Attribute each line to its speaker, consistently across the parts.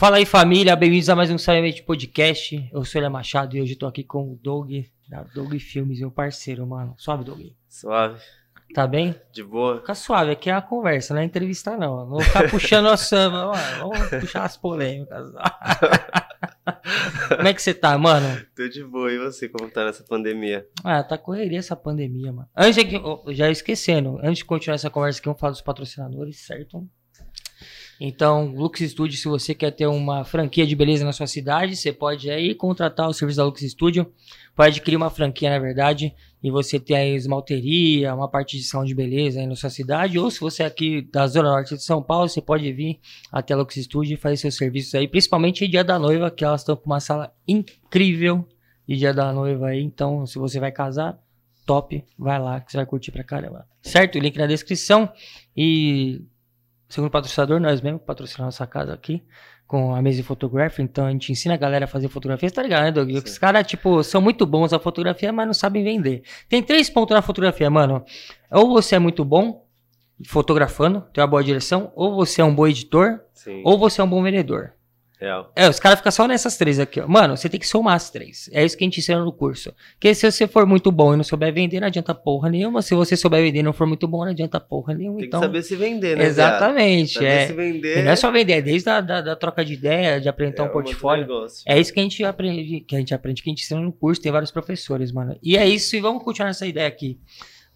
Speaker 1: Fala aí, família. Bem-vindos a mais um Sabiamente Podcast. Eu sou Elia Machado e hoje tô aqui com o Doug, da Doug Filmes, meu parceiro, mano. Suave, Doug.
Speaker 2: Suave.
Speaker 1: Tá bem?
Speaker 2: De boa.
Speaker 1: Fica suave, aqui é uma conversa, não é entrevista, não. Não vou ficar puxando a samba, mano. Vamos puxar as polêmicas. Como é que você tá, mano?
Speaker 2: Tô de boa. E você, como tá nessa pandemia?
Speaker 1: Ah, tá correria essa pandemia, mano. Antes de, já esquecendo, antes de continuar essa conversa aqui, vamos falar dos patrocinadores, certo? Então, Lux Studio, se você quer ter uma franquia de beleza na sua cidade, você pode aí contratar o serviço da Lux Studio. Pode adquirir uma franquia, na verdade, e você ter aí esmalteria, uma parte de salão de beleza aí na sua cidade. Ou se você é aqui da Zona Norte de São Paulo, você pode vir até a Lux Studio e fazer seus serviços aí, principalmente dia da noiva, que elas estão com uma sala incrível de dia da noiva aí. Então, se você vai casar, top, vai lá que você vai curtir pra caramba. Certo? Link na descrição. E segundo patrocinador, nós mesmos patrocinamos nossa casa aqui com a Mesa Photography, então a gente ensina a galera a fazer fotografia, você tá ligado, né, Doug? Sim. Os caras, tipo, são muito bons a fotografia, mas não sabem vender. Tem três pontos na fotografia, mano. Ou você é muito bom fotografando, tem uma boa direção, ou você é um bom editor, Sim. ou você é um bom vendedor. Real. É, os caras ficam só nessas três aqui, ó. Mano, você tem que somar as três. É isso que a gente ensina no curso. Porque se você for muito bom e não souber vender, não adianta porra nenhuma. Se você souber vender e não for muito bom, não adianta porra nenhuma.
Speaker 2: Tem
Speaker 1: então,
Speaker 2: que saber se vender, né?
Speaker 1: Exatamente. Saber é. se vender. E não é só vender, é desde a da, da troca de ideia, de apresentar é um portfólio. É isso que a gente aprende, que a gente aprende, que a gente ensina no curso. Tem vários professores, mano. E é isso, e vamos continuar essa ideia aqui.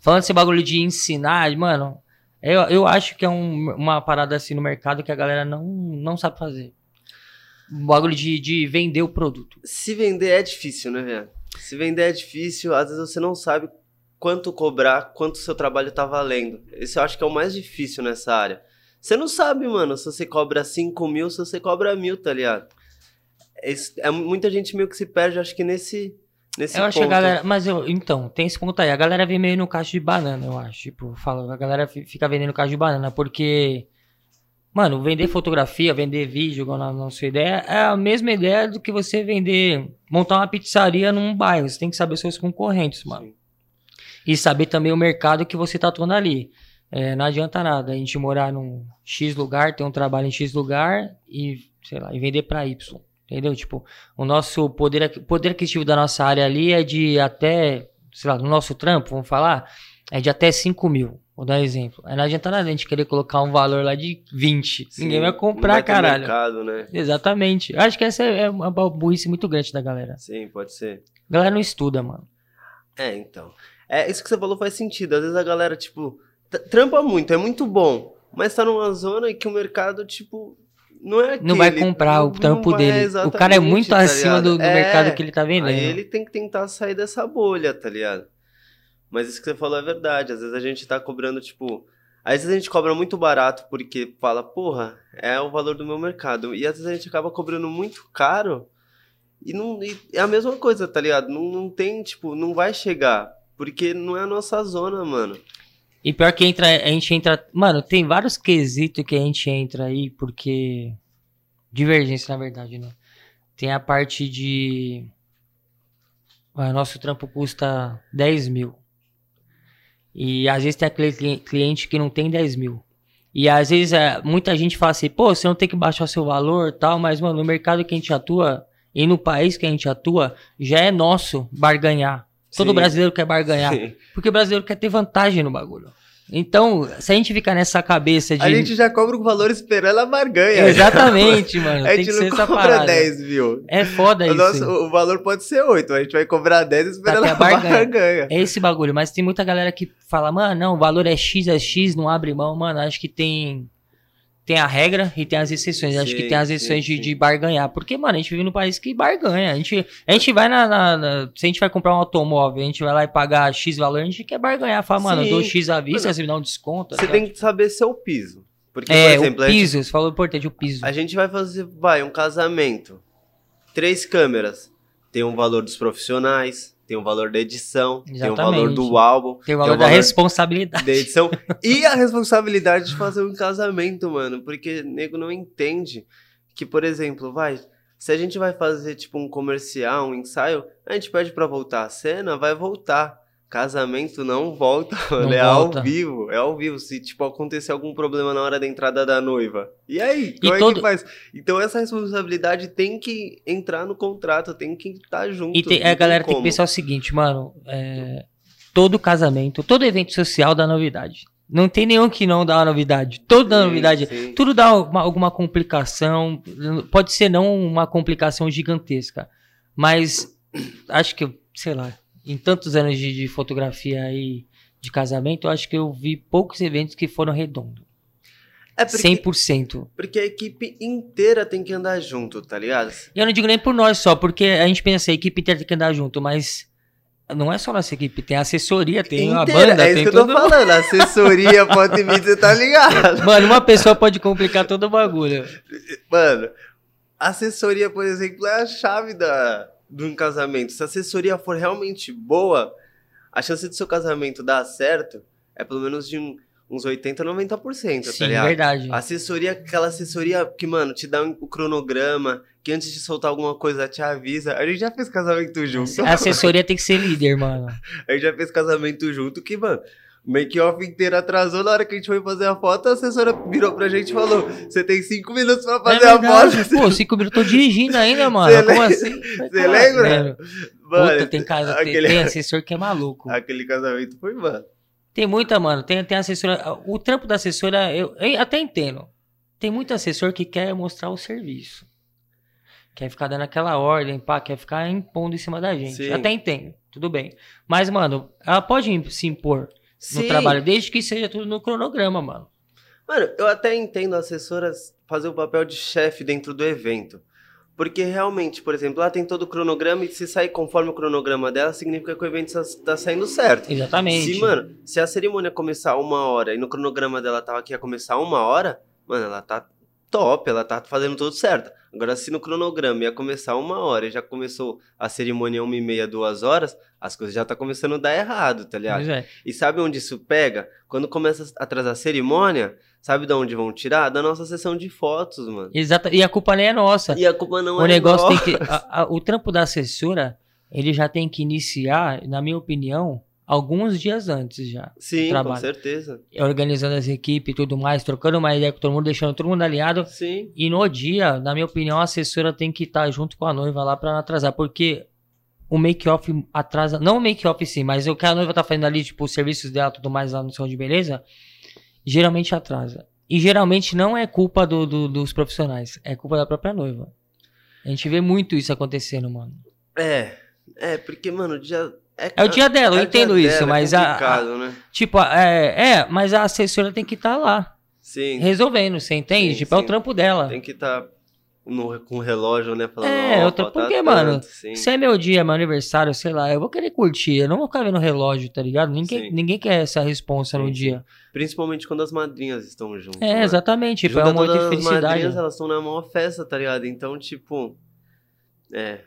Speaker 1: Falando esse bagulho de ensinar, mano, eu, eu acho que é um, uma parada assim no mercado que a galera não, não sabe fazer um bagulho de, de vender o produto.
Speaker 2: Se vender é difícil, né, velho? Se vender é difícil, às vezes você não sabe quanto cobrar, quanto o seu trabalho tá valendo. Esse eu acho que é o mais difícil nessa área. Você não sabe, mano, se você cobra 5 mil, se você cobra mil, tá ligado? Esse, é, muita gente meio que se perde, acho que nesse, nesse
Speaker 1: eu
Speaker 2: ponto.
Speaker 1: acho que a galera. Mas eu, então, tem esse ponto aí. A galera vem meio no caixa de banana, eu acho. Tipo, fala, a galera fica vendendo caixa de banana, porque Mano, vender fotografia, vender vídeo, na, sua ideia, é a mesma ideia do que você vender, montar uma pizzaria num bairro. Você tem que saber seus concorrentes, mano. Sim. E saber também o mercado que você tá atuando ali. É, não adianta nada a gente morar num X lugar, ter um trabalho em X lugar e, sei lá, e vender para Y. Entendeu? Tipo, o nosso poder, poder aquisitivo da nossa área ali é de até, sei lá, no nosso trampo, vamos falar, é de até 5 mil. Vou dar um exemplo. Aí não adianta nada a gente querer colocar um valor lá de 20. Sim, Ninguém vai comprar, vai caralho.
Speaker 2: Mercado, né?
Speaker 1: Exatamente. Eu acho que essa é uma burrice muito grande da galera.
Speaker 2: Sim, pode ser.
Speaker 1: A galera não estuda, mano.
Speaker 2: É, então. É, isso que você falou faz sentido. Às vezes a galera, tipo, trampa muito, é muito bom. Mas tá numa zona que o mercado, tipo, não é aquele,
Speaker 1: Não vai comprar o trampo dele. O cara é muito tá acima do, do é, mercado que ele tá vendendo. Aí
Speaker 2: ele tem que tentar sair dessa bolha, tá ligado? Mas isso que você falou é verdade. Às vezes a gente tá cobrando, tipo. Às vezes a gente cobra muito barato porque fala, porra, é o valor do meu mercado. E às vezes a gente acaba cobrando muito caro e não e é a mesma coisa, tá ligado? Não, não tem, tipo, não vai chegar. Porque não é a nossa zona, mano.
Speaker 1: E pior que entra, a gente entra. Mano, tem vários quesitos que a gente entra aí, porque. Divergência, na verdade, né? Tem a parte de. O nosso trampo custa 10 mil. E às vezes tem aquele cliente que não tem 10 mil. E às vezes é, muita gente fala assim, pô, você não tem que baixar seu valor tal, mas, mano, no mercado que a gente atua e no país que a gente atua, já é nosso barganhar. Todo Sim. brasileiro quer barganhar. Sim. Porque o brasileiro quer ter vantagem no bagulho. Então, se a gente ficar nessa cabeça de.
Speaker 2: A gente já cobra o valor esperando a barganha.
Speaker 1: Exatamente, mano.
Speaker 2: a gente não cobra 10 mil.
Speaker 1: É foda o isso. Nosso,
Speaker 2: o valor pode ser 8, a gente vai cobrar 10 esperando a barganha. barganha.
Speaker 1: É esse bagulho, mas tem muita galera que fala, mano, não, o valor é X, é X, não abre mão, mano. Acho que tem tem a regra e tem as exceções. Sim, Acho que tem as exceções sim, de, de, barganhar. Porque, mano, a gente vive num país que barganha. A gente, a gente vai na, na, na, Se a gente vai comprar um automóvel, a gente vai lá e pagar X valor, a gente quer barganhar. Fala, mano, eu dou X à vista, você me dá um desconto.
Speaker 2: Você tem que saber seu piso. Porque,
Speaker 1: é, por exemplo, o piso, gente, você falou importante, o piso.
Speaker 2: A gente vai fazer, vai, um casamento. Três câmeras. Tem um valor dos profissionais tem o valor da edição, Exatamente. tem o valor do álbum,
Speaker 1: tem o valor, tem o valor da responsabilidade.
Speaker 2: Da edição e a responsabilidade de fazer um casamento, mano, porque nego não entende que, por exemplo, vai, se a gente vai fazer tipo um comercial, um ensaio, a gente pede para voltar a cena, vai voltar. Casamento não volta, mano.
Speaker 1: Não
Speaker 2: é
Speaker 1: volta.
Speaker 2: ao vivo. É ao vivo. Se, tipo, acontecer algum problema na hora da entrada da noiva. E aí? Como é
Speaker 1: todo-
Speaker 2: que faz? Então essa responsabilidade tem que entrar no contrato, tem que estar junto.
Speaker 1: E tem- a galera tem que
Speaker 2: como.
Speaker 1: pensar o seguinte, mano. é, todo casamento, todo evento social dá novidade. Não tem nenhum que não dá novidade. Todo dá
Speaker 2: Sim,
Speaker 1: novidade.
Speaker 2: sim.
Speaker 1: Tudo dá uma- alguma complicação. Pode ser não uma complicação gigantesca. Mas acho que, sei lá, em tantos anos de, de fotografia aí de casamento, eu acho que eu vi poucos eventos que foram redondos.
Speaker 2: É porque,
Speaker 1: 100%.
Speaker 2: porque a equipe inteira tem que andar junto, tá ligado?
Speaker 1: E eu não digo nem por nós só, porque a gente pensa, a equipe inteira tem que andar junto, mas não é só nossa equipe, tem a assessoria, tem a
Speaker 2: inteira,
Speaker 1: banda,
Speaker 2: é isso
Speaker 1: tem
Speaker 2: que eu tô falando. Assessoria, pode vir, você tá ligado?
Speaker 1: Mano, uma pessoa pode complicar todo o bagulho.
Speaker 2: Mano, assessoria, por exemplo, é a chave da, de um casamento. Se a assessoria for realmente boa, a chance do seu casamento dar certo é pelo menos de um- uns 80, 90%, tá
Speaker 1: Sim,
Speaker 2: ligado?
Speaker 1: verdade.
Speaker 2: Assessoria, aquela assessoria que, mano, te dá um, o cronograma, que antes de soltar alguma coisa te avisa. A gente já fez casamento junto.
Speaker 1: A assessoria tem que ser líder, mano.
Speaker 2: A gente já fez casamento junto que, mano, o make-off inteiro atrasou. Na hora que a gente foi fazer a foto, a assessora virou pra gente e falou: Você tem cinco minutos pra fazer
Speaker 1: é
Speaker 2: a foto.
Speaker 1: Pô, cinco minutos, eu tô dirigindo ainda, mano.
Speaker 2: Cê
Speaker 1: Como
Speaker 2: lembra-
Speaker 1: assim?
Speaker 2: Você lembra?
Speaker 1: Puta,
Speaker 2: Mano,
Speaker 1: tem, casa,
Speaker 2: aquele,
Speaker 1: tem assessor que é maluco.
Speaker 2: aquele casamento foi, mano.
Speaker 1: Tem muita, mano. Tem, tem assessora. O trampo da assessora, eu, eu até entendo. Tem muito assessor que quer mostrar o serviço. Quer ficar dando aquela ordem, pá, quer ficar impondo em cima da gente.
Speaker 2: Sim.
Speaker 1: Até entendo, tudo bem. Mas, mano, ela pode se impor no
Speaker 2: Sim.
Speaker 1: trabalho, desde que seja tudo no cronograma, mano.
Speaker 2: Mano, eu até entendo assessoras fazer o papel de chefe dentro do evento. Porque realmente, por exemplo, lá tem todo o cronograma e se sair conforme o cronograma dela, significa que o evento está saindo certo.
Speaker 1: Exatamente.
Speaker 2: Se, mano, se a cerimônia começar uma hora e no cronograma dela tava que ia começar uma hora, mano, ela tá top, ela tá fazendo tudo certo. Agora, se no cronograma ia começar uma hora e já começou a cerimônia uma e meia, duas horas, as coisas já tá começando a dar errado, tá ligado?
Speaker 1: É.
Speaker 2: E sabe onde isso pega? Quando começa a atrasar a cerimônia, sabe de onde vão tirar? Da nossa sessão de fotos, mano.
Speaker 1: Exata... E a culpa nem é nossa.
Speaker 2: E a culpa não
Speaker 1: o
Speaker 2: é
Speaker 1: negócio
Speaker 2: nossa.
Speaker 1: tem que. a- a- o trampo da assessora, ele já tem que iniciar, na minha opinião, alguns dias antes já.
Speaker 2: Sim, com certeza.
Speaker 1: Organizando as equipes e tudo mais, trocando uma ideia com todo mundo, deixando todo mundo alinhado.
Speaker 2: Sim.
Speaker 1: E no dia, na minha opinião, a assessora tem que estar junto com a noiva lá pra não atrasar, porque o make-off atrasa, não o make-off sim, mas o que a noiva tá fazendo ali, tipo, os serviços dela tudo mais lá no salão de beleza, geralmente atrasa. E geralmente não é culpa do- do- dos profissionais, é culpa da própria noiva. A gente vê muito isso acontecendo, mano.
Speaker 2: É. É, porque, mano, o dia.
Speaker 1: É o dia dela, eu
Speaker 2: é dia
Speaker 1: entendo isso,
Speaker 2: dela, é
Speaker 1: mas a, a-
Speaker 2: complicado, né?
Speaker 1: tipo, a- é, é, mas a assessora tem que estar lá,
Speaker 2: Sim.
Speaker 1: resolvendo, você entende?
Speaker 2: Sim,
Speaker 1: tipo, é o
Speaker 2: sim.
Speaker 1: trampo dela.
Speaker 2: Tem que estar com o relógio, né? Falando,
Speaker 1: É,
Speaker 2: ó,
Speaker 1: outra-
Speaker 2: falta
Speaker 1: porque,
Speaker 2: tanto,
Speaker 1: mano,
Speaker 2: sim.
Speaker 1: Se é meu dia, meu aniversário, sei lá, eu vou querer curtir. Eu não vou ficar vendo relógio, tá ligado? Ninguém,
Speaker 2: Sim.
Speaker 1: ninguém quer essa responsa no
Speaker 2: Sim,
Speaker 1: dia.
Speaker 2: Principalmente quando as madrinhas estão juntas.
Speaker 1: É,
Speaker 2: né?
Speaker 1: exatamente. Tipo, é
Speaker 2: Junta
Speaker 1: um momento de
Speaker 2: todas as
Speaker 1: felicidade.
Speaker 2: madrinhas, elas estão na maior festa, tá ligado? Então, tipo. É.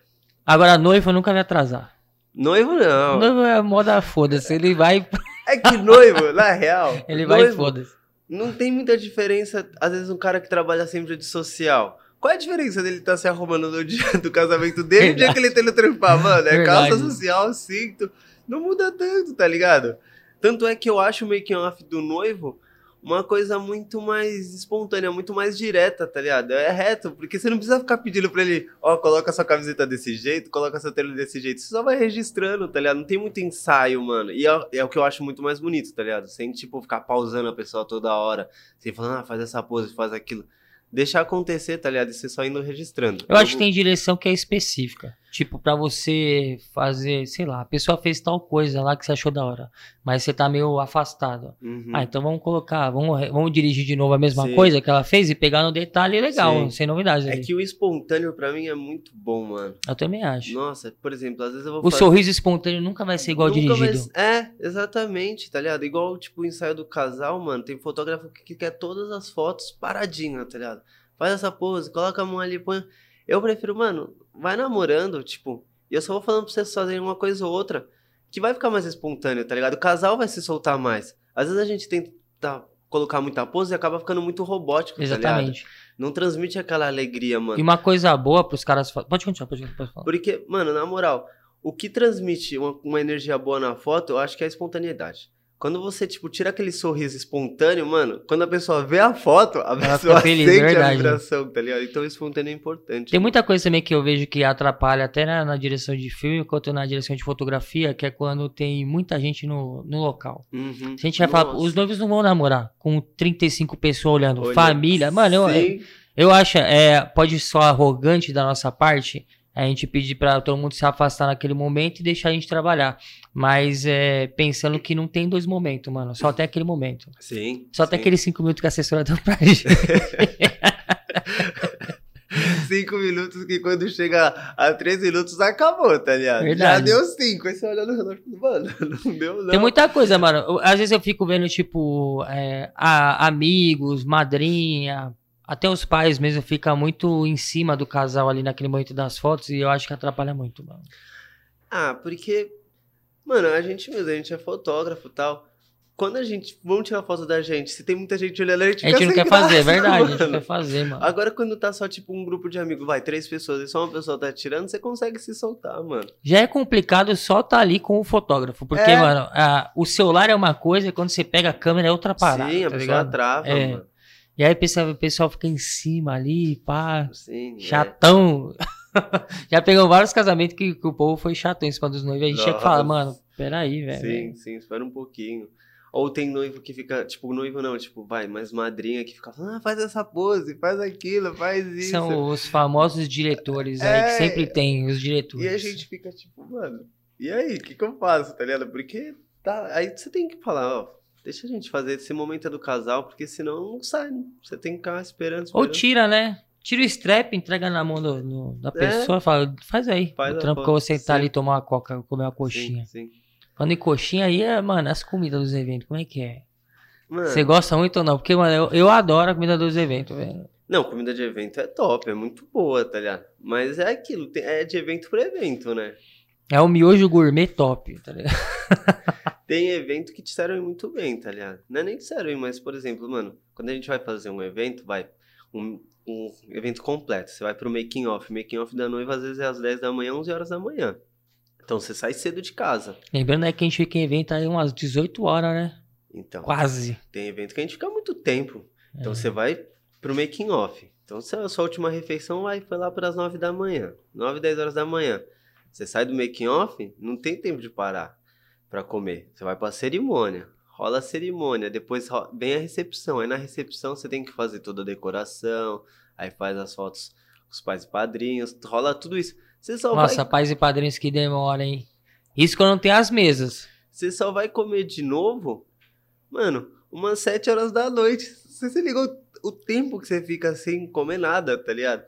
Speaker 1: Agora, a noiva nunca vai atrasar.
Speaker 2: Noivo não.
Speaker 1: Noivo é moda foda-se. Ele vai,
Speaker 2: É que noivo, na real.
Speaker 1: ele vai e foda-se.
Speaker 2: Não tem muita diferença, às vezes, um cara que trabalha sempre de social. Qual é a diferença dele estar se arrumando no dia do casamento dele e no dia que ele tá indo trampar, mano? É
Speaker 1: Verdade.
Speaker 2: calça social, cinto. Não muda tanto, tá ligado? Tanto é que eu acho o making off do noivo uma coisa muito mais espontânea, muito mais direta, tá ligado? É reto, porque você não precisa ficar pedindo pra ele, ó, coloca sua camiseta desse jeito, coloca seu tênis desse jeito. Você só vai registrando, tá ligado? Não tem muito ensaio, mano. E é, é o que eu acho muito mais bonito, tá ligado? Sem, tipo, ficar pausando a pessoa toda hora. Sem falando, ah, faz essa pose, faz aquilo. Deixar acontecer, tá ligado? E você só indo registrando.
Speaker 1: Eu acho que tem direção que é específica. Tipo, pra você fazer, sei lá, a pessoa fez tal coisa lá que você achou da hora, mas você tá meio afastado.
Speaker 2: Uhum.
Speaker 1: Ah, então vamos colocar, vamos, vamos dirigir de novo a mesma
Speaker 2: Sim.
Speaker 1: coisa que ela fez e pegar no detalhe legal,
Speaker 2: Sim.
Speaker 1: sem novidades.
Speaker 2: É
Speaker 1: ali.
Speaker 2: que o espontâneo pra mim é muito bom, mano.
Speaker 1: Eu também acho.
Speaker 2: Nossa, por exemplo, às vezes eu vou
Speaker 1: O
Speaker 2: fazer-
Speaker 1: sorriso espontâneo nunca vai ser igual
Speaker 2: Nunca vai
Speaker 1: dirigido.
Speaker 2: ser- É, exatamente, tá ligado? Igual, tipo, o ensaio do casal, mano. Tem fotógrafo que que quer todas as fotos paradinho, tá ligado? Faz essa pose, coloca a mão ali, põe. Eu prefiro, mano, vai namorando, tipo, e eu só vou falando pra vocês fazerem uma coisa ou outra que vai ficar mais espontâneo, tá ligado? O casal vai se soltar mais. Às vezes a gente tenta colocar muita pose e acaba ficando muito robótico, tá?
Speaker 1: Exatamente.
Speaker 2: Não transmite aquela alegria, mano.
Speaker 1: E uma coisa boa pros caras. Pode continuar, pode, pode falar.
Speaker 2: Porque, mano, na moral, o que transmite uma, uma energia boa na foto, eu acho que é a espontaneidade. Quando você, tipo, tira aquele sorriso espontâneo, mano, quando a pessoa vê a foto, a pessoa
Speaker 1: feliz,
Speaker 2: sente a
Speaker 1: verdade.
Speaker 2: vibração, tá ligado? Então, espontâneo é importante.
Speaker 1: Tem muita coisa também que eu vejo que atrapalha até na, na direção de filme quanto na direção de fotografia, que é quando tem muita gente no, no local.
Speaker 2: Uhum.
Speaker 1: A gente vai falar, os noivos não vão namorar com 35 pessoas olhando,
Speaker 2: Olha,
Speaker 1: família. Mano, eu,
Speaker 2: sim.
Speaker 1: eu acho, é, pode ser arrogante da nossa parte a gente pedir pra todo mundo se afastar naquele momento e deixar a gente trabalhar. Mas é, pensando que não tem dois momentos, mano. Só tem aquele momento.
Speaker 2: Sim.
Speaker 1: Só
Speaker 2: sim.
Speaker 1: aqueles cinco minutos que a assessora deu pra gente.
Speaker 2: Cinco minutos que quando chega a três minutos acabou, tá ligado? Já
Speaker 1: Verdade.
Speaker 2: deu cinco. Aí você olha no relógio e mano, não deu não.
Speaker 1: Tem muita coisa, mano. Às vezes eu fico vendo, tipo, é, a- amigos, madrinha, até os pais mesmo ficam muito em cima do casal ali naquele momento das fotos e eu acho que atrapalha muito, mano.
Speaker 2: Ah, porque, mano, a gente mesmo, a gente é fotógrafo e tal. Quando a gente, vamos tirar foto da gente, se tem muita gente olhando, a gente,
Speaker 1: A gente não quer fazer, é
Speaker 2: graça,
Speaker 1: verdade, a gente
Speaker 2: mano.
Speaker 1: não quer fazer, mano.
Speaker 2: Agora, quando tá só, tipo, um grupo de amigos, vai, três pessoas e só uma pessoa tá tirando, você consegue se soltar, mano.
Speaker 1: Já é complicado só tá ali com o fotógrafo, porque,
Speaker 2: É.
Speaker 1: mano, a- o celular é uma coisa e quando você pega a câmera é outra parada,
Speaker 2: Sim, a
Speaker 1: tá
Speaker 2: pessoa
Speaker 1: ligado?
Speaker 2: trava,
Speaker 1: É.
Speaker 2: mano.
Speaker 1: E aí o pessoal, fica em cima ali, pá,
Speaker 2: Sim, é.
Speaker 1: chatão. Já pegou vários casamentos que, que o povo foi chatão em cima dos noivos. A gente que falar,
Speaker 2: Nossa.
Speaker 1: mano, peraí, velho.
Speaker 2: Sim, sim, espera um pouquinho. Ou tem noivo que fica, tipo, noivo não, tipo, vai, mas madrinha que fica falando, ah, faz essa pose, faz aquilo, faz isso.
Speaker 1: São os famosos diretores aí, que
Speaker 2: É.
Speaker 1: sempre tem os diretores.
Speaker 2: E a gente fica tipo, mano, e aí, o que, que eu faço, tá ligado? Porque tá, aí você tem que falar, ó, deixa a gente fazer esse momento é do casal, porque senão não sai, né? Você tem que ficar esperando,
Speaker 1: Ou tira, né? Tira o strap, entrega na mão do- do- da
Speaker 2: É.
Speaker 1: pessoa, fala, faz aí.
Speaker 2: Faz
Speaker 1: o trampo que eu vou sentar
Speaker 2: sim.
Speaker 1: ali, tomar uma coca, comer uma coxinha.
Speaker 2: Sim, sim.
Speaker 1: Falando em coxinha aí, é, mano, as comidas dos eventos, como é que é? Você gosta muito ou não? Porque, mano, eu, eu adoro a comida dos eventos, velho.
Speaker 2: não, comida de evento é top, é muito boa, tá ligado? Mas é aquilo, é de evento pra evento, né?
Speaker 1: É o miojo gourmet top, tá ligado?
Speaker 2: Tem evento que te servem muito bem, tá ligado? Não é nem que servem, mas, por exemplo, mano, quando a gente vai fazer um evento, vai, um, um evento completo, você vai pro making off. Making off da noiva às vezes é às 10 da manhã, 11 horas da manhã. Então você sai cedo de casa.
Speaker 1: Lembrando aí que a gente fica em evento aí umas 18 horas, né?
Speaker 2: Então,
Speaker 1: Quase.
Speaker 2: tem evento que a gente fica muito tempo. Então
Speaker 1: É.
Speaker 2: você vai pro making off. Então a sua última refeição vai, foi lá para as 9 da manhã, 9, 10 horas da manhã. Você sai do making off, não tem tempo de parar para comer. Você vai pra cerimônia. Rola a cerimônia, depois vem a recepção. Aí na recepção você tem que fazer toda a decoração, aí faz as fotos com os pais e padrinhos, rola tudo isso. Você só
Speaker 1: Nossa,
Speaker 2: vai
Speaker 1: pais e padrinhos que demora, hein? Isso quando não tem as mesas.
Speaker 2: Você só vai comer de novo, mano, umas 7 horas da noite. Você se ligou o tempo que você fica sem comer nada, tá ligado?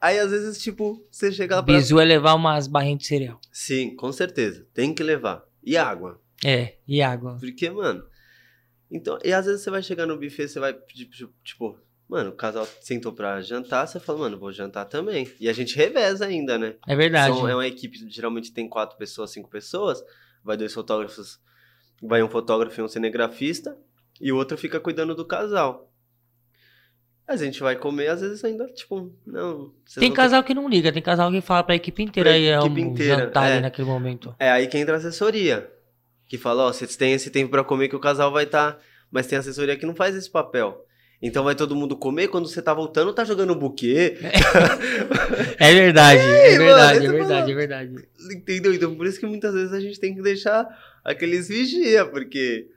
Speaker 2: Aí às vezes, tipo, você chega lá pra.
Speaker 1: Bizu é levar umas barrinhas de cereal.
Speaker 2: Sim, com certeza. Tem que levar. E água.
Speaker 1: É, e água.
Speaker 2: Porque, mano. Então, e às vezes você vai chegar no buffet, você vai pedir, tipo, mano, o casal sentou pra jantar, você fala, mano, vou jantar também. E a gente reveza ainda, né?
Speaker 1: É verdade.
Speaker 2: São- é uma equipe, geralmente tem quatro pessoas, cinco pessoas. Vai dois fotógrafos, vai um fotógrafo e um cinegrafista, e o outro fica cuidando do casal. A gente vai comer, às vezes ainda, tipo, não.
Speaker 1: Tem
Speaker 2: ter-
Speaker 1: casal que não liga, tem casal que fala pra equipe inteira
Speaker 2: Pra
Speaker 1: aí é
Speaker 2: equipe
Speaker 1: um
Speaker 2: inteira,
Speaker 1: jantar
Speaker 2: é.
Speaker 1: ali naquele momento.
Speaker 2: É aí que entra a assessoria. Que fala, ó, vocês têm esse tempo pra comer que o casal vai estar. Mas tem assessoria que não faz esse papel. Então vai todo mundo comer, quando você tá voltando, tá jogando buquê.
Speaker 1: É verdade, é
Speaker 2: Ei, mano,
Speaker 1: verdade,
Speaker 2: aí
Speaker 1: é verdade,
Speaker 2: fala-
Speaker 1: é verdade.
Speaker 2: Entendeu? Então por isso que muitas vezes a gente tem que deixar aqueles vigia, porque.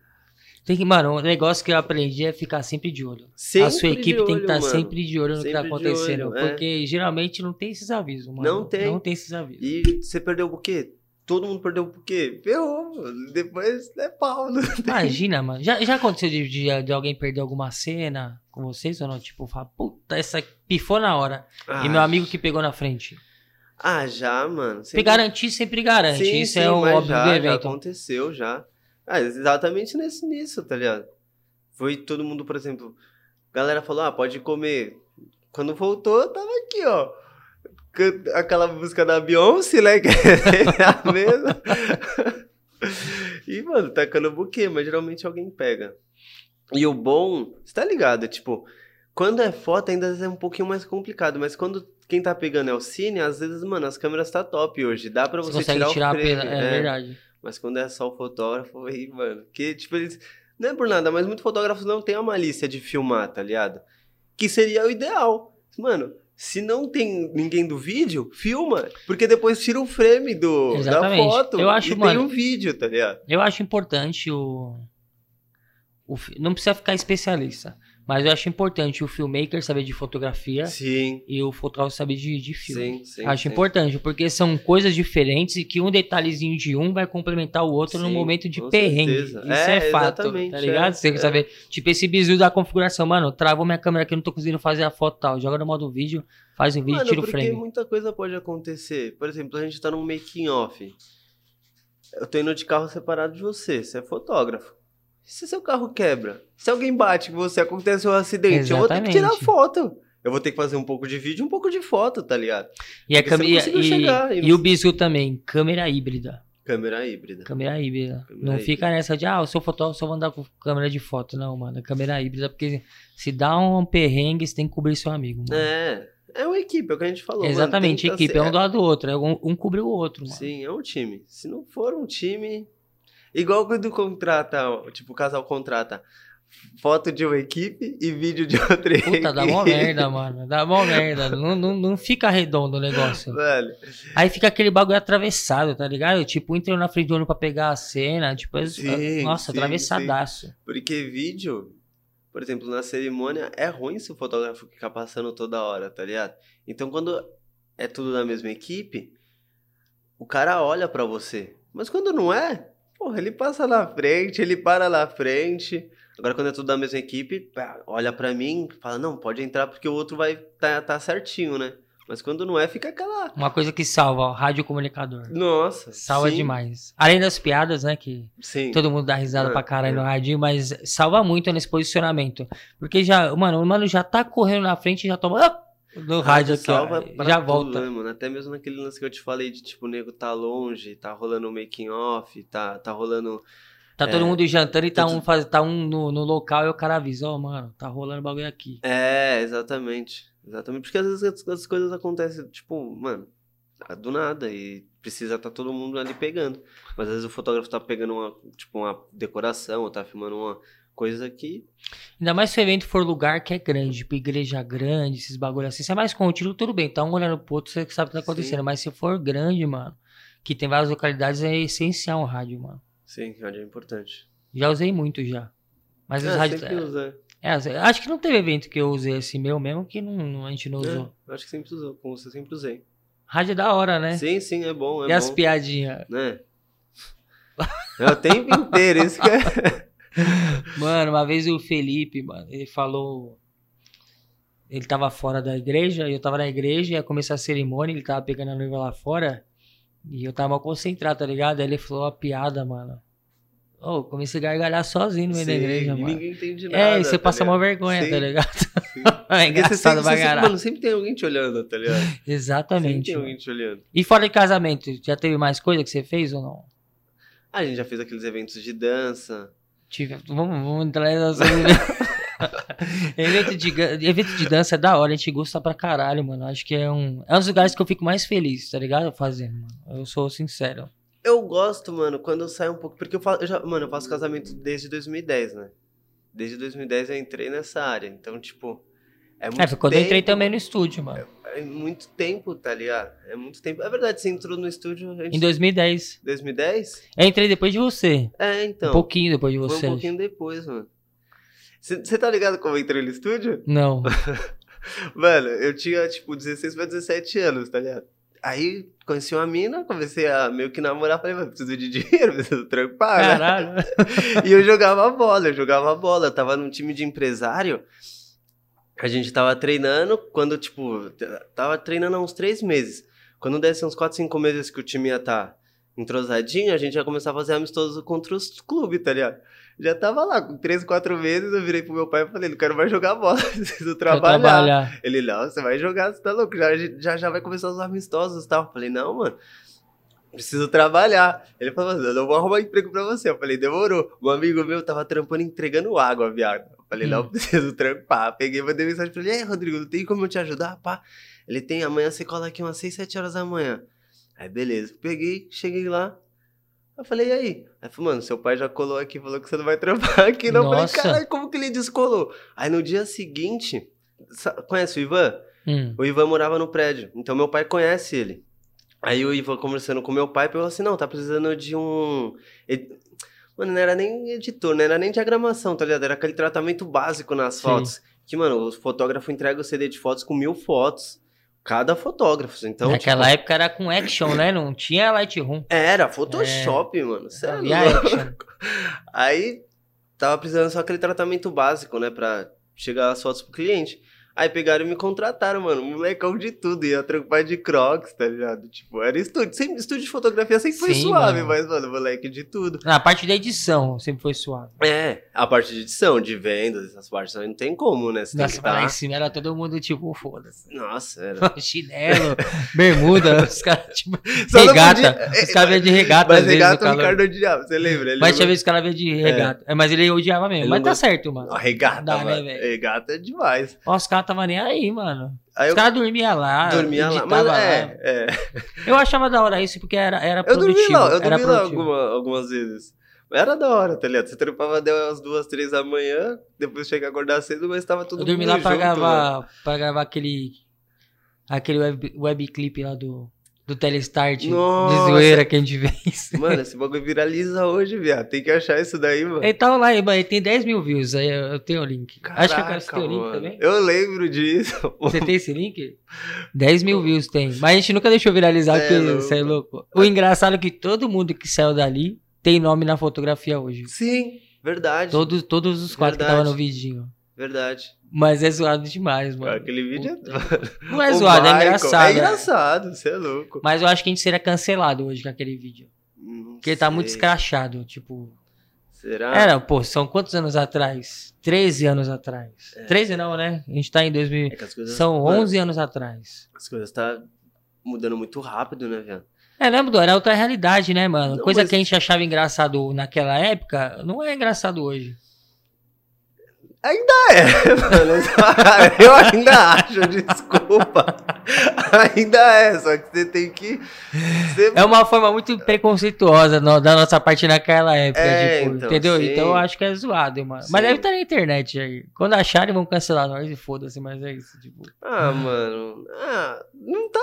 Speaker 1: Tem que, mano, o negócio que eu aprendi é ficar sempre de olho.
Speaker 2: Sempre
Speaker 1: a sua equipe
Speaker 2: de
Speaker 1: tem que estar
Speaker 2: olho, mano.
Speaker 1: sempre de olho no que tá
Speaker 2: Sempre
Speaker 1: acontecendo.
Speaker 2: olho, é.
Speaker 1: porque geralmente não tem esses avisos, mano.
Speaker 2: Não tem.
Speaker 1: Não tem esses avisos.
Speaker 2: E você perdeu o buquê? Todo mundo perdeu o buquê? Ferrou, mano. Depois é pau. Tem.
Speaker 1: Imagina, mano. Já, já aconteceu de, de, de alguém perder alguma cena com vocês ou não? Tipo, falar, puta, essa pifou na hora.
Speaker 2: Ah,
Speaker 1: E meu amigo que pegou na frente.
Speaker 2: Ah, já, mano.
Speaker 1: Se
Speaker 2: Sempre-
Speaker 1: garantir, sempre garante.
Speaker 2: Sim,
Speaker 1: Isso
Speaker 2: sim,
Speaker 1: é o óbvio
Speaker 2: já,
Speaker 1: do
Speaker 2: já
Speaker 1: evento.
Speaker 2: aconteceu, já. Ah, exatamente nesse, nisso, tá ligado? Foi todo mundo, por exemplo, a galera falou, ah, pode comer. Quando voltou, eu tava aqui, ó. Aquela música da Beyoncé, né? Que é a mesma. E, mano, tacando buquê, mas geralmente alguém pega. E o bom, você tá ligado? Tipo, quando é foto ainda é um pouquinho mais complicado, mas quando quem tá pegando é o cine, às vezes, mano, as câmeras tá top hoje. Dá pra
Speaker 1: Você
Speaker 2: você,
Speaker 1: consegue
Speaker 2: tirar,
Speaker 1: tirar,
Speaker 2: o
Speaker 1: a
Speaker 2: frame.
Speaker 1: pena. É, verdade.
Speaker 2: Mas quando é só o fotógrafo, aí, mano. Que, tipo, eles. Não é por nada, mas muitos fotógrafos não têm a malícia de filmar, tá ligado? Que seria o ideal. Mano, se não tem ninguém do vídeo, filma. Porque depois tira o frame do, da foto.
Speaker 1: Eu acho,
Speaker 2: e tem
Speaker 1: mano-
Speaker 2: um vídeo, tá ligado?
Speaker 1: Eu acho importante o. o não precisa ficar especialista. Mas eu acho importante o filmmaker saber de fotografia
Speaker 2: Sim,
Speaker 1: e o fotógrafo saber de, de filme.
Speaker 2: sim, sim.
Speaker 1: acho importante, porque são coisas diferentes e que um detalhezinho de um vai complementar o outro no momento de perrengue.
Speaker 2: certeza.
Speaker 1: Isso é,
Speaker 2: É,
Speaker 1: fato, tá ligado?
Speaker 2: é,
Speaker 1: Você quer
Speaker 2: é.
Speaker 1: saber? Tipo, esse bizu da configuração, mano, travou minha câmera aqui, eu não tô conseguindo fazer a foto tal. Joga no modo vídeo, faz o vídeo,
Speaker 2: Mano,
Speaker 1: tira o
Speaker 2: porque
Speaker 1: frame.
Speaker 2: muita coisa pode acontecer. Por exemplo, a gente tá num making off. Eu tô indo de carro separado de você, você é fotógrafo. Se seu carro quebra? Se alguém bate em você, acontece um acidente, eu vou ter que tirar
Speaker 1: Exatamente.
Speaker 2: foto. Eu vou ter que fazer um pouco de vídeo e um pouco de foto, tá ligado?
Speaker 1: E, a
Speaker 2: porque
Speaker 1: câmera, e,
Speaker 2: chegar, e
Speaker 1: e
Speaker 2: não-
Speaker 1: o bizu também, câmera híbrida.
Speaker 2: Câmera híbrida.
Speaker 1: Câmera híbrida.
Speaker 2: Câmera
Speaker 1: não
Speaker 2: híbrida.
Speaker 1: fica nessa de, ah, eu sou fotógrafo, só vou andar com câmera de foto. Não, mano, câmera híbrida, porque se dá um perrengue, você tem que cobrir seu amigo, mano.
Speaker 2: É, é uma equipe, é o que a gente falou. mano,
Speaker 1: Exatamente,
Speaker 2: tenta
Speaker 1: equipe,
Speaker 2: ser-
Speaker 1: é um do lado do outro, é um, um cobre o outro, mano.
Speaker 2: Sim, é um time. Se não for um time. Igual quando contrata, tipo, o casal contrata foto de uma equipe e vídeo de outra equipe.
Speaker 1: Puta, dá mó merda, mano. Dá mó merda. Não, não, não fica redondo o negócio.
Speaker 2: Velho.
Speaker 1: Aí fica aquele bagulho atravessado, tá ligado? Tipo, entrou na frente do olho pra pegar a cena. Tipo,
Speaker 2: Sim,
Speaker 1: nossa,
Speaker 2: sim,
Speaker 1: atravessadaço.
Speaker 2: Porque vídeo, por exemplo, na cerimônia, é ruim se o fotógrafo ficar passando toda hora, tá ligado? Então quando é tudo da mesma equipe, o cara olha pra você. Mas quando não é, porra, ele passa na frente, ele para na frente. Agora quando é tudo da mesma equipe, olha pra mim, fala, não, pode entrar porque o outro vai tá, tá certinho, né? Mas quando não é, fica aquela.
Speaker 1: Uma coisa que salva, ó, rádio comunicador.
Speaker 2: Nossa.
Speaker 1: Salva
Speaker 2: sim,
Speaker 1: demais. Além das piadas, né? Que
Speaker 2: Sim.
Speaker 1: todo mundo dá risada
Speaker 2: É,
Speaker 1: pra caralho
Speaker 2: é.
Speaker 1: no radinho, mas salva muito nesse posicionamento. Porque já, mano, o mano já tá correndo na frente e já toma. Ah, No rádio aqui, ó,
Speaker 2: salva pra
Speaker 1: já
Speaker 2: tudo,
Speaker 1: volta.
Speaker 2: né, mano? Até mesmo naquele lance que eu te falei de tipo, o nego tá longe, tá rolando um making off, tá, tá rolando.
Speaker 1: Tá todo
Speaker 2: É,
Speaker 1: mundo jantando e tá um, faz, tá um no, no local e o cara avisa, ó, mano, tá rolando bagulho aqui.
Speaker 2: É, exatamente. Exatamente. Porque às vezes as, as coisas acontecem, tipo, mano, do nada. E precisa tá todo mundo ali pegando. Mas às vezes o fotógrafo tá pegando uma, tipo, uma decoração, ou tá filmando uma coisa que.
Speaker 1: Ainda mais se o evento for lugar que é grande, tipo igreja grande, esses bagulho assim. Se é mais contínuo, tudo bem, tá um olhando pro outro, você sabe o que tá acontecendo.
Speaker 2: Sim.
Speaker 1: Mas se for grande, mano, que tem várias localidades, é essencial um rádio, mano.
Speaker 2: Sim, rádio é importante.
Speaker 1: Já usei muito já. Mas os
Speaker 2: É,
Speaker 1: rádios.
Speaker 2: sempre usa.
Speaker 1: É, acho que não teve evento que eu usei assim meu mesmo que não, não- a gente não usou.
Speaker 2: É, acho que sempre usou, como você sempre usei.
Speaker 1: Rádio é da hora, né?
Speaker 2: Sim, sim, é bom, é
Speaker 1: e as
Speaker 2: bom.
Speaker 1: piadinhas?
Speaker 2: Né? É o tempo inteiro, isso que é.
Speaker 1: Mano, uma vez o Felipe, mano, ele falou. Ele tava fora da igreja, eu tava na igreja, ia começar a cerimônia, ele tava pegando a noiva lá fora. E eu tava mal concentrado, tá ligado? Aí ele falou uma piada, mano. Ô, comecei a gargalhar sozinho no meio da igreja, mano.
Speaker 2: ninguém entende nada.
Speaker 1: É, e você
Speaker 2: tá
Speaker 1: passa uma vergonha,
Speaker 2: Sim,
Speaker 1: tá ligado?
Speaker 2: sim.
Speaker 1: É engraçado
Speaker 2: sempre,
Speaker 1: pra
Speaker 2: sempre-
Speaker 1: caralho.
Speaker 2: mano, sempre tem alguém te olhando, tá ligado? Sempre
Speaker 1: Exatamente.
Speaker 2: tem
Speaker 1: mano.
Speaker 2: alguém te olhando.
Speaker 1: E fora de casamento, já teve mais coisa que você fez ou não?
Speaker 2: Ah, a gente já fez aqueles eventos de dança.
Speaker 1: Tive, vamos, vamos entrar nessa. evento, de, evento de dança é da hora, a gente gosta pra caralho, mano. Acho que é um. É um dos lugares que eu fico mais feliz, tá ligado? Fazendo, mano. Eu sou sincero.
Speaker 2: Eu gosto, mano, quando eu saio um pouco. Porque eu faço. Eu já, mano, eu faço casamento desde 2010, né? Desde 2010 eu entrei nessa área. Então, tipo. É muito
Speaker 1: É, foi quando eu entrei
Speaker 2: tempo,
Speaker 1: também no estúdio, mano.
Speaker 2: É muito tempo, tá ligado? É muito tempo. É verdade, você entrou no estúdio gente...
Speaker 1: Em 2010.
Speaker 2: 2010?
Speaker 1: Eu entrei depois de você.
Speaker 2: É, então.
Speaker 1: um pouquinho depois de
Speaker 2: Foi
Speaker 1: você.
Speaker 2: um pouquinho depois, mano. Você tá ligado como eu entrei no estúdio?
Speaker 1: Não.
Speaker 2: Mano, eu tinha, tipo, 16 pra 17 anos, tá ligado? Aí conheci uma mina, comecei a meio que namorar, falei, mano, preciso de dinheiro, preciso trampar, né?
Speaker 1: Caralho.
Speaker 2: E eu jogava bola, eu jogava bola, eu tava num time de empresário. A gente tava treinando, quando, tipo, tava treinando há uns três meses. Quando desse uns quatro, cinco meses que o time ia tá entrosadinho, a gente ia começar a fazer amistoso contra os clubes, tá ligado? Já tava lá, com três, quatro meses, eu virei pro meu pai e falei, não quero mais jogar bola, preciso trabalhar.
Speaker 1: trabalhar.
Speaker 2: Ele, não, você vai jogar, você tá louco, já, já, já vai começar os amistosos e tal. Eu falei, não, mano, preciso trabalhar. Ele falou, eu não vou arrumar emprego pra você. Eu falei, demorou. Um amigo meu tava trampando entregando água, viado. Falei,
Speaker 1: Hum.
Speaker 2: não, preciso trampar. Peguei, mandei mensagem pra ele, e aí, Rodrigo, não tem como eu te ajudar, pá? Ele tem, amanhã você cola aqui umas 6, 7 horas da manhã. Aí, beleza. Peguei, cheguei lá. Eu falei, e aí? Aí falou, mano, seu pai já colou aqui, falou que você não vai trampar aqui. Não, eu falei,
Speaker 1: Nossa.
Speaker 2: caralho, como que ele descolou? Aí no dia seguinte, conhece o Ivan?
Speaker 1: Hum.
Speaker 2: O Ivan morava no prédio, então meu pai conhece ele. Aí o Ivan conversando com meu pai, falou assim, não, tá precisando de um... Mano, não era nem editor, não era nem diagramação, tá ligado? Era aquele tratamento básico nas
Speaker 1: Sim.
Speaker 2: fotos. Que, mano, o fotógrafo entrega o CD de fotos com mil fotos. Cada fotógrafo. Então,
Speaker 1: Naquela
Speaker 2: tipo,
Speaker 1: época era com action, né? Não tinha Lightroom.
Speaker 2: Era Photoshop, mano. Cê é louco.
Speaker 1: action.
Speaker 2: Aí tava precisando só aquele tratamento básico, né? Pra chegar as fotos pro cliente. Aí pegaram e me contrataram, mano. Molecão de tudo. Ia trampar de crocs, tá ligado? Tipo, era estúdio. Sempre, estúdio de fotografia sempre foi
Speaker 1: Sim,
Speaker 2: suave,
Speaker 1: mano.
Speaker 2: mas, mano, moleque de tudo.
Speaker 1: Na parte da edição sempre foi suave.
Speaker 2: É, a parte de edição, de vendas, essas partes aí não tem como, né? Você tem
Speaker 1: Nossa,
Speaker 2: que
Speaker 1: lá em
Speaker 2: tá...
Speaker 1: cima era todo mundo tipo, foda-se.
Speaker 2: Nossa, era.
Speaker 1: Chinelo, bermuda, os caras, tipo,
Speaker 2: Só não
Speaker 1: regata.
Speaker 2: podia-
Speaker 1: Os caras vinham de regata
Speaker 2: Mas
Speaker 1: às vezes no
Speaker 2: regata o. Ricardo odiava, você lembra? Ele
Speaker 1: Mas
Speaker 2: não-
Speaker 1: tinha vezes que ela vinha de regata. É, mas ele odiava mesmo.
Speaker 2: Ele
Speaker 1: mas
Speaker 2: não
Speaker 1: tá certo, mano.
Speaker 2: Não, regata,
Speaker 1: Dá, né,
Speaker 2: mano.
Speaker 1: velho?
Speaker 2: regata é demais.
Speaker 1: Ó, Os caras tava nem aí, mano.
Speaker 2: Aí
Speaker 1: Os
Speaker 2: eu
Speaker 1: caras dormiam lá.
Speaker 2: dormia lá. Mas
Speaker 1: lá.
Speaker 2: é, é.
Speaker 1: Eu achava da hora isso porque era, era
Speaker 2: Eu dormi
Speaker 1: produtivo.
Speaker 2: lá, eu dormi lá
Speaker 1: produtivo.
Speaker 2: alguma- algumas vezes. Era da hora, tá ligado? Você trampava até umas duas, três da manhã, depois chega a acordar cedo, mas tava tudo
Speaker 1: Eu dormi lá pra
Speaker 2: junto, mano.
Speaker 1: gravar, pra gravar aquele. Aquele web, webclip lá do, do Telestart
Speaker 2: Nossa.
Speaker 1: de zoeira que a gente fez.
Speaker 2: Mano, esse bagulho viraliza hoje, viado. Tem que achar isso daí, mano.
Speaker 1: Ele tava lá, ele tem 10 mil views, aí eu tenho o link. Acho que eu quero
Speaker 2: Caraca,
Speaker 1: ter o link também.
Speaker 2: Eu lembro disso.
Speaker 1: Você tem esse link? 10 mil views tem. Mas a gente nunca deixou viralizar,
Speaker 2: é
Speaker 1: porque
Speaker 2: louco.
Speaker 1: você é louco. O engraçado é que todo mundo que saiu dali tem nome na fotografia hoje.
Speaker 2: Sim, verdade.
Speaker 1: Todos, todos os quatro que
Speaker 2: Verdade.
Speaker 1: estavam no vidinho.
Speaker 2: Verdade.
Speaker 1: Mas é zoado demais, mano.
Speaker 2: Aquele vídeo é.
Speaker 1: Não é zoado, é
Speaker 2: Michael-
Speaker 1: engraçado.
Speaker 2: É
Speaker 1: é.
Speaker 2: engraçado, você é louco.
Speaker 1: Mas eu acho que a gente seria cancelado hoje com aquele vídeo.
Speaker 2: Não
Speaker 1: Porque ele tá muito
Speaker 2: sei.
Speaker 1: escrachado, tipo.
Speaker 2: Será?
Speaker 1: Era, pô, são quantos anos atrás? 13 anos atrás.
Speaker 2: É.
Speaker 1: 13 não, né? A gente tá em 2000.
Speaker 2: É coisas,
Speaker 1: São
Speaker 2: mano,
Speaker 1: 11 anos atrás.
Speaker 2: As coisas tá mudando muito rápido, né, velho?
Speaker 1: É, né, mudou? Era outra realidade, né, mano?
Speaker 2: Não,
Speaker 1: Coisa
Speaker 2: mas-
Speaker 1: que a gente achava engraçado naquela época, não é engraçado hoje.
Speaker 2: Ainda é, mano. Eu ainda acho, desculpa. Ainda é, só que você tem que. Você...
Speaker 1: É uma forma muito preconceituosa no- da nossa parte naquela época,
Speaker 2: É,
Speaker 1: tipo,
Speaker 2: então,
Speaker 1: entendeu?
Speaker 2: sim.
Speaker 1: Então eu acho que é zoado, mano.
Speaker 2: Sim.
Speaker 1: Mas deve estar na internet aí. Quando acharem, vão cancelar nós e foda-se, mas é isso, tipo.
Speaker 2: Ah, mano. Ah, não tá.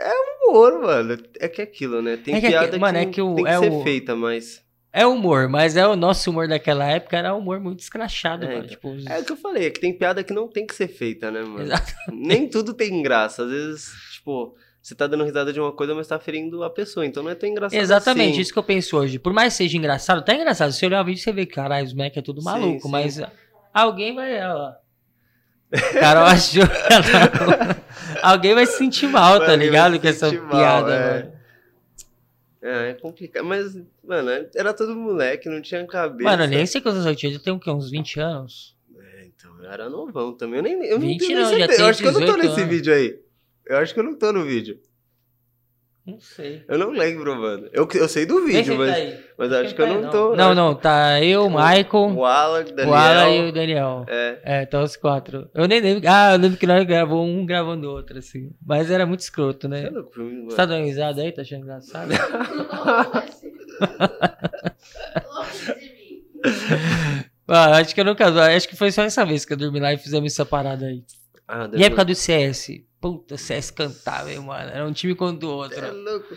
Speaker 2: É humor, mano. É que é aquilo, né? Tem
Speaker 1: É que é
Speaker 2: piada
Speaker 1: que- mano,
Speaker 2: que,
Speaker 1: é que o-
Speaker 2: tem que
Speaker 1: é
Speaker 2: ser
Speaker 1: o-
Speaker 2: feita, mas.
Speaker 1: É humor, mas é o nosso humor daquela época, era um humor muito escrachado,
Speaker 2: É,
Speaker 1: mano.
Speaker 2: então.
Speaker 1: Tipo, os-
Speaker 2: É o que eu falei, é que tem piada que não tem que ser feita, né, mano?
Speaker 1: Exato.
Speaker 2: Nem tudo tem graça. Às vezes, tipo, você tá dando risada de uma coisa, mas tá ferindo a pessoa. Então não é tão engraçado
Speaker 1: Exatamente,
Speaker 2: assim.
Speaker 1: isso que eu penso hoje. Por mais que seja engraçado, tá engraçado. Se você olhar o vídeo, você vê, caralho, os Mac é tudo
Speaker 2: Sim,
Speaker 1: maluco,
Speaker 2: sim.
Speaker 1: mas alguém vai. Ó, Carol achou. alguém vai se sentir mal, tá ligado? Com essa
Speaker 2: mal,
Speaker 1: piada,
Speaker 2: é.
Speaker 1: mano.
Speaker 2: É, é complicado. Mas, mano, era todo moleque, não tinha cabeça.
Speaker 1: Mano, eu nem sei quantos eu tinha, eu tenho o quê? Uns 20 anos?
Speaker 2: É, então, eu era novão também. Eu nem eu não
Speaker 1: 20
Speaker 2: tenho
Speaker 1: não, já
Speaker 2: certeza.
Speaker 1: tem
Speaker 2: Eu acho que eu não tô
Speaker 1: 18
Speaker 2: nesse
Speaker 1: anos.
Speaker 2: vídeo aí. Eu acho que eu não tô no vídeo.
Speaker 1: Não sei.
Speaker 2: Eu não lembro, mano. Eu, eu sei do vídeo, mas,
Speaker 1: tá
Speaker 2: mas eu acho que eu
Speaker 1: tá aí,
Speaker 2: não tô.
Speaker 1: Não, não, tá eu, o Michael,
Speaker 2: O Alan, o Daniel.
Speaker 1: o Alan e o Daniel.
Speaker 2: É.
Speaker 1: É, tá os quatro. Eu nem lembro. Ah, eu lembro que nós gravou um gravando o outro, assim. Mas era muito escroto,
Speaker 2: Você é
Speaker 1: né?
Speaker 2: louco
Speaker 1: Você tá dando risada aí? Tá achando engraçado?
Speaker 3: Longe de mim.
Speaker 1: Ah, acho que eu nunca. Acho que foi só essa vez que eu dormi lá e fizemos essa parada aí.
Speaker 2: Ah,
Speaker 1: E época do CS. Puta, CS cantava, hein, mano. Era um time contra o
Speaker 2: Você é
Speaker 1: outro.
Speaker 2: louco.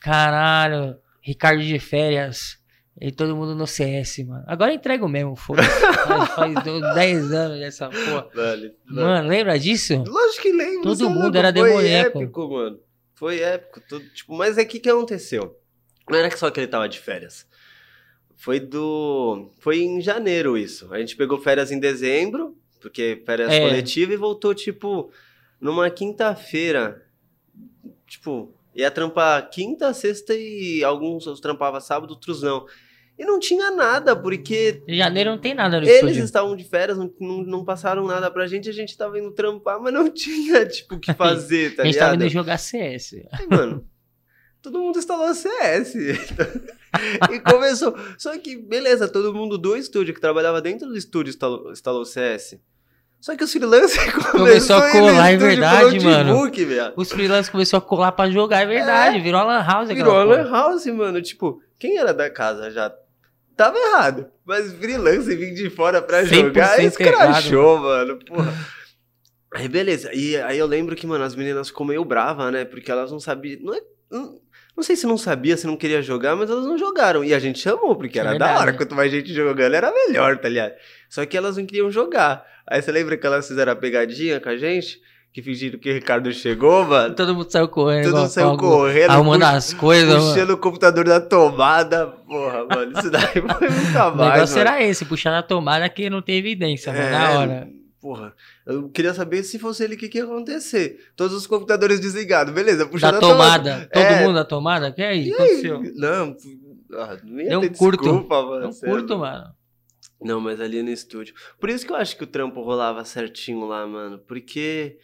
Speaker 1: Caralho. Ricardo de férias. E todo mundo no CS, mano. Agora entrego mesmo, foda-se. faz, faz do- 10 anos essa porra.
Speaker 2: Vale.
Speaker 1: Mano, lembra disso?
Speaker 2: Lógico que lembro.
Speaker 1: Todo
Speaker 2: é
Speaker 1: mundo
Speaker 2: louco,
Speaker 1: era
Speaker 2: Foi
Speaker 1: demoníaco.
Speaker 2: épico, mano. Foi épico. Tudo, tipo, mas é que que aconteceu? Não era só que ele tava de férias. Foi do. Foi em janeiro isso. A gente pegou férias em dezembro, porque férias
Speaker 1: É.
Speaker 2: coletiva, e voltou, tipo, numa quinta-feira. Tipo, ia trampar quinta, sexta e alguns eu trampava sábado, outros não. E não tinha nada, porque
Speaker 1: Em janeiro não tem nada no
Speaker 2: eles
Speaker 1: estúdio.
Speaker 2: estavam de férias, não, não, não passaram nada pra gente, a gente tava indo trampar, mas não tinha, tipo, o que fazer, tá
Speaker 1: a gente tava
Speaker 2: ligado?
Speaker 1: indo jogar CS.
Speaker 2: Aí, mano, todo mundo instalou CS. e começou. Só que, beleza, todo mundo do estúdio que trabalhava dentro do estúdio instalou, instalou CS. Só que os freelancers
Speaker 1: Começou a colar, é verdade, mano.
Speaker 2: notebook.
Speaker 1: Os freelancers começaram a colar pra jogar, é verdade. Virou a Lan House.
Speaker 2: Virou a Lan. House, mano. Tipo, quem era da casa já tava errado. Mas freelancer vir de fora pra
Speaker 1: 100%
Speaker 2: jogar, escrachou, mano. Porra. Aí, beleza. E aí eu lembro que, mano, as meninas ficou meio bravas, né? Porque elas não sabiam. Não, é, não, não sei se não sabia, se não queria jogar, mas elas não jogaram. E a gente chamou, porque
Speaker 1: É
Speaker 2: era da hora. Quanto mais gente jogando, era melhor, tá ligado? Só que elas não queriam jogar. Aí você lembra que elas fizeram a pegadinha com a gente? Que fingiram que o Ricardo chegou, mano?
Speaker 1: Todo mundo saiu correndo.
Speaker 2: Todo mundo saiu
Speaker 1: fogo,
Speaker 2: correndo,
Speaker 1: Arrumando as coisas. mano.
Speaker 2: puxando o computador da tomada. Porra, mano, isso daí foi nunca
Speaker 1: O
Speaker 2: mais.
Speaker 1: negócio
Speaker 2: mano.
Speaker 1: era esse, puxar na tomada que não tem evidência, mano,
Speaker 2: É,
Speaker 1: na hora.
Speaker 2: Porra, eu queria saber se fosse ele o que, que ia acontecer. Todos os computadores desligados, beleza, puxando
Speaker 1: Da
Speaker 2: a
Speaker 1: tomada. Todo
Speaker 2: É.
Speaker 1: mundo da tomada? Que aí?
Speaker 2: E aí? Não, ah, não ia
Speaker 1: Deu um
Speaker 2: ter
Speaker 1: curto.
Speaker 2: desculpa, mano.
Speaker 1: Não
Speaker 2: cê é
Speaker 1: curto, mano.
Speaker 2: Não, mas ali no estúdio. Por isso que eu acho que o trampo rolava certinho lá, mano. Porque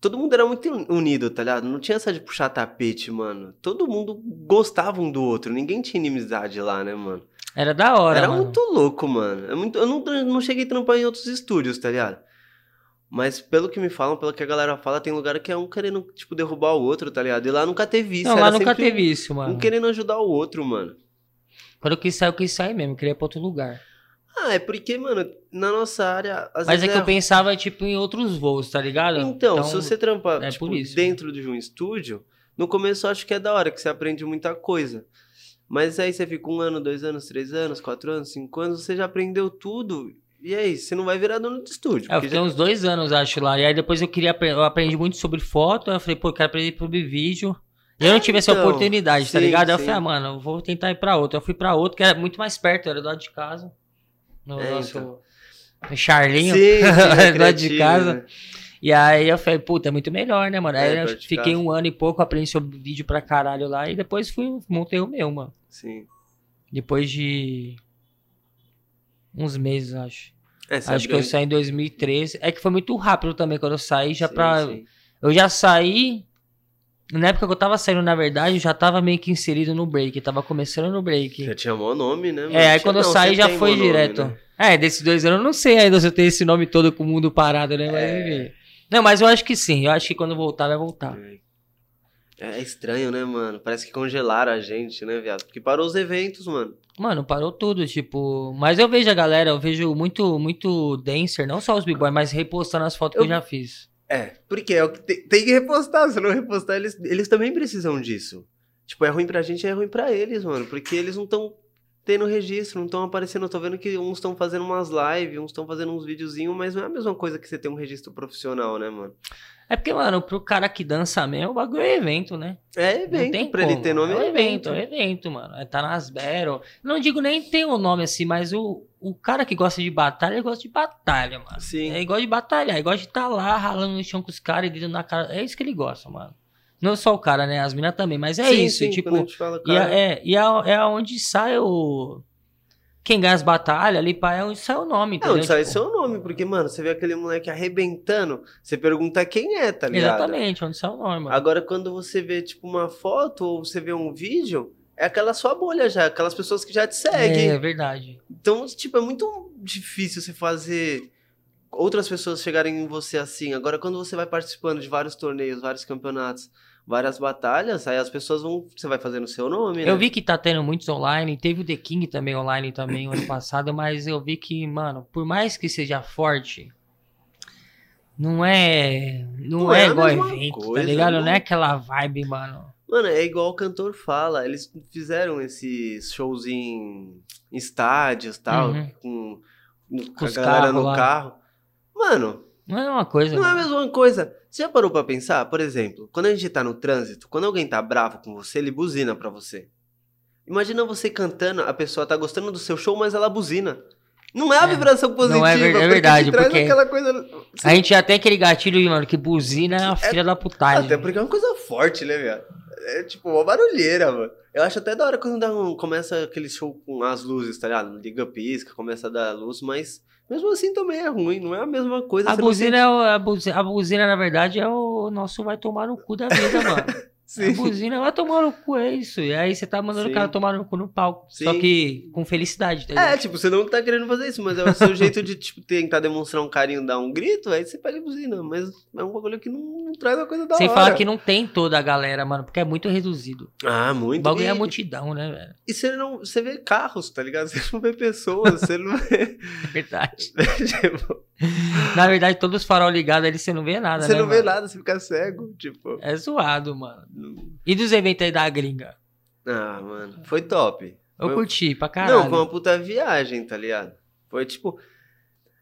Speaker 2: todo mundo era muito unido, tá ligado? Não tinha essa de puxar tapete, mano. Todo mundo gostava um do outro. Ninguém tinha inimizade lá, né, mano?
Speaker 1: Era da hora,
Speaker 2: Era
Speaker 1: mano.
Speaker 2: muito louco, mano. É. Eu não, não cheguei a trampar em outros estúdios, tá ligado? Mas pelo que me falam, pelo que a galera fala, tem lugar que é um querendo, tipo, derrubar o outro, tá ligado? E lá nunca teve isso.
Speaker 1: Não, lá nunca teve isso,
Speaker 2: Um
Speaker 1: mano.
Speaker 2: querendo ajudar o outro, mano.
Speaker 1: Quando eu quis sair, eu quis sair mesmo. Queria ir pra outro lugar.
Speaker 2: Ah, é porque, mano, na nossa área.
Speaker 1: Mas é que eu pensava, tipo, em outros voos, tá ligado?
Speaker 2: Então, se você trampar
Speaker 1: é
Speaker 2: tipo,
Speaker 1: isso.
Speaker 2: dentro de um estúdio, no começo eu acho que é da hora, que você aprende muita coisa. Mas aí você fica um ano, dois anos, três anos, quatro anos, cinco anos, você já aprendeu tudo. E aí, você não vai virar dono de estúdio.
Speaker 1: É, eu fiquei
Speaker 2: já-
Speaker 1: uns dois anos, acho, lá. E aí depois eu queria eu aprendi muito sobre foto. Aí eu falei, pô, eu quero aprender sobre vídeo. E eu não tive essa
Speaker 2: Então,
Speaker 1: oportunidade, tá
Speaker 2: sim,
Speaker 1: ligado? Aí eu
Speaker 2: sim.
Speaker 1: falei, ah, mano, eu vou tentar ir pra outro. Eu fui pra outro, que era muito mais perto, era do lado de casa. No
Speaker 2: É,
Speaker 1: nosso
Speaker 2: então.
Speaker 1: Charlinho,
Speaker 2: Sim, sim, é
Speaker 1: do lado de casa.
Speaker 2: né?
Speaker 1: E aí eu falei, puta, é muito melhor, né, mano? Aí
Speaker 2: É,
Speaker 1: eu
Speaker 2: perto de
Speaker 1: fiquei
Speaker 2: casa.
Speaker 1: um ano e pouco, aprendi sobre vídeo pra caralho lá. E depois fui, montei o meu, mano.
Speaker 2: Sim.
Speaker 1: Depois de uns meses, acho.
Speaker 2: É,
Speaker 1: Acho que eu saí em 2013. É que foi muito rápido também quando eu saí, já
Speaker 2: Sim,
Speaker 1: pra.
Speaker 2: sim.
Speaker 1: Eu já saí. Na época que eu tava saindo, na verdade, eu já tava meio que inserido no break. Tava começando no break.
Speaker 2: Já tinha mó nome, né? mano?
Speaker 1: É, aí quando eu
Speaker 2: não,
Speaker 1: saí
Speaker 2: sempre
Speaker 1: já foi
Speaker 2: nome,
Speaker 1: direto.
Speaker 2: né?
Speaker 1: É, desses dois anos eu não sei ainda se eu tenho esse nome todo com o mundo parado, né? Mas
Speaker 2: É.
Speaker 1: Não, mas eu acho que sim. Eu acho que quando voltar, vai voltar.
Speaker 2: É estranho, né, mano? Parece que congelaram a gente, né, viado? Porque parou os eventos, mano.
Speaker 1: Mano, parou tudo, tipo. Mas eu vejo a galera, eu vejo muito, muito dancer, não só os b-boy, mas repostando as fotos que eu
Speaker 2: Eu-
Speaker 1: já fiz.
Speaker 2: É, porque é o que tem, tem que repostar. Se não repostar, eles, eles também precisam disso. Tipo, é ruim pra gente, é ruim pra eles, mano. Porque eles não estão tendo registro, não estão aparecendo. Eu tô vendo que uns estão fazendo umas lives, uns estão fazendo uns videozinhos, mas não é a mesma coisa que você ter um registro profissional, né, mano?
Speaker 1: É porque, mano, pro cara que dança mesmo, o bagulho é evento, né?
Speaker 2: É
Speaker 1: Não
Speaker 2: evento,
Speaker 1: tem
Speaker 2: pra ele
Speaker 1: como.
Speaker 2: ter nome
Speaker 1: é
Speaker 2: é
Speaker 1: evento,
Speaker 2: evento.
Speaker 1: é evento, mano. É tá nas battle. Não digo nem tem um nome assim, mas o, o cara que gosta de batalha, ele gosta de batalha, mano.
Speaker 2: Sim.
Speaker 1: Ele gosta de batalhar, ele gosta de estar lá ralando no chão com os caras e dedo na cara. É isso que ele gosta, mano. Não só o cara, né? As minas também, mas é
Speaker 2: Sim,
Speaker 1: isso,
Speaker 2: sim,
Speaker 1: tipo.
Speaker 2: fala,
Speaker 1: E,
Speaker 2: cara,
Speaker 1: é, e a- é onde sai o. Quem ganha as batalhas ali, pá, é onde sai o nome,
Speaker 2: É,
Speaker 1: entendeu?
Speaker 2: onde sai
Speaker 1: Tipo,
Speaker 2: seu nome, porque, mano, você vê aquele moleque arrebentando, você pergunta quem é, tá ligado?
Speaker 1: Exatamente, onde sai o nome, mano.
Speaker 2: Agora, quando você vê, tipo, uma foto ou você vê um vídeo, é aquela sua bolha já, aquelas pessoas que já te seguem.
Speaker 1: É verdade.
Speaker 2: Então, tipo, é muito difícil você fazer outras pessoas chegarem em você assim. Agora, quando você vai participando de vários torneios, vários campeonatos, várias batalhas, aí as pessoas vão. Você vai fazendo o seu nome, né?
Speaker 1: Eu vi que tá tendo muitos online, teve o The King também online também ano passado, mas eu vi que, mano, por mais que seja forte, não é. Não,
Speaker 2: Não
Speaker 1: é,
Speaker 2: é
Speaker 1: igual evento, tá
Speaker 2: coisa,
Speaker 1: ligado? Não
Speaker 2: não.
Speaker 1: é aquela vibe, mano.
Speaker 2: Mano, é igual o cantor fala. Eles fizeram esses shows em estádios e tal,
Speaker 1: Uhum.
Speaker 2: com, com
Speaker 1: Com
Speaker 2: a galera
Speaker 1: carros
Speaker 2: no
Speaker 1: lá.
Speaker 2: carro. Mano,
Speaker 1: Não é uma coisa.
Speaker 2: Não é a
Speaker 1: mano.
Speaker 2: mesma coisa. Você já parou pra pensar? Por exemplo, quando a gente tá no trânsito, quando alguém tá bravo com você, ele buzina pra você. Imagina você cantando, a pessoa tá gostando do seu show, mas ela buzina. Não é a
Speaker 1: É.
Speaker 2: vibração positiva,
Speaker 1: Não é ver- é
Speaker 2: porque
Speaker 1: verdade,
Speaker 2: traz
Speaker 1: porque
Speaker 2: aquela coisa...
Speaker 1: A gente já tem aquele gatilho, mano, que buzina é uma filha da putagem.
Speaker 2: Até porque é uma coisa forte, né, viado? É tipo uma barulheira, mano. Eu acho até da hora quando dá um- começa aquele show com as luzes, tá ligado? Liga pisca, começa a dar luz, mas mesmo assim também é ruim, não é a mesma coisa.
Speaker 1: A buzina, é o- a, buzina, a buzina, na verdade, é o nosso vai tomar no cu da vida, mano.
Speaker 2: Sim.
Speaker 1: A buzina vai tomar no cu, é isso. E aí você tá mandando
Speaker 2: Sim.
Speaker 1: o cara tomar no cu no palco. Só
Speaker 2: Sim.
Speaker 1: que com felicidade, tá
Speaker 2: É, tipo, você não tá querendo fazer isso, mas é o seu jeito de, tipo, tentar demonstrar um carinho, dar um grito, aí você pega a buzina. Mas é um bagulho que não, não traz uma coisa da
Speaker 1: Sem
Speaker 2: hora.
Speaker 1: falar que não tem toda a galera, mano, porque é muito reduzido.
Speaker 2: Ah,
Speaker 1: O
Speaker 2: muito.
Speaker 1: bagulho é
Speaker 2: e,
Speaker 1: a multidão, né, velho?
Speaker 2: e você não. Você vê carros, tá ligado? Você não vê pessoas, você não vê.
Speaker 1: É verdade.
Speaker 2: tipo,
Speaker 1: Na verdade, todos os farol ligados ali você não vê nada,
Speaker 2: você
Speaker 1: né?
Speaker 2: não vê
Speaker 1: mano?
Speaker 2: nada, você fica cego. Tipo.
Speaker 1: É zoado, mano. E dos eventos aí da gringa?
Speaker 2: Ah, mano. Foi top.
Speaker 1: Eu
Speaker 2: Foi-
Speaker 1: curti pra caralho.
Speaker 2: Não, foi uma puta viagem, tá ligado? Foi tipo.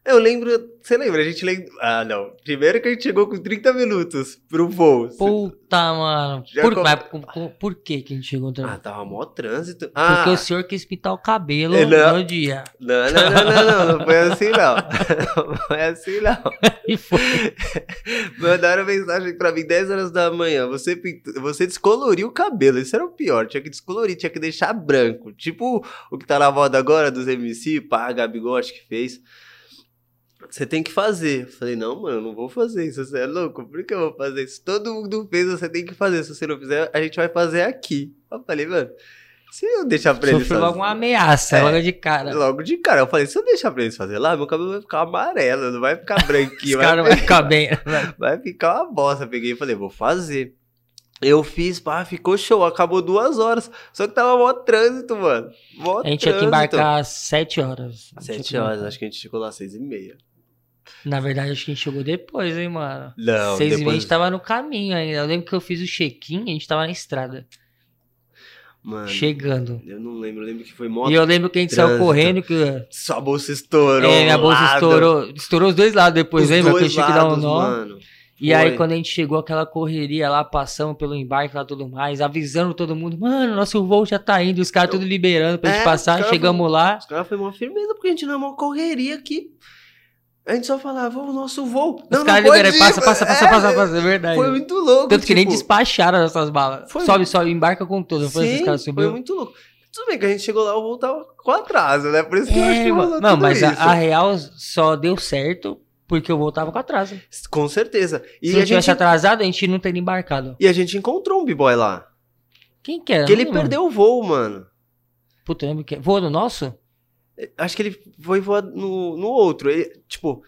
Speaker 2: Eu lembro. Você lembra? A gente lembra. Ah, não. Primeiro que a gente chegou com 30 minutos pro voo.
Speaker 1: Puta, mano. Por,
Speaker 2: come-
Speaker 1: mas com- com- por que que a gente chegou?
Speaker 2: Ah, tava mó trânsito. Ah,
Speaker 1: Porque o senhor quis pintar o cabelo
Speaker 2: não.
Speaker 1: no dia.
Speaker 2: não, não, não, não, não, não foi assim não. Não foi assim não.
Speaker 1: E foi.
Speaker 2: Mandaram mensagem pra mim 10 horas da manhã. Você, pintou, você descoloriu o cabelo. Isso era o pior. Tinha que descolorir, tinha que deixar branco. Tipo o que tá na moda agora dos MC, pá, Gabigol acho que fez. Você tem que fazer. Eu falei, não, mano, eu não vou fazer isso. Você é louco? Por que eu vou fazer isso? Todo mundo fez, você tem que fazer. Se você não fizer, a gente vai fazer aqui. Eu falei, mano, se eu deixar pra eles
Speaker 1: Sofreu logo uma ameaça,
Speaker 2: É.
Speaker 1: logo de cara.
Speaker 2: Logo de cara, eu falei, se eu deixar pra eles fazer lá, meu cabelo vai ficar amarelo, não vai ficar
Speaker 1: Os
Speaker 2: branquinho, vai,
Speaker 1: caras vão ficar bem.
Speaker 2: vai ficar uma bosta. Peguei e falei, vou fazer. Eu fiz, pá, ficou show, acabou duas horas. Só que tava mó trânsito, mano. Mó
Speaker 1: A gente tinha que
Speaker 2: trânsito.
Speaker 1: embarcar às 7 horas.
Speaker 2: Sete horas, acho que a gente chegou lá às seis e meia.
Speaker 1: Na verdade, acho que a gente chegou depois, hein, mano.
Speaker 2: Não,
Speaker 1: 6 e meia a
Speaker 2: depois...
Speaker 1: gente tava no caminho ainda. Eu lembro que eu fiz o check-in a gente tava na estrada.
Speaker 2: Mano,
Speaker 1: chegando.
Speaker 2: eu não lembro, eu lembro que foi mó...
Speaker 1: E eu lembro que a gente saiu
Speaker 2: trânsito.
Speaker 1: correndo que.
Speaker 2: Sua bolsa estourou.
Speaker 1: É, minha bolsa
Speaker 2: lado,
Speaker 1: estourou. Estourou os dois lados depois,
Speaker 2: os
Speaker 1: lembra? Que eu
Speaker 2: dois
Speaker 1: tinha que dar um
Speaker 2: lados,
Speaker 1: nó.
Speaker 2: mano.
Speaker 1: E aí,
Speaker 2: Foi.
Speaker 1: quando a gente chegou, aquela correria lá, passamos pelo embarque lá tudo mais, avisando todo mundo, mano, nosso voo já tá indo, os caras tudo liberando pra gente
Speaker 2: É,
Speaker 1: passar,
Speaker 2: os caras
Speaker 1: chegamos lá.
Speaker 2: Os caras foi uma firmeza, porque a gente não é uma correria aqui. A gente só falava, o nosso voo.
Speaker 1: Os
Speaker 2: Não, não
Speaker 1: caras
Speaker 2: pode
Speaker 1: liberaram, passa, passa, passa,
Speaker 2: é,
Speaker 1: passa, passa, é verdade.
Speaker 2: Foi muito louco.
Speaker 1: Tanto que nem
Speaker 2: tipo,
Speaker 1: despacharam essas balas.
Speaker 2: Foi-
Speaker 1: Sobe, sobe, embarca com tudo.
Speaker 2: Sim,
Speaker 1: caras
Speaker 2: foi muito louco. Tudo bem que a gente chegou lá, o voo tava com atraso, né? Por isso que eu acho
Speaker 1: É,
Speaker 2: que rolou
Speaker 1: mano. Não, mas a, a real só deu certo porque eu voltava com atraso.
Speaker 2: Com certeza. E
Speaker 1: Se eu
Speaker 2: a,
Speaker 1: tivesse
Speaker 2: gente,
Speaker 1: atrasado, a gente não teria embarcado.
Speaker 2: e a gente encontrou um b-boy lá.
Speaker 1: Quem que era?
Speaker 2: Que ele
Speaker 1: Não
Speaker 2: perdeu o voo, mano.
Speaker 1: Puta, eu lembro que. Voa no nosso?
Speaker 2: Acho que ele foi voar no, no outro. Ele, tipo,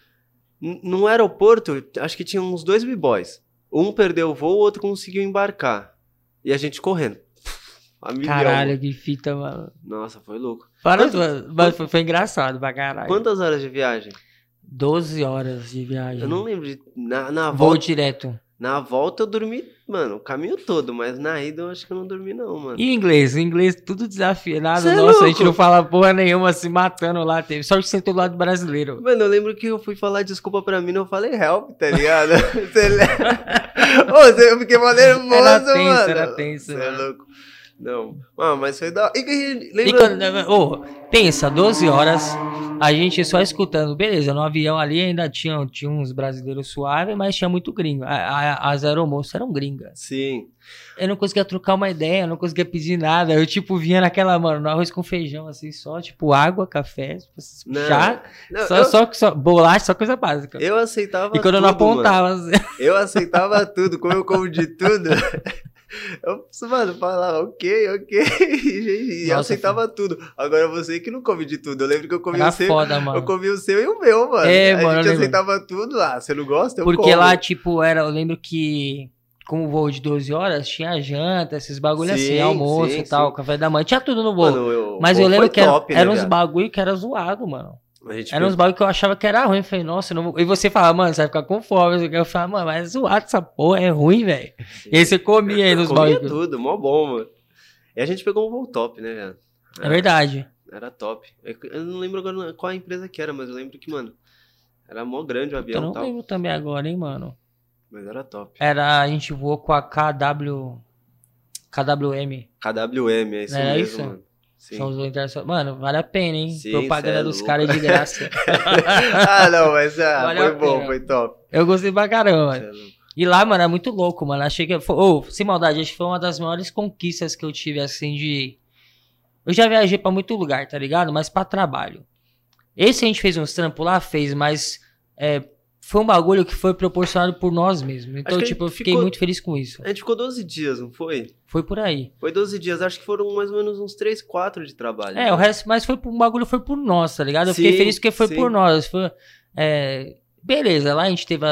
Speaker 2: no aeroporto, acho que tinha uns dois b-boys. Um perdeu o voo, o outro conseguiu embarcar. E a gente correndo. A milhão.
Speaker 1: Caralho, que fita, mano.
Speaker 2: Nossa, foi louco.
Speaker 1: Para tua- Mas foi, foi engraçado pra caralho.
Speaker 2: Quantas horas de viagem?
Speaker 1: 12 horas de viagem.
Speaker 2: Eu não lembro de. Na, na,
Speaker 1: Voo
Speaker 2: volta,
Speaker 1: direto.
Speaker 2: Na volta eu dormi, mano, o caminho todo, mas na ida eu acho que eu não dormi, não, mano.
Speaker 1: E inglês? O inglês tudo desafinado.
Speaker 2: É
Speaker 1: Nossa, a gente não fala porra nenhuma se matando lá. Teve. Só que sentou do lado brasileiro.
Speaker 2: Mano, eu lembro que eu fui falar desculpa pra mim, eu falei help, tá ligado? Você le- Ô, eu fiquei mó nervoso,
Speaker 1: Era tenso,
Speaker 2: mano.
Speaker 1: era tenso,
Speaker 2: Você é
Speaker 1: mano.
Speaker 2: louco. Não. Mano, mas foi da. E, e,
Speaker 1: E
Speaker 2: lembra...
Speaker 1: quando, ô, pensa, 12 horas, a gente só escutando. Beleza, no avião ali ainda tinha, tinha uns brasileiros suaves, mas tinha muito gringo. A- a- as aeromoças eram gringas.
Speaker 2: Sim.
Speaker 1: Eu não conseguia trocar uma ideia, eu não conseguia pedir nada. Eu, tipo, vinha naquela, mano, no arroz com feijão, assim, só, tipo, água, café, tipo,
Speaker 2: Não.
Speaker 1: chá,
Speaker 2: Não,
Speaker 1: só,
Speaker 2: eu,
Speaker 1: só, só, bolacha, só coisa básica.
Speaker 2: eu aceitava
Speaker 1: e quando eu não
Speaker 2: tudo,
Speaker 1: apontava, assim,
Speaker 2: Eu aceitava tudo, como eu como de tudo. Eu, mano, falava, ok, ok. E eu
Speaker 1: Nossa,
Speaker 2: aceitava tudo. Agora você que não come de tudo. Eu lembro que eu comia
Speaker 1: era
Speaker 2: o seu.
Speaker 1: foda,
Speaker 2: Eu
Speaker 1: mano.
Speaker 2: comia o seu e o meu, mano.
Speaker 1: É,
Speaker 2: a
Speaker 1: mano, eu
Speaker 2: gente aceitava tudo lá. Você não gosta? Eu
Speaker 1: Porque
Speaker 2: como.
Speaker 1: lá, tipo, era, eu lembro que com o voo de 12 horas tinha janta, esses bagulho assim,
Speaker 2: Sim,
Speaker 1: almoço
Speaker 2: sim,
Speaker 1: e tal,
Speaker 2: sim.
Speaker 1: café da manhã, tinha tudo no voo.
Speaker 2: Mano, eu,
Speaker 1: Mas eu lembro que era,
Speaker 2: top, né,
Speaker 1: eram uns bagulho que era zoado, mano.
Speaker 2: A gente
Speaker 1: Eram uns bagulho que eu achava que era ruim. Eu falei, nossa, eu não vou... E você fala, mano, você vai ficar com fome. Eu falava, mano, mas é zoado essa porra, é ruim, velho. E aí você comia aí nos
Speaker 2: comia
Speaker 1: bagulho.
Speaker 2: tudo, mó bom, mano. E a gente pegou um voo top, né, viado?
Speaker 1: É verdade.
Speaker 2: Era top. Eu não lembro agora qual a empresa que era, mas eu lembro que, mano, era mó grande o
Speaker 1: Eu
Speaker 2: avião e
Speaker 1: não
Speaker 2: tal.
Speaker 1: lembro também agora, hein, mano.
Speaker 2: Mas era top.
Speaker 1: Era, a gente voou com a KW... KWM.
Speaker 2: KWM, é isso
Speaker 1: Era
Speaker 2: mesmo,
Speaker 1: isso?
Speaker 2: mano. Sim.
Speaker 1: São os internacionais. Mano, vale a pena, hein?
Speaker 2: Sim,
Speaker 1: Propaganda
Speaker 2: é
Speaker 1: dos caras de graça.
Speaker 2: ah, não, mas ah,
Speaker 1: Valeu
Speaker 2: foi bom, foi top.
Speaker 1: Eu gostei pra caramba,
Speaker 2: é.
Speaker 1: E lá, mano, é muito louco, mano. Achei que. Foi, oh, sem maldade, acho que foi uma das maiores conquistas que eu tive, assim, de. Eu já viajei pra muito lugar, tá ligado? Mas pra trabalho. Esse a gente fez uns trampos lá, fez, mas. É, foi um bagulho que foi proporcionado por nós mesmos. Então, tipo, eu fiquei
Speaker 2: ficou-
Speaker 1: muito feliz com isso.
Speaker 2: A gente ficou 12 dias, não foi?
Speaker 1: Foi por aí.
Speaker 2: Foi 12 dias, acho que foram mais ou menos uns 3, 4 de trabalho.
Speaker 1: É, o resto, mas foi por- um bagulho foi por nós, tá ligado? Eu fiquei
Speaker 2: Sim,
Speaker 1: feliz porque foi
Speaker 2: sim.
Speaker 1: por nós. Foi, é, beleza, lá a gente teve.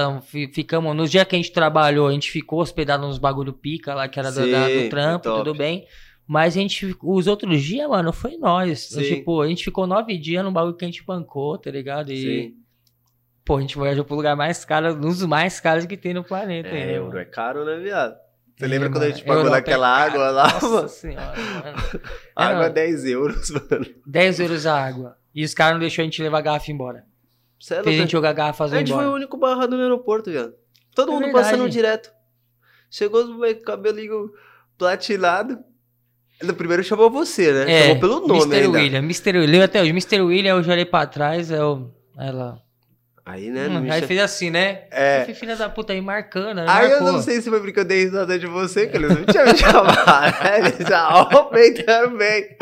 Speaker 1: Ficamos. No dia que a gente trabalhou, a gente ficou hospedado nos bagulho pica lá, que era do, da-
Speaker 2: Sim,
Speaker 1: do trampo, tudo bem. Mas a gente, os outros dias, mano, foi nós.
Speaker 2: Sim.
Speaker 1: Tipo, a gente ficou nove dias num bagulho que a gente bancou, tá ligado? E,
Speaker 2: Sim.
Speaker 1: Pô, a gente viajou pro lugar mais caro, um dos mais caros que tem no planeta.
Speaker 2: É,
Speaker 1: né,
Speaker 2: ouro
Speaker 1: mano?
Speaker 2: é caro, né, viado? Você
Speaker 1: É,
Speaker 2: lembra quando a
Speaker 1: mano,
Speaker 2: gente pagou
Speaker 1: é
Speaker 2: naquela
Speaker 1: caro.
Speaker 2: água lá,
Speaker 1: Nossa
Speaker 2: mano?
Speaker 1: senhora, mano.
Speaker 2: Água
Speaker 1: Era
Speaker 2: 10 euros, mano.
Speaker 1: 10 euros a água. E os caras não deixaram a gente levar a garrafa embora.
Speaker 2: É
Speaker 1: Fez a gente
Speaker 2: louco.
Speaker 1: jogar a garrafa
Speaker 2: A gente foi
Speaker 1: embora.
Speaker 2: o único barrado no aeroporto, viado. Todo
Speaker 1: É
Speaker 2: mundo
Speaker 1: verdade.
Speaker 2: passando direto. Chegou com cabelinho platinado. No primeiro chamou você, né?
Speaker 1: É,
Speaker 2: chamou pelo nome
Speaker 1: Mr.
Speaker 2: ainda.
Speaker 1: William, Mr. William, até hoje. Mr. William, eu já olhei pra trás, eu. Ela.
Speaker 2: Aí, né?
Speaker 1: Hum, aí fez assim, né?
Speaker 2: É.
Speaker 1: Filha da puta aí marcando. aí
Speaker 2: Aí eu não sei se foi porque eu dei risada de você, que eles não tinham me chamado. né? Eles já aumentaram bem.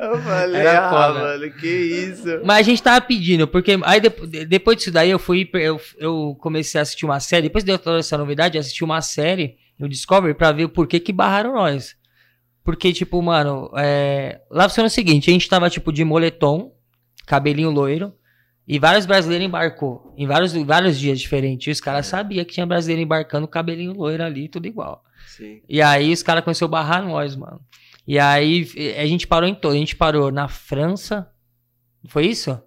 Speaker 2: Eu falei, ah,
Speaker 1: foda.
Speaker 2: mano, que isso.
Speaker 1: Mas a gente tava pedindo, porque aí depo- de- depois disso daí eu fui, eu, eu comecei a assistir uma série, depois de toda essa novidade, eu assisti uma série no Discovery pra ver o porquê que barraram nós. Porque, tipo, mano, é, lá funciona o seguinte, a gente tava, tipo, de moletom, cabelinho loiro, e vários brasileiros embarcou, em vários, vários dias diferentes. E os caras sabiam que tinha brasileiro embarcando cabelinho loiro ali, tudo igual.
Speaker 2: Sim.
Speaker 1: E aí os caras começaram a barrar nós, mano. E aí a gente parou em todo. A gente parou na França. Foi isso?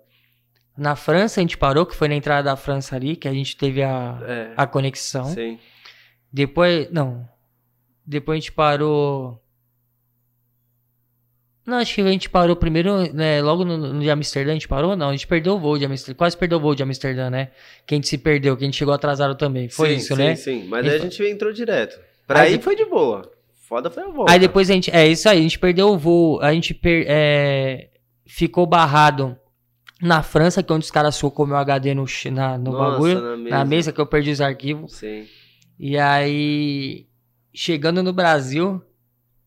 Speaker 1: Na França a gente parou, que foi na entrada da França ali, que a gente teve a,
Speaker 2: É.
Speaker 1: a conexão.
Speaker 2: Sim.
Speaker 1: Depois. Não. Depois a gente parou. Não, acho que a gente parou primeiro, né? Logo no, no de Amsterdã a gente parou? Não, a gente perdeu o voo de Amsterdã. Quase perdeu o voo de Amsterdã, né? Que a gente se perdeu, que a gente chegou atrasado também. Foi
Speaker 2: sim,
Speaker 1: isso,
Speaker 2: sim,
Speaker 1: né?
Speaker 2: Sim, Mas
Speaker 1: E
Speaker 2: aí a gente entrou direto. Pra
Speaker 1: Aí
Speaker 2: aí foi de boa. Foda foi a volta.
Speaker 1: Aí depois a gente. É isso aí, a gente perdeu o voo. A gente per- é, ficou barrado na França, que é onde os caras socou meu HD no, na, no
Speaker 2: Nossa,
Speaker 1: bagulho.
Speaker 2: na mesa.
Speaker 1: Na mesa que eu perdi os arquivos.
Speaker 2: Sim.
Speaker 1: E aí. Chegando no Brasil.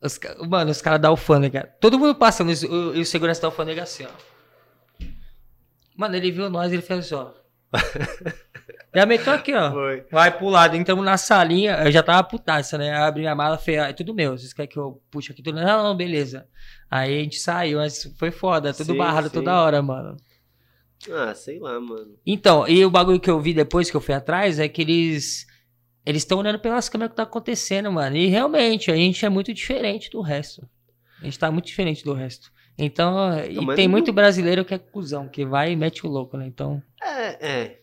Speaker 1: Os, mano, os caras da alfândega. Todo mundo passando. E o, o segurança da alfândega assim, ó. Mano, ele viu nós e ele fez assim, ó. Já meteu aqui, ó.
Speaker 2: Foi.
Speaker 1: Vai pro lado, entramos na salinha, eu já tava putaça, né? Abri a mala, falei, ah, é tudo meu, vocês querem que eu puxe aqui tudo? Não, não, beleza. Aí a gente saiu, mas foi foda, tudo
Speaker 2: Sim,
Speaker 1: barrado
Speaker 2: sim.
Speaker 1: toda hora, mano.
Speaker 2: Ah, sei lá, mano.
Speaker 1: Então, e o bagulho que eu vi depois que eu fui atrás é que eles. Eles estão olhando pelas câmeras que tá acontecendo, mano. E realmente, a gente é muito diferente do resto. A gente tá muito diferente do resto. Então, e
Speaker 2: mas
Speaker 1: tem
Speaker 2: não-
Speaker 1: muito brasileiro que é cuzão, que vai e mete o louco, né? Então,
Speaker 2: É, é.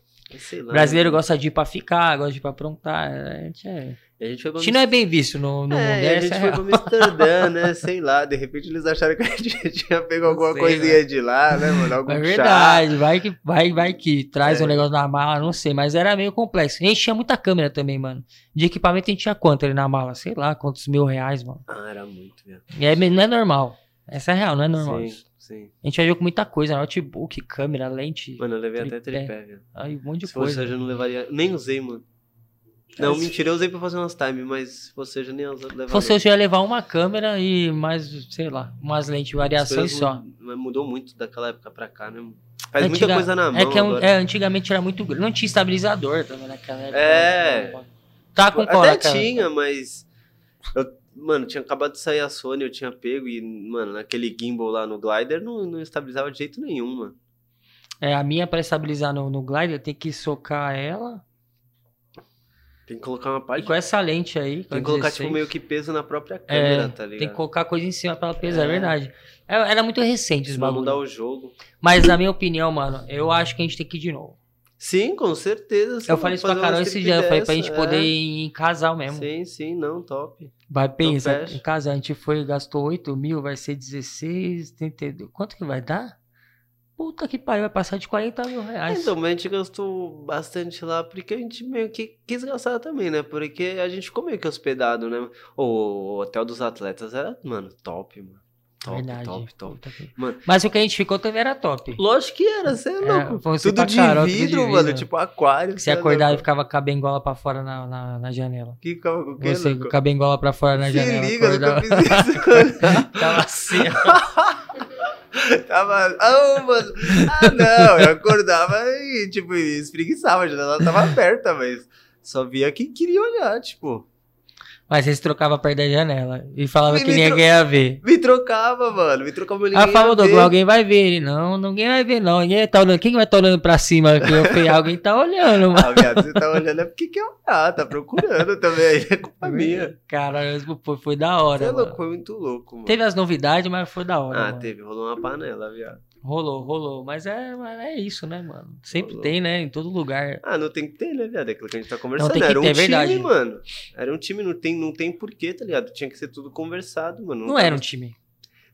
Speaker 2: Lá.
Speaker 1: brasileiro
Speaker 2: né?
Speaker 1: gosta de ir pra ficar, gosta de ir pra aprontar. A gente é.
Speaker 2: A gente foi pra
Speaker 1: não é bem visto no, no mundo.
Speaker 2: É, a gente
Speaker 1: é
Speaker 2: foi
Speaker 1: real.
Speaker 2: pra Amsterdã, né? Sei lá, de repente eles acharam que a gente tinha pego alguma
Speaker 1: sei,
Speaker 2: coisinha de lá, né, mano? Algum
Speaker 1: É
Speaker 2: chá.
Speaker 1: verdade, vai que, vai, vai que traz
Speaker 2: É.
Speaker 1: um negócio na mala, não sei, mas era meio complexo. A gente tinha muita câmera também, mano. De equipamento a gente tinha quanto ali na mala? Sei lá, quantos mil reais, mano.
Speaker 2: Ah, era muito, velho.
Speaker 1: E aí não é normal. Essa é real, não é normal.
Speaker 2: Sim,
Speaker 1: isso.
Speaker 2: sim.
Speaker 1: A gente viajou com muita coisa, notebook, câmera, lente,
Speaker 2: Mano, eu levei até
Speaker 1: Tripé.
Speaker 2: tripé, velho.
Speaker 1: aí um monte de
Speaker 2: Se
Speaker 1: coisa.
Speaker 2: hoje eu não levaria. Nem usei, mano. Não,
Speaker 1: É,
Speaker 2: mentira, eu usei pra fazer umas time, mas hoje eu nem não.
Speaker 1: hoje, eu ia levar uma câmera e mais, sei lá, umas lentes de variação só.
Speaker 2: mudou muito daquela época pra cá, né? Faz
Speaker 1: Antiga-
Speaker 2: muita coisa na mão.
Speaker 1: É que é um-
Speaker 2: agora.
Speaker 1: é, antigamente era muito grande. Não tinha estabilizador também naquela época.
Speaker 2: É.
Speaker 1: Tá com qual
Speaker 2: Até tinha, mas. eu- mano, tinha acabado de sair a Sony, eu tinha pego e, mano, naquele gimbal lá no glider não, não estabilizava de jeito nenhum, mano.
Speaker 1: É, a minha pra estabilizar no, no glider tem que socar ela.
Speaker 2: Tem que colocar uma
Speaker 1: E
Speaker 2: parte.
Speaker 1: com essa lente aí.
Speaker 2: Tem que colocar,
Speaker 1: 16,
Speaker 2: tipo, meio que peso na própria câmera,
Speaker 1: É,
Speaker 2: tá ligado?
Speaker 1: Tem que colocar coisa em cima pra ela pesar, é,
Speaker 2: É.
Speaker 1: verdade. É, Era muito recente os
Speaker 2: mudar o jogo.
Speaker 1: Mas na minha opinião, mano, eu acho que a gente tem que ir de novo.
Speaker 2: Sim, com certeza.
Speaker 1: eu falei isso pra Carol esse dia, eu falei pra gente poder
Speaker 2: é.
Speaker 1: ir em casal mesmo.
Speaker 2: Sim, sim, não, top.
Speaker 1: Vai pensa,
Speaker 2: fecha.
Speaker 1: em casa a gente foi, gastou 8 mil, vai ser 16, 32. Quanto que vai dar? Puta que pariu, vai passar de 40 mil reais.
Speaker 2: Então, mas a gente gastou bastante lá porque a gente meio que quis gastar também, né? Porque a gente ficou meio que hospedado, né? O hotel dos atletas era, mano, top, mano. Top,
Speaker 1: Verdade.
Speaker 2: top, top. Mano.
Speaker 1: Mas o que a gente ficou também era top.
Speaker 2: Lógico que era, você é louco.
Speaker 1: você
Speaker 2: tudo de
Speaker 1: Carol, tudo de
Speaker 2: vidro,
Speaker 1: vidro.
Speaker 2: mano, tipo aquário.
Speaker 1: Você
Speaker 2: cê é
Speaker 1: acordava e ficava com a bengola pra fora na, na, na janela.
Speaker 2: Que ficava com o quê,
Speaker 1: Você com a bengola pra fora na
Speaker 2: Se
Speaker 1: janela.
Speaker 2: liga,
Speaker 1: acordava.
Speaker 2: nunca fiz isso.
Speaker 1: Tava assim, ó.
Speaker 2: Tava. Ah, mano. Ah, não. Eu acordava e, tipo, espreguiçava. A janela tava aberta, mas só via quem queria olhar, tipo.
Speaker 1: Mas vocês trocavam perto da janela e falava
Speaker 2: Me-
Speaker 1: que
Speaker 2: me
Speaker 1: ninguém ia ver.
Speaker 2: Me trocava, mano. Me trocava ninguém.
Speaker 1: Aí eu falava, Douglas, alguém vai ver ele. Não, ninguém vai ver, não. Ninguém tá olhando. Quem vai estar olhando pra cima? Que eu falei, alguém tá olhando, mano.
Speaker 2: Ah, viado, você tá olhando é porque quer olhar, tá procurando também. Aí é culpa minha.
Speaker 1: Cara, foi, foi da hora.
Speaker 2: Você é louco, foi muito louco, mano.
Speaker 1: Teve as novidades, mas foi da hora.
Speaker 2: Ah,
Speaker 1: mano.
Speaker 2: teve, rolou uma panela, viado.
Speaker 1: Rolou, rolou. Mas é, é isso, né, mano? Sempre
Speaker 2: Rolou.
Speaker 1: tem, né? Em todo lugar.
Speaker 2: Ah, não tem que ter, né, viado? É aquilo que a gente tá conversando.
Speaker 1: tem que
Speaker 2: Era um
Speaker 1: ter, é
Speaker 2: time,
Speaker 1: verdade.
Speaker 2: mano. Era um time, não tem, não tem porquê, tá ligado? Tinha que ser tudo conversado, mano.
Speaker 1: Não
Speaker 2: tava-
Speaker 1: era um time.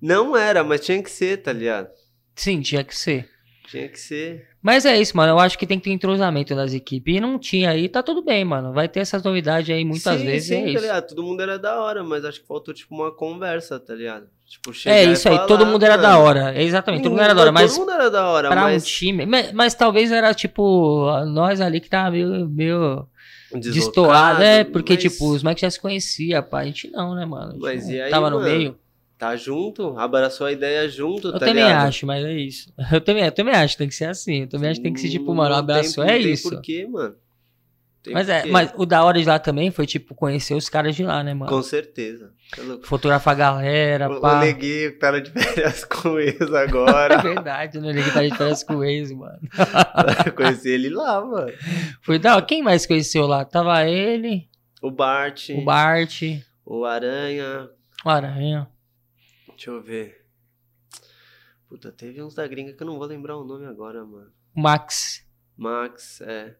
Speaker 2: Não era, mas tinha que ser, tá ligado?
Speaker 1: Sim, tinha que ser.
Speaker 2: Tinha que ser.
Speaker 1: Mas é isso, mano. Eu acho que tem que ter entrosamento das equipes. E não tinha aí, tá tudo bem, mano. Vai ter essas novidades aí muitas
Speaker 2: sim,
Speaker 1: vezes.
Speaker 2: sim,
Speaker 1: é
Speaker 2: tá
Speaker 1: isso.
Speaker 2: ligado? Todo mundo era da hora, mas acho que faltou, tipo, uma conversa, tá ligado? Tipo,
Speaker 1: É isso aí,
Speaker 2: falar,
Speaker 1: todo mundo era da
Speaker 2: mano,
Speaker 1: hora. É exatamente, todo mundo era da hora.
Speaker 2: Todo
Speaker 1: Mas
Speaker 2: mundo era da hora,
Speaker 1: pra um
Speaker 2: mas...
Speaker 1: time. Mas, mas talvez era tipo, nós ali que tava meio, meio
Speaker 2: deslocado,
Speaker 1: destoado, é, porque
Speaker 2: mas
Speaker 1: tipo, os moleques já se conhecia, pá. A gente não, né, mano?
Speaker 2: Mas
Speaker 1: não
Speaker 2: e aí,
Speaker 1: tava no
Speaker 2: mano?
Speaker 1: meio.
Speaker 2: Tá junto, abraçou a ideia junto,
Speaker 1: Eu
Speaker 2: tá
Speaker 1: também
Speaker 2: ligado?
Speaker 1: acho, mas é isso. Eu também, eu também acho que tem que ser assim. Eu também acho que tem que ser tipo, mano, um
Speaker 2: tem-
Speaker 1: abraço, é
Speaker 2: tem
Speaker 1: isso.
Speaker 2: porquê, mano. Tem
Speaker 1: Mas é, mas o da hora de lá também foi tipo conhecer os caras de lá, né, mano?
Speaker 2: Com certeza. Tá.
Speaker 1: Fotografar a galera,
Speaker 2: O, o
Speaker 1: pá.
Speaker 2: neguinho que tá de férias com eles
Speaker 1: É
Speaker 2: agora.
Speaker 1: verdade, né? Ele tá de férias com o ex, mano.
Speaker 2: Eu Conheci ele lá, mano.
Speaker 1: Foi da hora. Quem mais conheceu lá? Tava ele,
Speaker 2: O Bart,
Speaker 1: o Bart,
Speaker 2: o Aranha.
Speaker 1: o Aranha.
Speaker 2: Deixa eu ver. Puta, teve uns da gringa que eu não vou lembrar o nome agora, mano.
Speaker 1: Max.
Speaker 2: Max, é.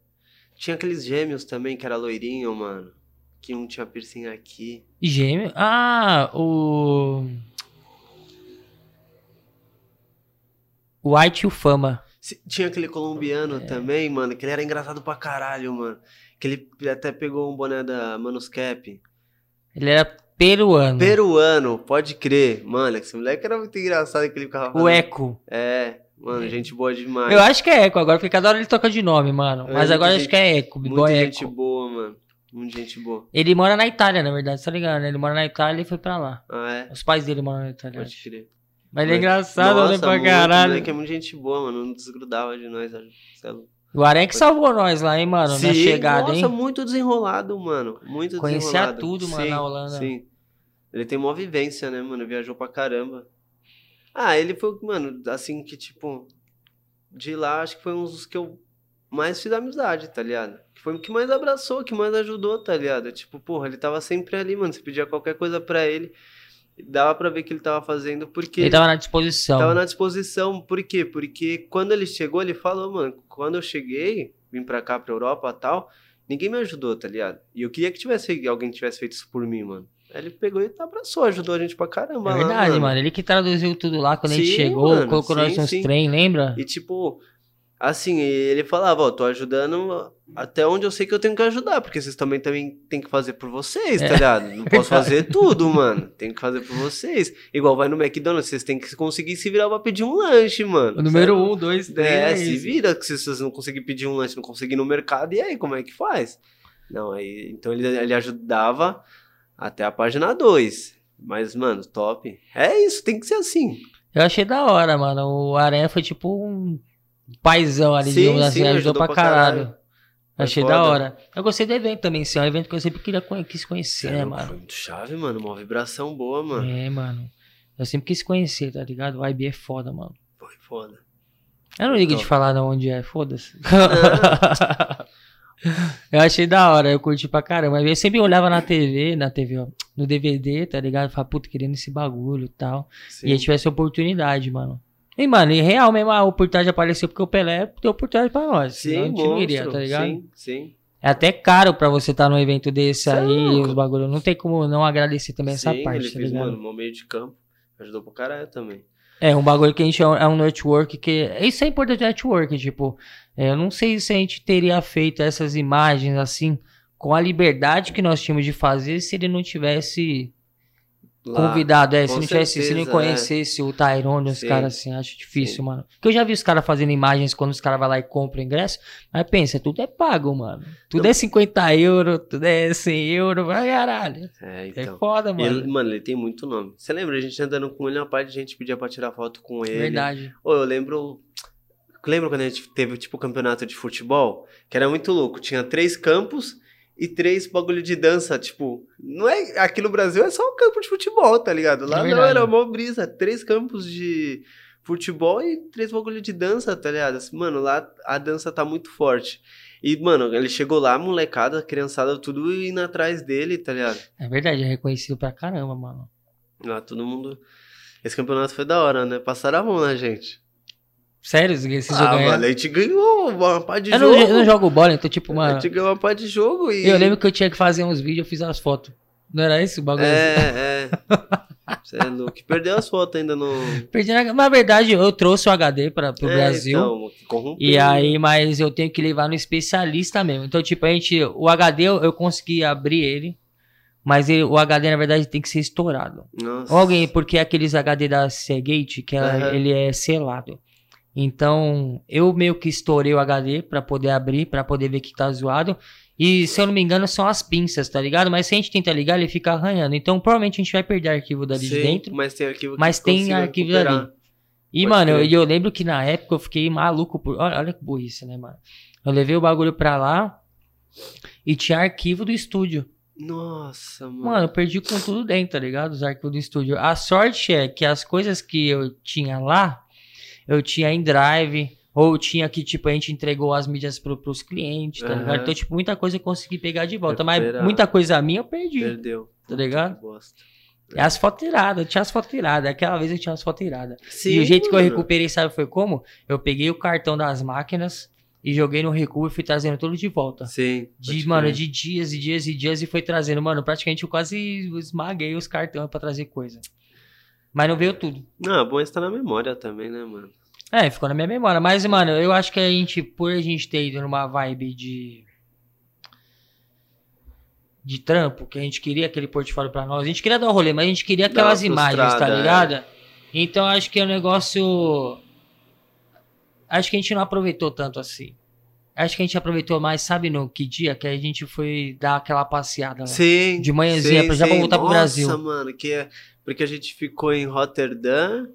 Speaker 2: Tinha aqueles gêmeos também, que era loirinho, mano. Que um tinha piercing aqui.
Speaker 1: Gêmeo. Ah, o. O White e o Fama.
Speaker 2: Tinha aquele colombiano
Speaker 1: É.
Speaker 2: também, mano, que ele era engraçado pra caralho, mano. Que ele até pegou um boné da Manuscap.
Speaker 1: Ele era peruano.
Speaker 2: Peruano, pode crer. Mano, esse moleque era muito engraçado que ele ficava
Speaker 1: O Eco.
Speaker 2: É, mano, gente boa demais.
Speaker 1: Eu acho que é Eco agora, porque cada hora ele toca de nome, mano.
Speaker 2: É,
Speaker 1: Mas agora
Speaker 2: muita
Speaker 1: acho que é Eco,
Speaker 2: Muita
Speaker 1: Boy
Speaker 2: gente
Speaker 1: Eco.
Speaker 2: boa, mano. Muita gente boa.
Speaker 1: Ele mora na Itália, na verdade, tá ligado? né? Ele mora na Itália e foi pra lá.
Speaker 2: Ah, é?
Speaker 1: Os pais dele moram na Itália.
Speaker 2: Pode crer.
Speaker 1: Mas ele é engraçado, né,
Speaker 2: Nossa,
Speaker 1: pra
Speaker 2: muito,
Speaker 1: caralho.
Speaker 2: moleque é muito gente boa, mano. Não desgrudava de nós. acho.
Speaker 1: O Arek salvou nós lá, hein, mano, na
Speaker 2: Sim,
Speaker 1: chegada,
Speaker 2: nossa,
Speaker 1: hein?
Speaker 2: muito desenrolado, mano. Muito
Speaker 1: Conhecia
Speaker 2: desenrolado.
Speaker 1: tudo, mano,
Speaker 2: Sim,
Speaker 1: na Holanda.
Speaker 2: Sim. Ele tem uma vivência, né, mano? Viajou pra caramba. Ah, ele foi, mano, assim que, tipo, de lá, acho que foi um dos que eu mais fiz amizade, tá ligado? Que foi o que mais abraçou, que mais ajudou, tá ligado? Tipo, porra, ele tava sempre ali, mano. Você pedia qualquer coisa pra ele, dava pra ver que ele tava fazendo, porque
Speaker 1: Ele tava na disposição.
Speaker 2: tava na disposição. Por quê? Porque quando ele chegou, ele falou, mano, quando eu cheguei, vim pra cá, pra Europa tal, ninguém me ajudou, tá ligado? E eu queria que tivesse alguém que tivesse feito isso por mim, mano. Aí ele pegou e abraçou, ajudou a gente pra caramba.
Speaker 1: É
Speaker 2: lá,
Speaker 1: verdade, mano. Ele que traduziu tudo lá quando a gente
Speaker 2: Sim,
Speaker 1: chegou,
Speaker 2: mano,
Speaker 1: colocou nós
Speaker 2: sim,
Speaker 1: nos
Speaker 2: sim.
Speaker 1: trem, lembra?
Speaker 2: E tipo, assim, ele falava, ó, tô ajudando até onde eu sei que eu tenho que ajudar, porque vocês também, também tem que fazer por vocês,
Speaker 1: É.
Speaker 2: tá ligado? Não posso fazer tudo, mano. Tem que fazer por vocês. Igual vai no McDonald's, vocês têm que conseguir se virar pra pedir um lanche, mano.
Speaker 1: O número
Speaker 2: Sabe?
Speaker 1: um, dois, três.
Speaker 2: É,
Speaker 1: é
Speaker 2: se vira, que se vocês não conseguirem pedir um lanche, não conseguir ir no mercado, e aí, como é que faz? Não, aí, então ele, ele ajudava até a página 2. Mas, mano, top. É isso, tem que ser assim.
Speaker 1: Eu achei da hora, mano. O Aranha foi tipo um paizão ali,
Speaker 2: Sim,
Speaker 1: digamos assim,
Speaker 2: sim,
Speaker 1: ajudou,
Speaker 2: ajudou
Speaker 1: pra caralho.
Speaker 2: caralho.
Speaker 1: Achei
Speaker 2: Foi
Speaker 1: da
Speaker 2: foda.
Speaker 1: hora. Eu gostei do evento também, sim. É um evento que eu sempre queria quis conhecer, né, mano?
Speaker 2: Foi muito chave, mano. Uma vibração boa, mano.
Speaker 1: É, mano. Eu sempre quis conhecer, tá ligado? O IB é foda, mano.
Speaker 2: Foi foda.
Speaker 1: Eu não ligo de
Speaker 2: Top.
Speaker 1: falar de onde é, foda-se. eu achei da hora, eu curti pra caramba. Eu sempre olhava na TV, na TV, ó, no DVD, tá ligado? Falava, puta, querendo esse bagulho e tal.
Speaker 2: Sim.
Speaker 1: E aí tivesse oportunidade, mano. E, mano, em real mesmo, a oportunidade apareceu porque o Pelé deu oportunidade pra nós. a
Speaker 2: Sim,
Speaker 1: gente não iria,
Speaker 2: monstro.
Speaker 1: tá ligado?
Speaker 2: Sim, sim.
Speaker 1: É até caro pra você estar num evento desse
Speaker 2: Cê é
Speaker 1: aí, os bagulhos. Não tem como não agradecer também essa
Speaker 2: sim,
Speaker 1: parte,
Speaker 2: ele
Speaker 1: tá
Speaker 2: fez,
Speaker 1: ligado?
Speaker 2: mano, um meio de campo. Ajudou pra caralho também.
Speaker 1: É, um bagulho que a gente é um, é um network que. Isso é importante network, tipo. é, eu não sei se a gente teria feito essas imagens assim, com a liberdade que nós tínhamos de fazer, se ele não tivesse
Speaker 2: lá.
Speaker 1: Convidado, é. Se não tivesse, se não
Speaker 2: certeza,
Speaker 1: conhecesse o Tyrone, os caras assim, acho difícil,
Speaker 2: Sim.
Speaker 1: mano. Porque eu já vi os caras fazendo imagens quando os caras vão lá e compram o ingresso. Mas pensa, tudo é pago, mano. Tudo
Speaker 2: Não.
Speaker 1: é 50 euros, tudo é 100 euros, vai caralho.
Speaker 2: É,
Speaker 1: É
Speaker 2: então.
Speaker 1: foda,
Speaker 2: E
Speaker 1: mano.
Speaker 2: ele, mano, ele tem muito nome. Você lembra? A gente andando com ele, uma parte de gente pedia pra tirar foto com ele.
Speaker 1: Verdade.
Speaker 2: Ô, eu lembro. Lembra quando a gente teve, tipo, campeonato de futebol? Que era muito louco. Tinha três campos e três bagulho de dança. Tipo, não é. Aqui no Brasil é só um campo de futebol, tá ligado? Lá
Speaker 1: É
Speaker 2: não era mó brisa. Três campos de futebol e três bagulho de dança, tá ligado? Mano, lá a dança tá muito forte. E, mano, ele chegou lá, molecada, criançada, tudo indo atrás dele, tá ligado?
Speaker 1: É verdade, é reconhecido pra caramba, mano.
Speaker 2: Lá todo mundo. Esse campeonato foi da hora, né? Passaram a mão na gente.
Speaker 1: Sério, vocês
Speaker 2: ah,
Speaker 1: ganharam?
Speaker 2: mano, a gente ganhou uma pá de
Speaker 1: Eu não,
Speaker 2: jogo.
Speaker 1: eu não jogo bola, então, tipo,
Speaker 2: A
Speaker 1: mano.
Speaker 2: gente ganhou uma pá de jogo e.
Speaker 1: Eu lembro que eu tinha que fazer uns vídeos, eu fiz as fotos. Não era isso o bagulho?
Speaker 2: É, é. Você é louco. Perdeu as fotos ainda no.
Speaker 1: Perdi na... Na verdade, eu trouxe o HD pra, pro
Speaker 2: É,
Speaker 1: Brasil.
Speaker 2: Então, corrompeu.
Speaker 1: E aí, mas eu tenho que levar no especialista mesmo. Então, tipo, a gente. O HD eu, eu consegui abrir ele. Mas ele- o HD, na verdade, tem que ser estourado.
Speaker 2: Nossa.
Speaker 1: Ou alguém, porque é aqueles HD da Seagate, que ela-
Speaker 2: Aham.
Speaker 1: ele é selado. Então, eu meio que estourei o HD pra poder abrir, pra poder ver que tá zoado. E se eu não me engano, são as pinças, tá ligado? Mas se a gente tenta ligar, ele fica arranhando. Então, provavelmente a gente vai perder arquivo dali de
Speaker 2: Sim,
Speaker 1: dentro.
Speaker 2: Mas tem arquivo que
Speaker 1: Mas tem arquivo
Speaker 2: recuperar.
Speaker 1: ali. E,
Speaker 2: Pode
Speaker 1: mano, eu, eu lembro que na época eu fiquei maluco por. Olha, olha que burrice, né, mano? Eu levei o bagulho pra lá e tinha arquivo do estúdio.
Speaker 2: Nossa, mano.
Speaker 1: Mano, eu perdi com tudo dentro, tá ligado? Os arquivos do estúdio. A sorte é que as coisas que eu tinha lá, eu tinha em drive, ou tinha que, tipo, a gente entregou as mídias pro, pros clientes, tá
Speaker 2: Aham.
Speaker 1: ligado? Então, tipo, muita coisa eu consegui pegar de volta. Mas
Speaker 2: Recuperar.
Speaker 1: muita coisa minha eu perdi,
Speaker 2: Perdeu.
Speaker 1: tá ligado? É as fotos iradas, eu tinha as fotos iradas. Aquela vez eu tinha as fotos iradas. E
Speaker 2: Sim,
Speaker 1: o jeito que eu recuperei, sabe, foi como? Eu peguei o cartão das máquinas e joguei no recuo e fui trazendo tudo de volta.
Speaker 2: Sim.
Speaker 1: De, mano, de dias e dias e dias e foi trazendo. Mano, praticamente eu quase esmaguei os cartões pra trazer coisa. Mas não veio tudo.
Speaker 2: Não, é bom estar na memória também, né, mano?
Speaker 1: É, ficou na minha memória. Mas, mano, eu acho que a gente, por a gente ter ido numa vibe de. de trampo, que a gente queria aquele portfólio pra nós. A gente queria dar um rolê, mas a gente queria aquelas imagens, tá
Speaker 2: é.
Speaker 1: ligado? Então acho que é um negócio. Acho que a gente não aproveitou tanto assim. Acho que a gente aproveitou mais, sabe no que dia? Que a gente foi dar aquela passeada lá.
Speaker 2: Sim.
Speaker 1: De manhãzinha,
Speaker 2: sim,
Speaker 1: pra- já pra
Speaker 2: sim.
Speaker 1: voltar pro
Speaker 2: Nossa,
Speaker 1: Brasil.
Speaker 2: mano, que é. Porque a gente ficou em Rotterdam,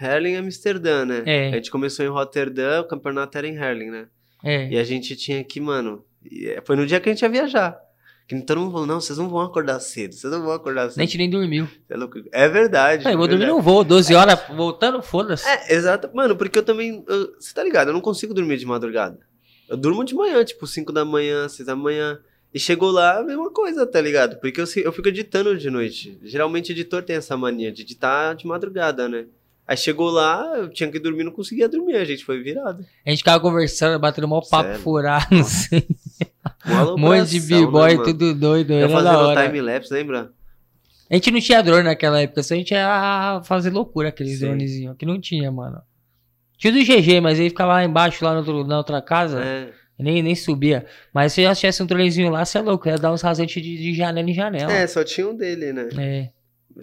Speaker 2: Herling e Amsterdã, né?
Speaker 1: É.
Speaker 2: A gente começou em Rotterdam, o campeonato era em Herling, né?
Speaker 1: É.
Speaker 2: E a gente tinha que, mano. e é- Foi no dia que a gente ia viajar. Que todo mundo falou: não, vocês não vão acordar cedo, vocês não vão acordar cedo.
Speaker 1: A gente nem dormiu.
Speaker 2: É, louco. É verdade.
Speaker 1: É, eu vou
Speaker 2: é
Speaker 1: dormir no voo, 12 horas, voltando, foda-se.
Speaker 2: É, exato. Mano, porque eu também. eu- Você tá ligado? Eu não consigo dormir de madrugada. Eu durmo de manhã, tipo 5 da manhã, 6 da manhã. E chegou lá, a mesma coisa, tá ligado? Porque eu, eu fico editando de noite. Geralmente editor tem essa mania de editar de madrugada, né? Aí chegou lá, eu tinha que dormir, não conseguia dormir, a gente foi virado.
Speaker 1: A gente ficava conversando, batendo mó papo
Speaker 2: Sério?
Speaker 1: furado, assim. Um monte de
Speaker 2: alopração,
Speaker 1: b-boy,
Speaker 2: né,
Speaker 1: tudo doido.
Speaker 2: Eu fazendo time-lapse, lembra?
Speaker 1: A gente não tinha drone naquela época, só a gente ia fazer loucura aqueles
Speaker 2: Sim.
Speaker 1: dronezinhos. Que não tinha, mano. Tinha do GG, mas ele ficava lá embaixo, lá no outro- na outra casa.
Speaker 2: É.
Speaker 1: Nem, nem subia. Mas se já tivesse um dronezinho lá, você é louco. Ia dar uns rasantes de, de janela em janela.
Speaker 2: É, só tinha um dele, né?
Speaker 1: É.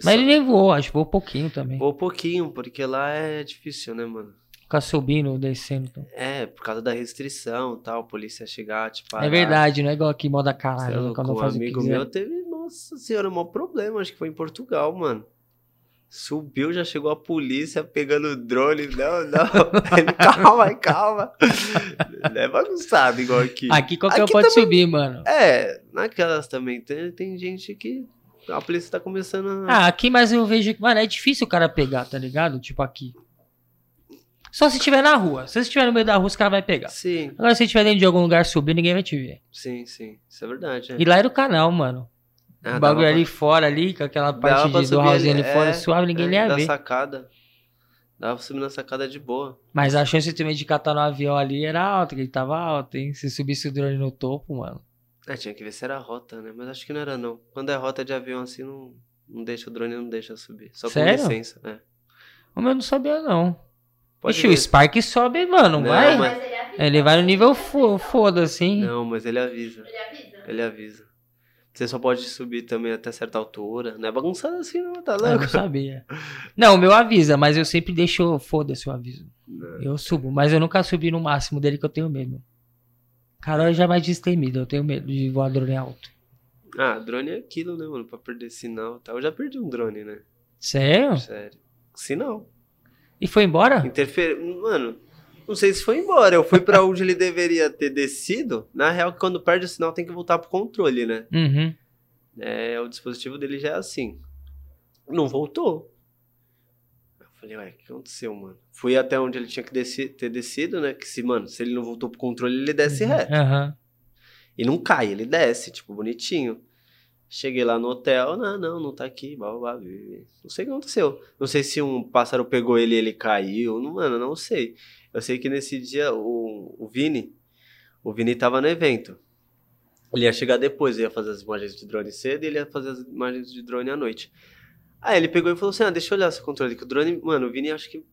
Speaker 2: Só-
Speaker 1: Mas ele nem voou, acho voou pouquinho também.
Speaker 2: Voou pouquinho, porque lá é difícil, né, mano?
Speaker 1: Ficar subindo, descendo. Então.
Speaker 2: É, por causa da restrição tal, a polícia chegar, tipo.
Speaker 1: É verdade, não é igual aqui, moda
Speaker 2: Cê é
Speaker 1: caralho. né,
Speaker 2: louco,
Speaker 1: Quando
Speaker 2: um
Speaker 1: faz o
Speaker 2: amigo meu teve, nossa senhora, um maior problema, acho que foi em Portugal, mano. Subiu, já chegou a polícia pegando o drone. Não, não. Ele, calma, calma. Não é bagunçado igual aqui.
Speaker 1: Aqui qualquer um
Speaker 2: Aqui
Speaker 1: pode
Speaker 2: também-
Speaker 1: subir, mano.
Speaker 2: É, naquelas também. Tem, tem gente que a polícia tá começando a.
Speaker 1: Ah, aqui, mas eu vejo que, mano, é difícil o cara pegar, tá ligado? Tipo aqui. Só se estiver na rua. Se você estiver no meio da rua, os caras vão pegar.
Speaker 2: Sim,
Speaker 1: Agora, se estiver dentro de algum lugar subir, ninguém vai te ver.
Speaker 2: sim, sim. Isso é verdade. É.
Speaker 1: E lá era o canal, mano. O bagulho
Speaker 2: dava
Speaker 1: ali
Speaker 2: pra-
Speaker 1: fora, ali, com aquela parte de, do house ali
Speaker 2: é,
Speaker 1: fora, suave, ninguém
Speaker 2: é,
Speaker 1: nem ia
Speaker 2: da
Speaker 1: ver.
Speaker 2: sacada. Dava pra subir na sacada de boa.
Speaker 1: Mas a chance também de catar no avião ali era alta, que ele tava alto, hein? Se subisse o drone no topo, mano.
Speaker 2: É, tinha que ver se era rota, né? Mas acho que não era, não. Quando é rota de avião assim, não, não deixa o drone, não deixa subir. Só
Speaker 1: Sério?
Speaker 2: com licença, né?
Speaker 1: O meu não sabia, não.
Speaker 2: Pode
Speaker 1: Ixi, o. Spark sobe, mano,
Speaker 2: Não,
Speaker 1: vai?
Speaker 2: mas-
Speaker 3: ele avisa.
Speaker 1: Ele vai no nível fo- foda, assim.
Speaker 2: Não, mas ele avisa.
Speaker 3: Ele avisa.
Speaker 2: Ele avisa. Você só pode subir também até certa altura. Não é bagunçado assim, não, tá
Speaker 1: Ah, eu não
Speaker 2: louco?
Speaker 1: sabia. Não, o meu avisa, mas eu sempre deixo. Foda-se o aviso.
Speaker 2: Não.
Speaker 1: Eu subo, mas eu nunca subi no máximo dele que eu tenho medo. Carol já é mais destemida, eu tenho medo de voar drone alto.
Speaker 2: Ah, drone é aquilo, né, mano? Pra perder sinal e tal. Eu já perdi um drone, né?
Speaker 1: Sério?
Speaker 2: Sério. Sinal.
Speaker 1: E foi embora?
Speaker 2: Interfer... Mano, não sei se foi embora. Eu fui pra onde ele deveria ter descido. Na real, quando perde o sinal, tem que voltar pro controle, né?
Speaker 1: Uhum.
Speaker 2: É, o dispositivo dele já é assim. Não voltou. Eu falei, ué, o que aconteceu, mano? Fui até onde ele tinha que desci- ter descido, né? Que se, mano, se ele não voltou pro controle, ele desce reto.
Speaker 1: Aham.
Speaker 2: E não cai, ele desce, tipo, bonitinho. Cheguei lá no hotel, não, não, não tá aqui, blá, blá, blá. Não sei o que aconteceu. Não sei se um pássaro pegou ele e ele caiu, não, mano, não sei. Eu sei que nesse dia o, o Vini, o Vini tava no evento. Ele ia chegar depois, ia fazer as imagens de drone cedo e ele ia fazer as imagens de drone à noite. Aí ele pegou e falou assim, ah, deixa eu olhar esse controle, que o drone, mano, o Vini acho que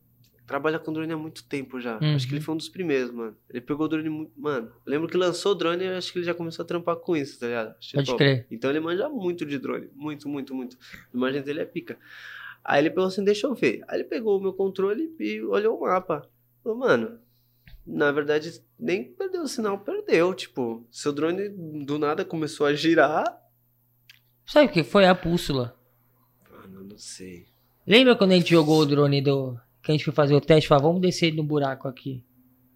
Speaker 2: trabalha com drone há muito tempo já.
Speaker 1: Uhum.
Speaker 2: Acho que ele foi um dos primeiros, mano. Ele pegou o drone muito. Mano, lembro que lançou o drone e acho que ele já começou a trampar com isso, tá ligado? Achei
Speaker 1: Pode
Speaker 2: top.
Speaker 1: crer.
Speaker 2: Então ele manja muito de drone. Muito, muito, muito. A imagem dele é pica. Aí ele pegou assim, deixa eu ver. Aí ele pegou o meu controle e olhou o mapa. Falou, mano, na verdade, nem perdeu o sinal, perdeu. Tipo, seu drone do nada começou a girar.
Speaker 1: Sabe o que foi a bússola?
Speaker 2: Mano, não sei.
Speaker 1: Lembra quando a gente jogou o drone do. Que a gente foi fazer o teste? Falou, vamos descer no buraco aqui.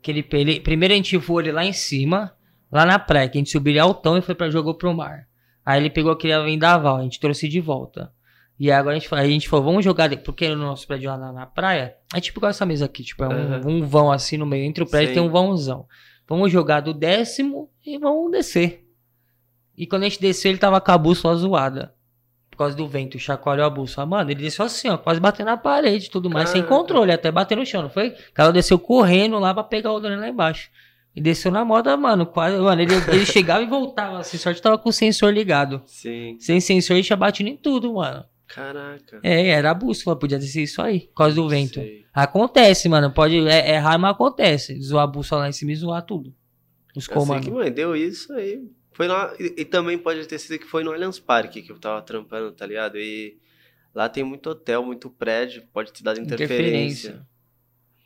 Speaker 1: Que ele, ele- primeiro a gente voou ele lá em cima, lá na praia, que a gente subiu ele altão e foi pra jogou pro mar. Aí ele pegou aquele vendaval, a gente trouxe de volta. E agora a gente, falou- a gente falou, vamos jogar, porque no nosso prédio lá na, na praia, é tipo igual essa mesa aqui, tipo, é um,
Speaker 2: Aham.
Speaker 1: um vão assim no meio, entre o prédio
Speaker 2: Sim.
Speaker 1: tem um vãozão. Vamos jogar do décimo e vamos descer. E quando a gente desceu, ele tava com a bússola zoada. Por causa do vento, chacoalhou a bússola. Mano, ele desceu assim, ó, quase batendo na parede e tudo mais, sem controle, até bater no chão, não foi? O cara desceu correndo lá pra pegar o drone lá embaixo. E desceu na moda, mano, quase, mano, ele, ele chegava e voltava, assim, sorte tava com o sensor ligado.
Speaker 2: Sim.
Speaker 1: Sem sensor, ele tinha batido em tudo, mano.
Speaker 2: Caraca.
Speaker 1: É, era a bússola, podia ser isso aí, por causa do vento.
Speaker 2: Sei.
Speaker 1: Acontece, mano, pode, é, é raro, mas acontece. Zoar a bússola lá em cima e zoar tudo. Os
Speaker 2: Eu sei
Speaker 1: comandos.
Speaker 2: que, mãe, deu isso aí. Foi lá, e, e também pode ter sido que foi no Allianz Parque que eu tava trampando, tá ligado? E lá tem muito hotel, muito prédio, pode te dar interferência.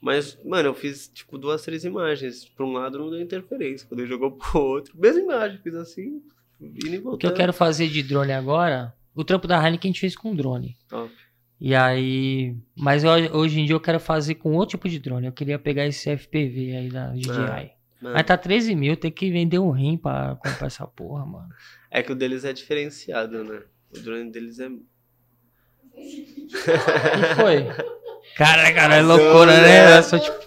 Speaker 2: Mas, mano, eu fiz tipo duas, três imagens. Pra um lado não deu interferência. Quando ele jogou pro outro, mesma imagem, fiz assim, indo e voltando.
Speaker 1: O que eu quero fazer de drone agora, o trampo da Heineken a gente fez com drone.
Speaker 2: Top.
Speaker 1: E aí. Mas eu- hoje em dia eu quero fazer com outro tipo de drone. Eu queria pegar esse FPV aí da DJI.
Speaker 2: Mano,
Speaker 1: Mas tá 13 mil, tem que vender um rim pra comprar essa porra, mano.
Speaker 2: É que o deles é diferenciado, né? O drone deles é.
Speaker 1: que foi? Cara, cara, é loucura, né? Eu sou tipo,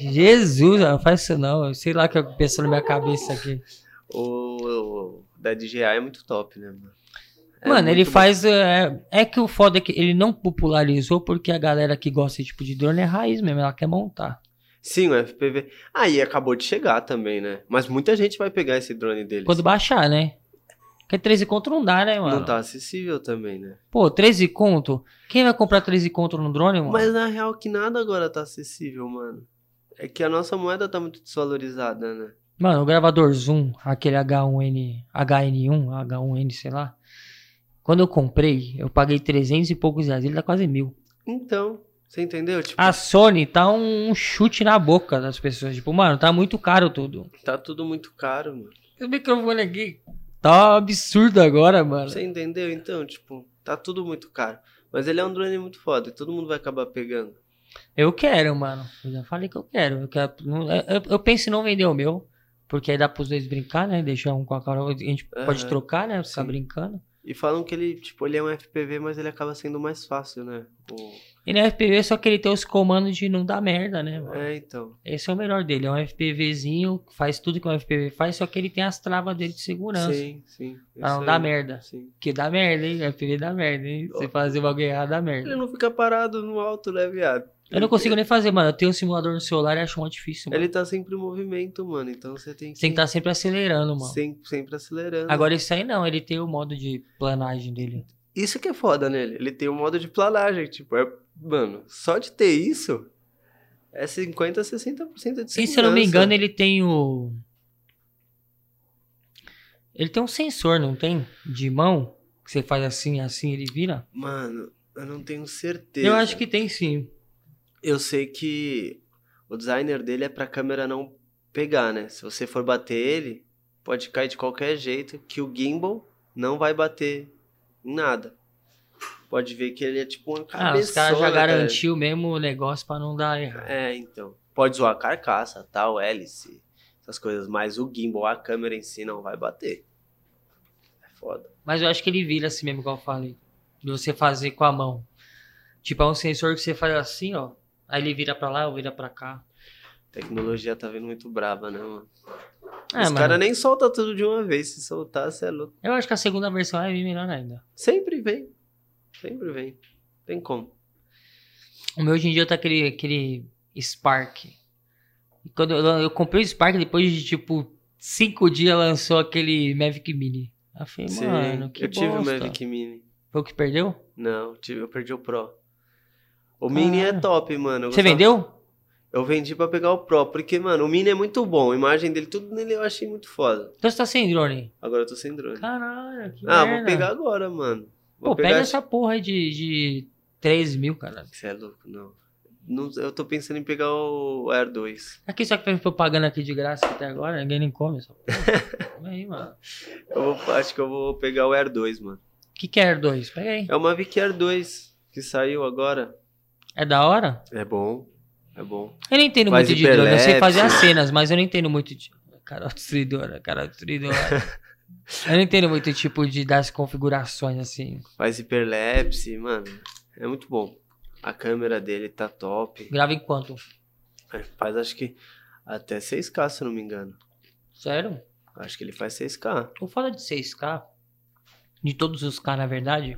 Speaker 1: Jesus, não faz isso não. Eu sei lá o que eu penso na minha cabeça aqui.
Speaker 2: O, o da DJI é muito top, né, mano? É
Speaker 1: Mano, ele faz. É, é que o foda é que ele não popularizou porque a galera que gosta desse tipo de drone é raiz mesmo, ela quer montar.
Speaker 2: Sim, o FPV. Ah, e acabou de chegar também, né? Mas muita gente vai pegar esse drone deles.
Speaker 1: Quando baixar, né? Porque 13 conto não dá, né, mano?
Speaker 2: Não tá acessível também, né?
Speaker 1: Pô, 13 conto? Quem vai comprar 13 conto no drone, mano?
Speaker 2: Mas na real que nada agora tá acessível, mano. É que a nossa moeda tá muito desvalorizada, né?
Speaker 1: Mano, o gravador Zoom, aquele H1N, HN1, H1N, sei lá. Quando eu comprei, eu paguei 300 e poucos reais. Ele dá quase mil.
Speaker 2: Então, você entendeu? Tipo,
Speaker 1: A Sony tá um chute na boca das pessoas. Tipo, mano, tá muito caro tudo.
Speaker 2: tá tudo muito caro, mano.
Speaker 1: O microfone aqui tá um absurdo agora, mano.
Speaker 2: Você entendeu? Então, tipo, tá tudo muito caro. Mas ele é um drone muito foda e todo mundo vai acabar pegando.
Speaker 1: Eu quero, mano. Eu já falei que eu quero. Eu, quero não- eu, eu penso em não vender o meu. Porque aí dá pros dois brincar, né? Deixar um com a Carol. A gente pode
Speaker 2: Aham,
Speaker 1: trocar, né? Ficar
Speaker 2: sim.
Speaker 1: brincando.
Speaker 2: E falam que ele, tipo, ele é um FPV, mas ele acaba sendo mais fácil, né? O-
Speaker 1: E no FPV só que ele tem os comandos de não dar merda, né? mano?
Speaker 2: É, então.
Speaker 1: Esse é o melhor dele. É um FPVzinho, faz tudo que um FPV faz, só que ele tem as travas dele de segurança.
Speaker 2: Sim, sim.
Speaker 1: Pra não dar merda.
Speaker 2: Sim.
Speaker 1: Que dá merda, hein? FPV dá merda, hein? Você fazer o bagulho errado dá
Speaker 2: Ele
Speaker 1: merda.
Speaker 2: não fica parado no alto, né, viado?
Speaker 1: Eu não consigo nem fazer, mano. Eu tenho um simulador no celular e acho muito difícil, mano.
Speaker 2: Ele tá sempre em movimento, mano. Então você tem que.
Speaker 1: Tem que estar sempre acelerando, mano.
Speaker 2: sempre, sempre acelerando.
Speaker 1: Agora esse aí não, ele tem o modo de planagem dele.
Speaker 2: Isso que é foda nele. Ele tem um modo de planagem. Tipo, é. Mano, só de ter isso. É 50, 60% de segurança.
Speaker 1: E se eu não me engano, ele tem o. Ele tem um sensor, não tem? De mão? Que você faz assim, assim, ele vira?
Speaker 2: Mano, eu não tenho certeza.
Speaker 1: Eu acho que tem sim.
Speaker 2: Eu sei que o designer dele é pra câmera não pegar, né? Se você for bater ele, pode cair de qualquer jeito, que o gimbal não vai bater em nada. Pode ver que ele é tipo uma
Speaker 1: Ah, os caras já
Speaker 2: cara.
Speaker 1: garantiu mesmo o negócio pra não dar errado.
Speaker 2: É, então. Pode zoar a carcaça, tal, hélice, essas coisas, mas o gimbal, a câmera em si não vai bater. É foda.
Speaker 1: Mas eu acho que ele vira assim mesmo, igual eu falei. De você fazer com a mão. Tipo, é um sensor que você faz assim, ó. Aí ele vira pra lá ou vira pra cá.
Speaker 2: A tecnologia tá vindo muito brava, né, mano?
Speaker 1: É,
Speaker 2: Os caras nem soltam tudo de uma vez. Se soltar, você é louco.
Speaker 1: Eu acho que a segunda versão vai vir melhor ainda.
Speaker 2: Sempre vem. Sempre vem. Tem como.
Speaker 1: O meu hoje em dia tá aquele, aquele Spark. Quando eu, eu comprei o Spark, depois de tipo cinco dias lançou aquele Mavic Mini. Eu falei,
Speaker 2: Sim,
Speaker 1: mano, que
Speaker 2: eu tive o
Speaker 1: bosta.
Speaker 2: Mavic Mini.
Speaker 1: Foi o que perdeu?
Speaker 2: Não, eu perdi o Pro. O Mini é
Speaker 1: Caralho.
Speaker 2: top, mano. eu
Speaker 1: Você vendeu?
Speaker 2: Eu vendi pra pegar o Pro, porque, mano, o Mini é muito bom. A imagem dele, tudo nele eu achei muito foda.
Speaker 1: Então você tá sem drone.
Speaker 2: Agora eu tô sem drone.
Speaker 1: Caralho, que
Speaker 2: ah,
Speaker 1: merda.
Speaker 2: vou pegar agora, mano. Vou
Speaker 1: Pô,
Speaker 2: pegar
Speaker 1: pega essa porra aí de, de 3 mil, cara.
Speaker 2: Você é louco, não. Não- Eu tô pensando em pegar o Air 2.
Speaker 1: Aqui só que fez propaganda aqui de graça até agora, ninguém nem come essa porra. Come aí, mano.
Speaker 2: Eu vou- acho que eu vou pegar o Air 2, mano.
Speaker 1: O que que é Air 2? Pega aí.
Speaker 2: É o Mavic Air 2 que saiu agora.
Speaker 1: É da hora?
Speaker 2: É bom. É bom.
Speaker 1: Eu não entendo
Speaker 2: Faz
Speaker 1: muito de drone, eu sei fazer as cenas, mas eu não entendo muito de... Cara destruidora, cara destruidora. eu não entendo muito tipo de das configurações assim.
Speaker 2: Faz hiperlapse, mano. É muito bom. A câmera dele tá top.
Speaker 1: Grava em quanto?
Speaker 2: Faz acho que até 6K, se eu não me engano.
Speaker 1: Sério?
Speaker 2: Acho que ele faz 6K.
Speaker 1: O foda de 6K, de todos os K na verdade,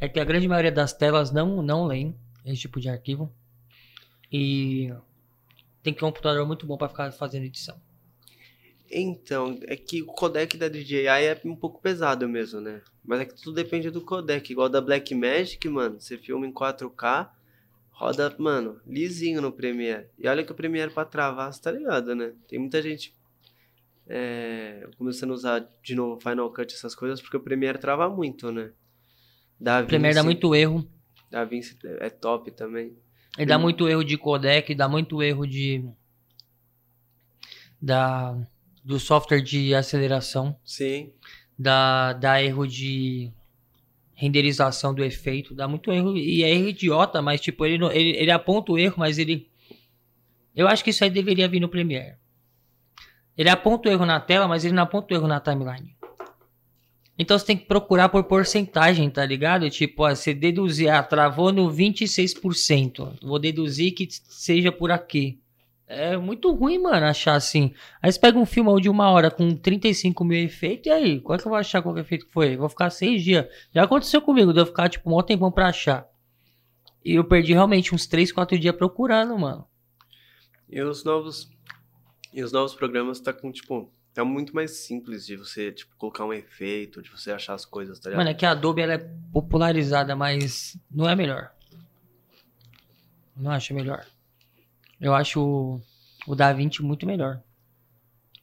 Speaker 1: é que a grande maioria das telas não, não leem esse tipo de arquivo. E tem que ter um computador muito bom pra ficar fazendo edição.
Speaker 2: Então, é que o codec da DJI é um pouco pesado mesmo, né? Mas é que tudo depende do codec. Igual da Blackmagic, mano, você filma em 4K, roda, mano, lisinho no Premiere. E olha que o Premiere pra travar, você tá ligado, né? Tem muita gente é, começando a usar de novo Final Cut, essas coisas, porque o Premiere trava muito, né?
Speaker 1: O Premiere dá muito erro.
Speaker 2: Da Vinci é top também.
Speaker 1: Ele dá muito erro de codec, dá muito erro de. Da, do software de aceleração,
Speaker 2: Sim.
Speaker 1: dá, dá erro de renderização do efeito, dá muito erro, e é erro idiota, mas tipo, ele, não- ele, ele aponta o erro, mas ele. Eu acho que isso aí deveria vir no Premiere. Ele aponta o erro na tela, mas ele não aponta o erro na timeline. Então você tem que procurar por porcentagem, tá ligado? Tipo, ó, você deduzir, ah, travou no 26%. Vou deduzir que seja por aqui. É muito ruim, mano, achar assim. Aí você pega um filme de uma hora com 35 mil efeitos, e aí? Qual é que eu vou achar qual que efeito que foi? Vou ficar seis dias. Já aconteceu comigo, de eu ficar, tipo, um maior tempão pra achar. E eu perdi realmente uns 3, 4 dias procurando, mano.
Speaker 2: E os novos. E os novos programas tá com, tipo. Tá muito mais simples de você, tipo, colocar um efeito, de você achar as coisas, tá ligado?
Speaker 1: Mano, é que a Adobe ela é popularizada, mas não é melhor. Não acho melhor. Eu acho o, o DaVinci muito melhor.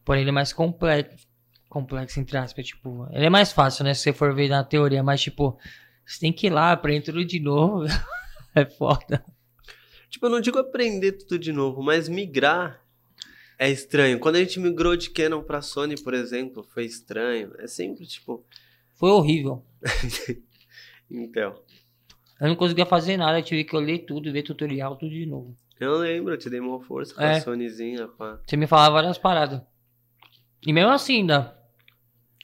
Speaker 1: Porém, ele é mais complexo. Complexo, entre aspas. Tipo, ele é mais fácil, né? Se você for ver na teoria, mas, tipo, você tem que ir lá, aprender tudo de novo. é foda.
Speaker 2: Tipo, eu não digo aprender tudo de novo, mas migrar é estranho. Quando a gente migrou de Canon pra Sony, por exemplo, foi estranho. É sempre, tipo.
Speaker 1: Foi horrível.
Speaker 2: Então.
Speaker 1: Eu não conseguia fazer nada, eu tive que ler tudo, ver tutorial, tudo de novo.
Speaker 2: Eu lembro, eu te dei uma força com
Speaker 1: É.
Speaker 2: a Sonyzinha, pá.
Speaker 1: Você me falava várias paradas. E mesmo assim, ainda.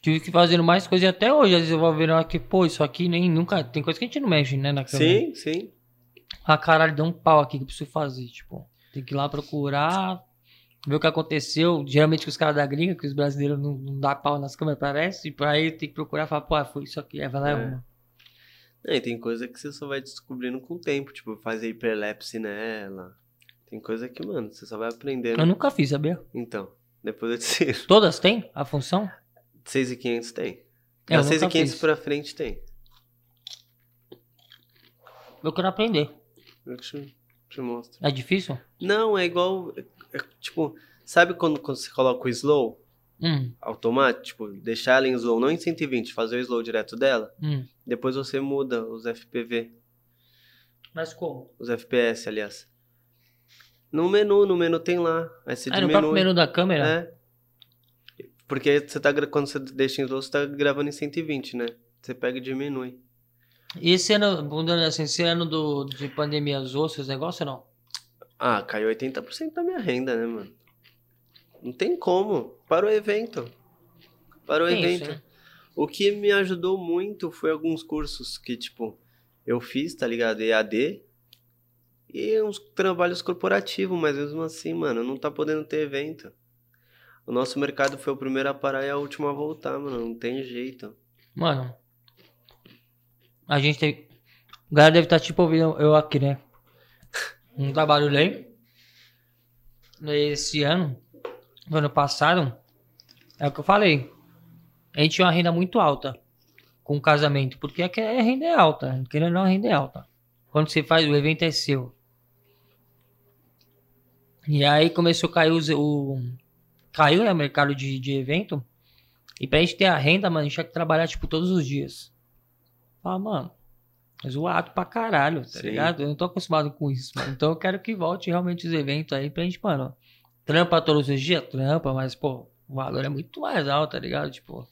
Speaker 1: Tive que fazendo mais coisas e até hoje. Às vezes eu vou vendo aqui, pô, isso aqui nem nunca. Tem coisa que a gente não mexe, né? Na câmera.
Speaker 2: Sim, sim.
Speaker 1: Ah, caralho, deu um pau aqui que eu preciso fazer. Tipo, tem que ir lá procurar, ver o que aconteceu. Geralmente com os caras da gringa, que os brasileiros não, não dá pau nas câmeras, parece. E pra aí tem que procurar e falar, pô, foi isso aqui. Aí vai lá e
Speaker 2: É. É, e tem coisa que você só vai descobrindo com o tempo, tipo, fazer hiperlapse nela. Tem coisa que, mano, você só vai aprendendo.
Speaker 1: Eu nunca fiz, sabia?
Speaker 2: Então, depois eu te ensino.
Speaker 1: Todas têm a função?
Speaker 2: 6,500 tem.
Speaker 1: É, eu
Speaker 2: Da
Speaker 1: nunca
Speaker 2: 6,500
Speaker 1: fiz.
Speaker 2: pra frente tem.
Speaker 1: Eu quero aprender.
Speaker 2: Eu te, te mostro.
Speaker 1: É difícil?
Speaker 2: Não, é igual. É- tipo, sabe quando, quando você coloca o slow?
Speaker 1: Hum,
Speaker 2: automático, tipo, deixar ela em slow, não em 120, fazer o slow direto dela,
Speaker 1: hum.
Speaker 2: depois você muda os FPV,
Speaker 1: Mas como?
Speaker 2: os FPS, aliás. No menu, no menu tem lá, aí você
Speaker 1: Ah, no
Speaker 2: diminui.
Speaker 1: próprio menu da câmera?
Speaker 2: É. Porque você tá, quando você deixa em slow, você tá gravando em 120, né? Você pega e diminui.
Speaker 1: E esse ano, mudando assim, esse ano do, de pandemia, zoou seus negócios ou não?
Speaker 2: Ah, caiu 80% da minha renda, né, mano? Não tem como. Para o evento. Para o evento.
Speaker 1: isso, né?
Speaker 2: O que me ajudou muito foi alguns cursos que, tipo, eu fiz, tá ligado? EAD. E uns trabalhos corporativos, mas mesmo assim, mano, não tá podendo ter evento. O nosso mercado foi o primeiro a parar e a último a voltar, mano. Não tem jeito.
Speaker 1: Mano, a gente tem. O galera deve estar tipo ouvindo eu aqui, né? Tá barulho aí? Esse ano, no ano passado, é o que eu falei. A gente tinha uma renda muito alta com o casamento, porque aqui a renda é alta, querendo ou não, a renda é alta. Quando você faz, o evento é seu. E aí começou a cair os- o. Caiu né, o mercado de, de evento. E pra gente ter a renda, mano, a gente tinha que trabalhar, tipo, todos os dias. Fala, mano, é zoado pra caralho, tá
Speaker 2: Sim.
Speaker 1: ligado? Eu não tô acostumado com isso, mano. Então eu quero que volte realmente os eventos aí pra gente, mano. Trampa todos os dias? Trampa, mas, pô, o valor é muito mais alto, tá ligado? Tipo,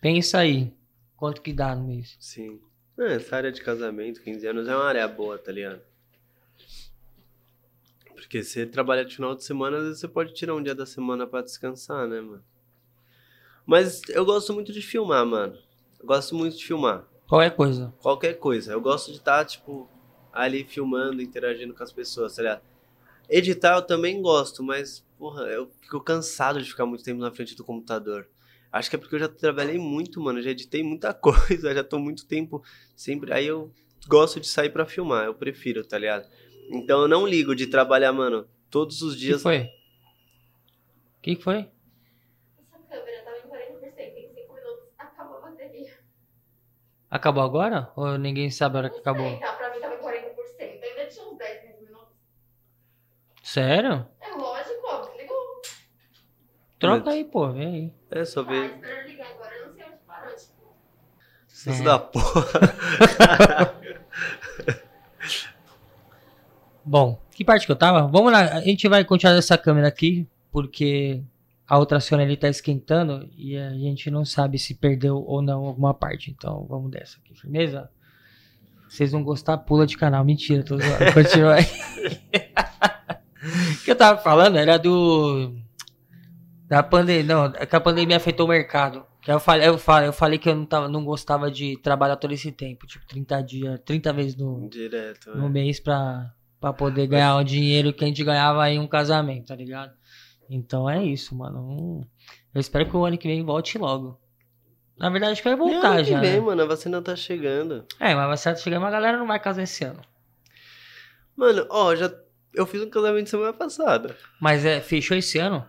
Speaker 1: pensa aí. Quanto que dá no mês?
Speaker 2: Sim. É, essa área de casamento, 15 anos, é uma área boa, tá ligado? Porque você trabalha de final de semana, às vezes você pode tirar um dia da semana pra descansar, né, mano? Mas eu gosto muito de filmar, mano. Eu gosto muito de filmar.
Speaker 1: Qualquer coisa.
Speaker 2: Qualquer coisa. Eu gosto de estar, tipo, ali filmando, interagindo com as pessoas, tá ligado? Editar eu também gosto, mas, porra, eu fico cansado de ficar muito tempo na frente do computador. Acho que é porque eu já trabalhei muito, mano. Já editei muita coisa, já tô muito tempo sempre. Aí eu gosto de sair pra filmar, eu prefiro, tá ligado? Então eu não ligo de trabalhar, mano, todos os
Speaker 1: O que
Speaker 2: dias.
Speaker 1: foi? O que foi?
Speaker 3: Essa câmera tava em 40%, em 5 minutos acabou a bateria.
Speaker 1: Acabou agora? Ou ninguém sabe a hora que acabou?
Speaker 3: sei, tá? Pra mim tava em 40%. Ainda tinha uns 10, 15 minutos.
Speaker 1: Sério?
Speaker 3: É lógico, ó, desligou.
Speaker 1: Troca aí, pô, vem aí.
Speaker 2: É, só
Speaker 3: Ah,
Speaker 2: ver.
Speaker 3: espera ligar agora, eu não sei onde parou. Tipo,
Speaker 2: Isso
Speaker 1: É.
Speaker 2: da porra.
Speaker 1: Bom, que parte que eu tava? Vamos lá, a gente vai continuar essa câmera aqui, porque a outra Sony ali tá esquentando e a gente não sabe se perdeu ou não alguma parte. Então vamos dessa aqui, firmeza? Vocês não gostar, pula de canal. Mentira, tô zoando. Continua aí. O que eu tava falando era do. Da pandemia. Não, é que a pandemia afetou o mercado. Que eu falei, eu falei, eu falei que eu não, tava, não gostava de trabalhar todo esse tempo, tipo 30 dias, 30 vezes no,
Speaker 2: Direto,
Speaker 1: no
Speaker 2: né?
Speaker 1: mês pra, pra poder ganhar o dinheiro que a gente ganhava em um casamento, tá ligado? Então é isso, mano. Hum, Eu espero que o ano que vem volte logo. Na verdade, acho que vai
Speaker 2: Nem
Speaker 1: voltar
Speaker 2: ano que
Speaker 1: já.
Speaker 2: vem,
Speaker 1: né?
Speaker 2: mano, a vacina tá chegando.
Speaker 1: É, mas vai certo chegar, mas a galera não vai casar esse ano.
Speaker 2: Mano, ó, já. Eu fiz um casamento semana passada.
Speaker 1: Mas é, fechou esse ano?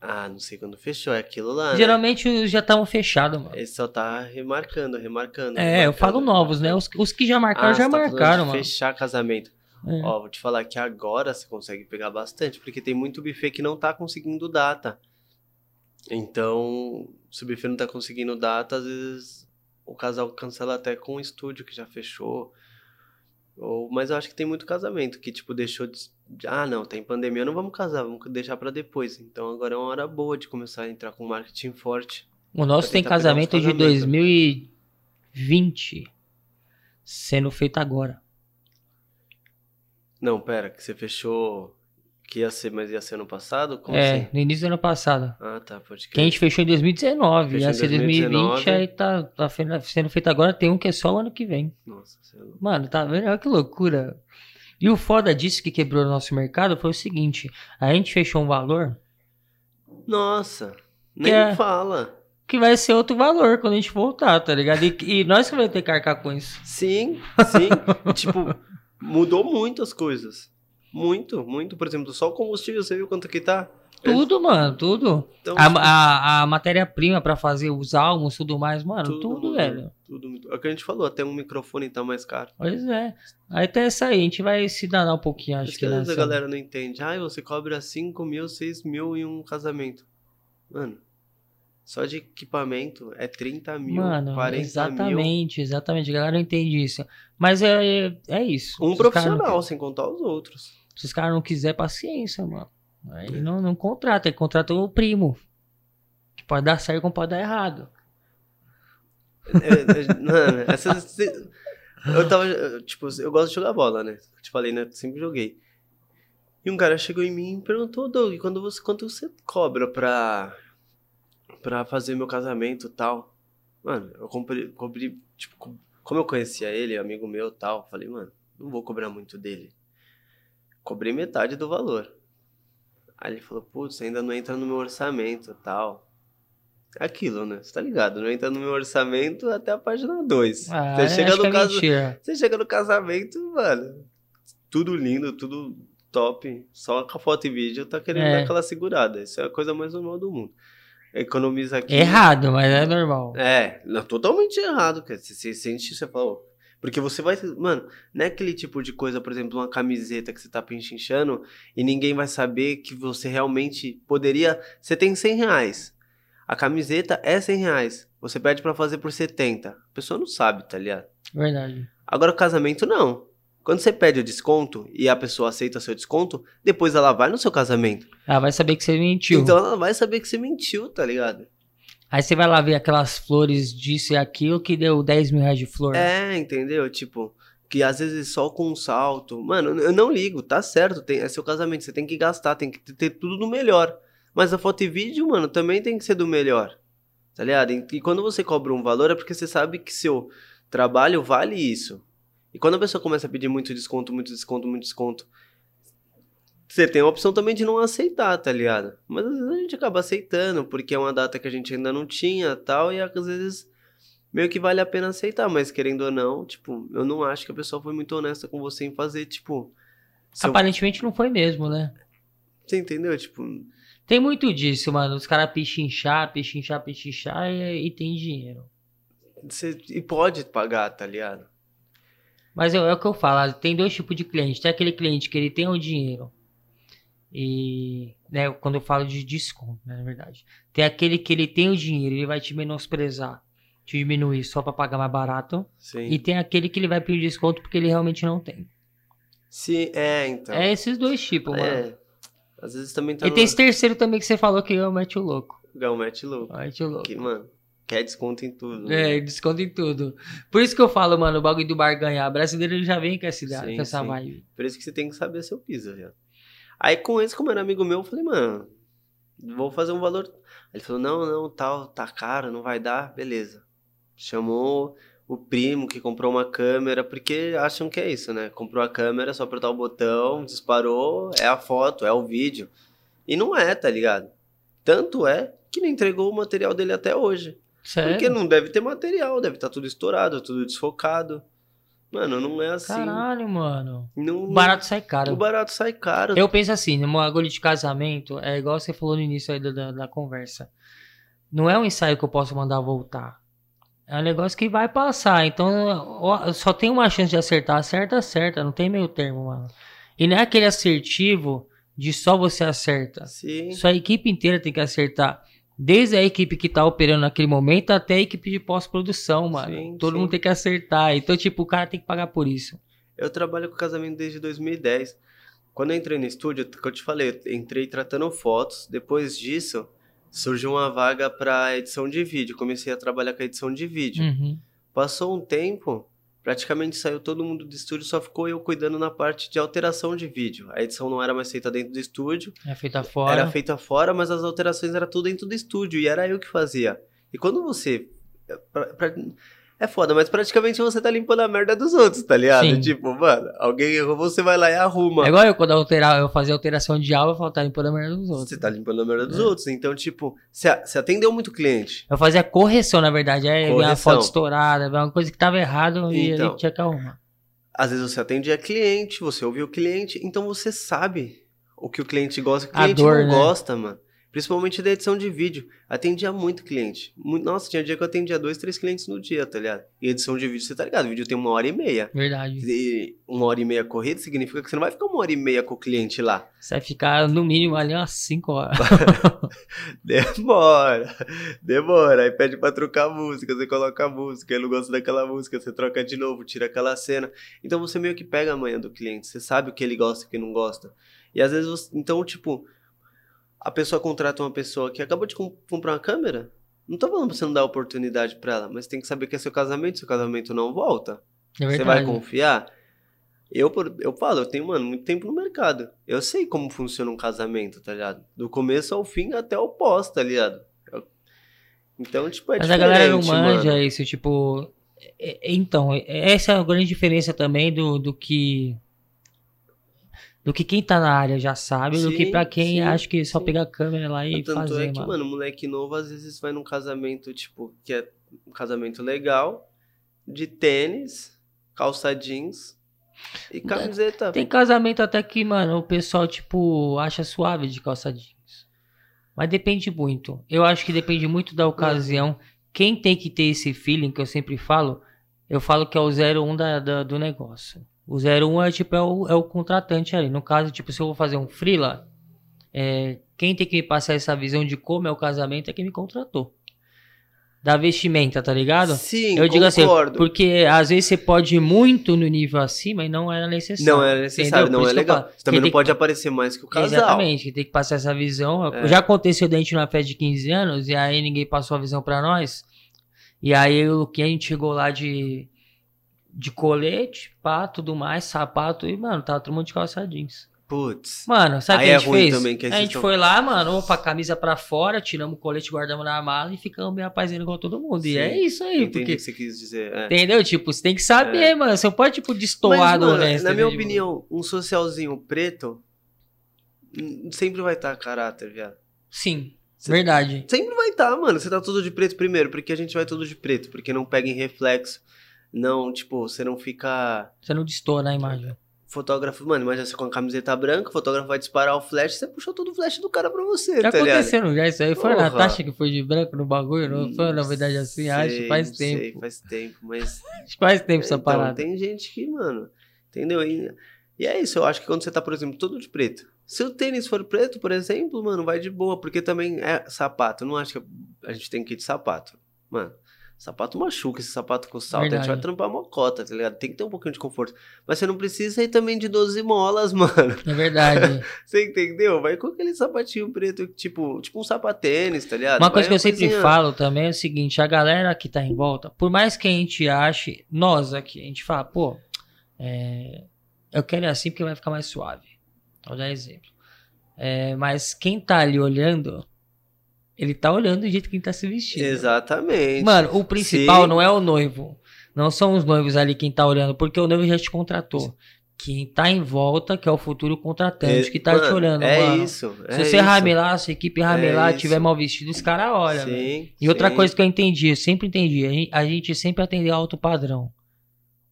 Speaker 2: Ah, não sei quando fechou, é aquilo lá. né?
Speaker 1: Geralmente os já estavam fechados, mano.
Speaker 2: Esse só tá remarcando, remarcando.
Speaker 1: É, eu
Speaker 2: remarcando,
Speaker 1: falo novos, né? Os, os que já marcaram,
Speaker 2: Ah,
Speaker 1: já
Speaker 2: tá
Speaker 1: marcaram, mano.
Speaker 2: Fechar casamento.
Speaker 1: É.
Speaker 2: Ó, vou te falar que agora você consegue pegar bastante, porque tem muito buffet que não tá conseguindo data. Então, se o buffet não tá conseguindo data, às vezes o casal cancela até com o estúdio que já fechou. Ou, mas eu acho que tem muito casamento que, tipo, deixou de. Ah, não, tem pandemia, não vamos casar, vamos deixar pra depois. Então agora é uma hora boa de começar a entrar com marketing forte.
Speaker 1: O nosso tem casamento de
Speaker 2: casamentos.
Speaker 1: 2020 sendo feito agora.
Speaker 2: Não, pera, que você fechou. Que ia ser, mas ia ser ano passado? Como
Speaker 1: é,
Speaker 2: assim?
Speaker 1: no início do ano passado.
Speaker 2: Ah, tá, pode
Speaker 1: Que a gente fechou em 2019,
Speaker 2: Fechou
Speaker 1: ia
Speaker 2: em
Speaker 1: ser 2020,
Speaker 2: 2019.
Speaker 1: aí tá, tá sendo feito agora, tem um que é só o ano que vem.
Speaker 2: Nossa, você é louco.
Speaker 1: Mano, tá vendo? Olha que loucura. E o foda disso que quebrou o nosso mercado foi o seguinte: a gente fechou um valor
Speaker 2: Nossa, nem
Speaker 1: é-
Speaker 2: fala.
Speaker 1: que vai ser outro valor quando a gente voltar, tá ligado? E, e nós que vamos ter que arcar com isso.
Speaker 2: Sim, sim. Tipo, mudou muito as coisas. Muito, muito. Por exemplo, só o combustível, você viu quanto que tá?
Speaker 1: Tudo, mano, tudo.
Speaker 2: Então,
Speaker 1: A, a, a matéria-prima pra fazer os álbuns, tudo mais, mano, tudo,
Speaker 2: mudou,
Speaker 1: velho.
Speaker 2: Tudo. É o que a gente falou, até um microfone tá mais caro.
Speaker 1: Pois é. Aí tem essa aí, a gente vai se danar um pouquinho, acho
Speaker 2: Acho
Speaker 1: que
Speaker 2: às vezes a galera não entende. Ah, você cobra 5 mil, 6 mil em um casamento. Mano, só de equipamento é 30 mil,
Speaker 1: Mano,
Speaker 2: 40 mil.
Speaker 1: exatamente, exatamente. A galera não entende isso. Mas é, é, é isso.
Speaker 2: Um
Speaker 1: Se caras não
Speaker 2: profissional, sem contar os outros.
Speaker 1: Se os caras não quiserem, paciência, mano. Aí não, não contrata, ele contrata o primo. Que pode dar certo como pode dar errado.
Speaker 2: É, é, mano, essas- eu tava, tipo, eu gosto de jogar bola, né? Te falei, né? Sempre joguei. E um cara chegou em mim e perguntou, Doug, quando você, quanto você cobra pra, pra fazer meu casamento e tal? Mano, eu comprei, cobri, tipo, co- como eu conhecia ele, amigo meu e tal, falei, mano, não vou cobrar muito dele. Cobrei metade do valor. Aí ele falou, putz, ainda não entra no meu orçamento e tal. É aquilo, né? Você tá ligado? Não entra no meu orçamento até a página 2.
Speaker 1: Ah,
Speaker 2: você, chega no
Speaker 1: é
Speaker 2: caso, você chega no casamento, mano, tudo lindo, tudo top. Só com a foto e vídeo tá querendo
Speaker 1: É.
Speaker 2: dar aquela segurada. Isso é a coisa mais normal do mundo. Economiza aqui.
Speaker 1: Errado, mas é normal.
Speaker 2: É, não, totalmente errado, cara. Você, você sente, você fala, porque você vai, mano, não é aquele tipo de coisa, por exemplo, uma camiseta que você tá pinchinchando e ninguém vai saber que você realmente poderia, você tem 100 reais, a camiseta é 100 reais, você pede pra fazer por 70, a pessoa não sabe, tá ligado?
Speaker 1: Verdade.
Speaker 2: Agora o casamento não. Quando você pede o desconto e a pessoa aceita seu desconto, depois ela vai no seu casamento.
Speaker 1: Ela vai saber que você mentiu.
Speaker 2: Então ela vai saber que você mentiu, tá ligado?
Speaker 1: Aí você vai lá ver aquelas flores disso e aquilo que deu 10 mil reais de flor.
Speaker 2: É, entendeu? Tipo, que às vezes só com um salto. Mano, eu não ligo, tá certo, tem, é seu casamento, você tem que gastar, tem que ter tudo do melhor. Mas a foto e vídeo, mano, também tem que ser do melhor. Tá ligado? E, e quando você cobra um valor é porque você sabe que seu trabalho vale isso. E quando a pessoa começa a pedir muito desconto, muito desconto, muito desconto, você tem a opção também de não aceitar, tá ligado? Mas às vezes a gente acaba aceitando, porque é uma data que a gente ainda não tinha tal, e às vezes meio que vale a pena aceitar, mas querendo ou não, tipo, eu não acho que a pessoa foi muito honesta com você em fazer, tipo. se eu-
Speaker 1: Aparentemente não foi mesmo, né?
Speaker 2: Você entendeu? Tipo,
Speaker 1: Tem muito disso, mano. Os caras pichinchar, pichinchar, pichinchar e, e tem dinheiro.
Speaker 2: você, e pode pagar, tá ligado?
Speaker 1: Mas é, é o que eu falo, tem dois tipos de cliente. Tem aquele cliente que ele tem o dinheiro. E, né, quando eu falo de desconto, né, na verdade. Tem aquele que ele tem o dinheiro, ele vai te menosprezar, te diminuir só pra pagar mais barato.
Speaker 2: Sim.
Speaker 1: E tem aquele que ele vai pedir desconto porque ele realmente não tem.
Speaker 2: Se, é, então.
Speaker 1: É esses dois tipos, mano.
Speaker 2: É. Às vezes também tá
Speaker 1: E tem esse terceiro também que você falou que mete o louco.
Speaker 2: Gal mete louco.
Speaker 1: Mete o louco.
Speaker 2: Que, mano, quer desconto em tudo. né?
Speaker 1: É, desconto em tudo. Por isso que eu falo, mano, o bagulho do barganhar. Brasileiro ele já vem com essa,
Speaker 2: Sim,
Speaker 1: com essa
Speaker 2: sim.
Speaker 1: vibe.
Speaker 2: Por isso que você tem que saber seu piso, viado. Aí com esse, como era amigo meu, eu falei, mano, vou fazer um valor. Ele falou, não, não, tal, tá caro, não vai dar, beleza. Chamou o primo que comprou uma câmera, porque acham que é isso, né? Comprou a câmera, só apertar o botão, disparou, é a foto, é o vídeo. E não é, tá ligado? Tanto é que não entregou o material dele até hoje.
Speaker 1: Sério?
Speaker 2: Porque não deve ter material, deve estar tudo estourado, tudo desfocado. Mano, não é assim.
Speaker 1: Caralho, mano.
Speaker 2: Não,
Speaker 1: O barato sai
Speaker 2: o
Speaker 1: caro.
Speaker 2: barato sai caro.
Speaker 1: Eu penso assim, no bagulho de casamento, é igual você falou no início aí da, da, da conversa. Não é um ensaio que eu posso mandar voltar. É um negócio que vai passar. Então, só tem uma chance de acertar. Acerta, acerta. Não tem meio termo, mano. E não é aquele assertivo de só você acerta.
Speaker 2: Sim.
Speaker 1: Só a equipe inteira tem que acertar. Desde a equipe que tá operando naquele momento até a equipe de pós-produção, mano.
Speaker 2: Sim,
Speaker 1: Todo
Speaker 2: sim.
Speaker 1: mundo tem que acertar. Então, tipo, o cara tem que pagar por isso.
Speaker 2: Eu trabalho com casamento desde 2010. Quando eu entrei no estúdio, que eu te falei, eu entrei tratando fotos. Depois disso, surgiu uma vaga para edição de vídeo. Comecei a trabalhar com a edição de vídeo.
Speaker 1: Uhum.
Speaker 2: Passou um tempo, praticamente saiu todo mundo do estúdio, só ficou eu cuidando na parte de alteração de vídeo. A edição não era mais feita dentro do estúdio,
Speaker 1: É feita fora.
Speaker 2: era feita fora, mas as alterações era tudo dentro do estúdio e era eu que fazia. E quando você pra- pra- é foda, mas praticamente você tá limpando a merda dos outros, tá ligado?
Speaker 1: Sim.
Speaker 2: Tipo, mano, alguém errou, você vai lá e arruma.
Speaker 1: É igual eu, quando eu, alterar, eu fazia alteração de aula, eu falava, tá limpando a merda dos outros.
Speaker 2: Você tá limpando a merda dos
Speaker 1: É.
Speaker 2: outros. Então, tipo, você atendeu muito cliente.
Speaker 1: Eu fazia correção, na verdade. Aí
Speaker 2: Correção.
Speaker 1: foto estourada, uma coisa que tava errado e
Speaker 2: Então.
Speaker 1: tinha que arrumar.
Speaker 2: Às vezes você atendia cliente, você ouviu o cliente, então você sabe o que o cliente gosta e o
Speaker 1: A
Speaker 2: cliente
Speaker 1: dor,
Speaker 2: não
Speaker 1: né?
Speaker 2: gosta, mano. Principalmente da edição de vídeo. Atendia muito cliente. Nossa, tinha dia que eu atendia dois, três clientes no dia, tá ligado? E edição de vídeo, você tá ligado? O vídeo tem uma hora e meia.
Speaker 1: Verdade.
Speaker 2: E uma hora e meia corrida significa que você não vai ficar uma hora e meia com o cliente lá.
Speaker 1: Você vai ficar no mínimo ali umas 5 horas.
Speaker 2: Demora, demora. Aí pede pra trocar a música, você coloca a música, ele não gosta daquela música, você troca de novo, tira aquela cena. Então você meio que pega a manha do cliente, você sabe o que ele gosta e o que não gosta. E às vezes, você- então, tipo, a pessoa contrata uma pessoa que acabou de com- comprar uma câmera. Não tô falando pra você não dar oportunidade pra ela, mas tem que saber que é seu casamento, seu casamento não volta.
Speaker 1: É
Speaker 2: Você vai confiar? Eu, eu falo, eu tenho, mano, muito tempo no mercado. Eu sei como funciona um casamento, tá ligado? Do começo ao fim até o pós, tá ligado? Então, tipo, é
Speaker 1: Mas a galera não manja
Speaker 2: mano.
Speaker 1: isso, tipo. é- é- Então, essa é a grande diferença também do, do que. Do que quem tá na área já sabe, do que
Speaker 2: Sim,
Speaker 1: pra quem
Speaker 2: sim,
Speaker 1: acha que só
Speaker 2: sim.
Speaker 1: pegar a câmera lá e
Speaker 2: Tanto
Speaker 1: fazer,
Speaker 2: é que,
Speaker 1: mano.
Speaker 2: mano, moleque novo às vezes vai num casamento, tipo, que é um casamento legal, de tênis, calça jeans e camiseta.
Speaker 1: Tem casamento até que, mano, o pessoal, tipo, acha suave de calça jeans. Mas depende muito. Eu acho que depende muito da ocasião. Quem tem que ter esse feeling que eu sempre falo, eu falo que é o 01 da, da- do negócio. O 01 é tipo é o, é o contratante ali. No caso, tipo, se eu vou fazer um freela, é, quem tem que me passar essa visão de como é o casamento é quem me contratou. Da vestimenta, tá ligado?
Speaker 2: Sim,
Speaker 1: eu digo assim,
Speaker 2: concordo.
Speaker 1: porque às vezes você pode ir muito no nível acima e não era necessário.
Speaker 2: Não é necessário,
Speaker 1: entendeu?
Speaker 2: Não é
Speaker 1: que
Speaker 2: legal. Você também não pode aparecer mais que o casal.
Speaker 1: Exatamente, que tem que passar essa visão.
Speaker 2: É.
Speaker 1: Já aconteceu dentro na festa de 15 anos, e aí ninguém passou a visão pra nós. E aí o que a gente chegou lá de, de colete, pá, tudo mais, sapato, e, mano, tava todo mundo de calça jeans.
Speaker 2: Putz.
Speaker 1: Mano, sabe o que a
Speaker 2: é
Speaker 1: gente
Speaker 2: ruim
Speaker 1: fez?
Speaker 2: também, que
Speaker 1: a gente
Speaker 2: tão-
Speaker 1: foi lá, mano, opa, camisa pra fora, tiramos o colete, guardamos na mala e ficamos bem rapazinho igual todo mundo. E
Speaker 2: Sim,
Speaker 1: é isso aí,
Speaker 2: Entendi o
Speaker 1: porque.
Speaker 2: que você quis dizer. é.
Speaker 1: Entendeu? Tipo, você tem que saber, mano. Você não pode, tipo, destoar do honesto.
Speaker 2: na minha
Speaker 1: né? Tipo,
Speaker 2: opinião, um socialzinho preto sempre vai estar caráter, viado.
Speaker 1: Sim,
Speaker 2: Você-
Speaker 1: verdade.
Speaker 2: Sempre vai estar, mano. Você tá tudo de preto primeiro, porque a gente vai tudo de preto, porque não pega em reflexo. Não, tipo, você não fica
Speaker 1: Você não destoa na imagem.
Speaker 2: fotógrafo, mano, imagina você com a camiseta branca, o fotógrafo vai disparar o flash, você puxou todo o flash do cara pra você,
Speaker 1: Já
Speaker 2: tá ligado?
Speaker 1: aconteceu, já isso aí. Foi a. Natasha que foi de branco no bagulho, não foi uma novidade assim, acho,
Speaker 2: Sei,
Speaker 1: faz
Speaker 2: não sei,
Speaker 1: tempo.
Speaker 2: faz tempo, mas
Speaker 1: Acho que faz tempo essa
Speaker 2: então,
Speaker 1: parada.
Speaker 2: tem gente que, mano, entendeu? E, e é isso, eu acho que quando você tá, por exemplo, todo de preto, se o tênis for preto, por exemplo, mano, vai de boa, porque também é sapato, eu não acho que a gente tem que ir de sapato. Mano, sapato machuca, esse sapato com salto, a gente vai trampar mocota, tá ligado? Tem que ter um pouquinho de conforto. Mas você não precisa ir também de 12 molas, mano.
Speaker 1: É verdade.
Speaker 2: Você entendeu? Vai com aquele sapatinho preto, tipo, tipo um sapatênis, tá ligado?
Speaker 1: Uma coisa que
Speaker 2: Vai
Speaker 1: eu sempre
Speaker 2: coisinha-
Speaker 1: falo também é o seguinte: a galera que tá em volta, por mais que a gente ache, nós aqui, a gente fala, pô, é, eu quero ir assim porque vai ficar mais suave. Vou dar exemplo. É, mas quem tá ali olhando, ele tá olhando do jeito que ele tá se vestindo.
Speaker 2: Exatamente.
Speaker 1: Mano, o principal
Speaker 2: Sim.
Speaker 1: não é o noivo. Não são os noivos ali quem tá olhando, porque o noivo já te contratou. Quem tá em volta, que é o futuro contratante, que tá te
Speaker 2: Mano,
Speaker 1: olhando,
Speaker 2: é
Speaker 1: mano.
Speaker 2: Isso,
Speaker 1: Se
Speaker 2: é
Speaker 1: você
Speaker 2: isso.
Speaker 1: ramelar, se a equipe ramelar,
Speaker 2: isso.
Speaker 1: tiver mal vestido, os caras olham, velho.
Speaker 2: Sim,
Speaker 1: E outra coisa que eu entendi, eu sempre entendi, a gente, a gente sempre atendeu alto padrão.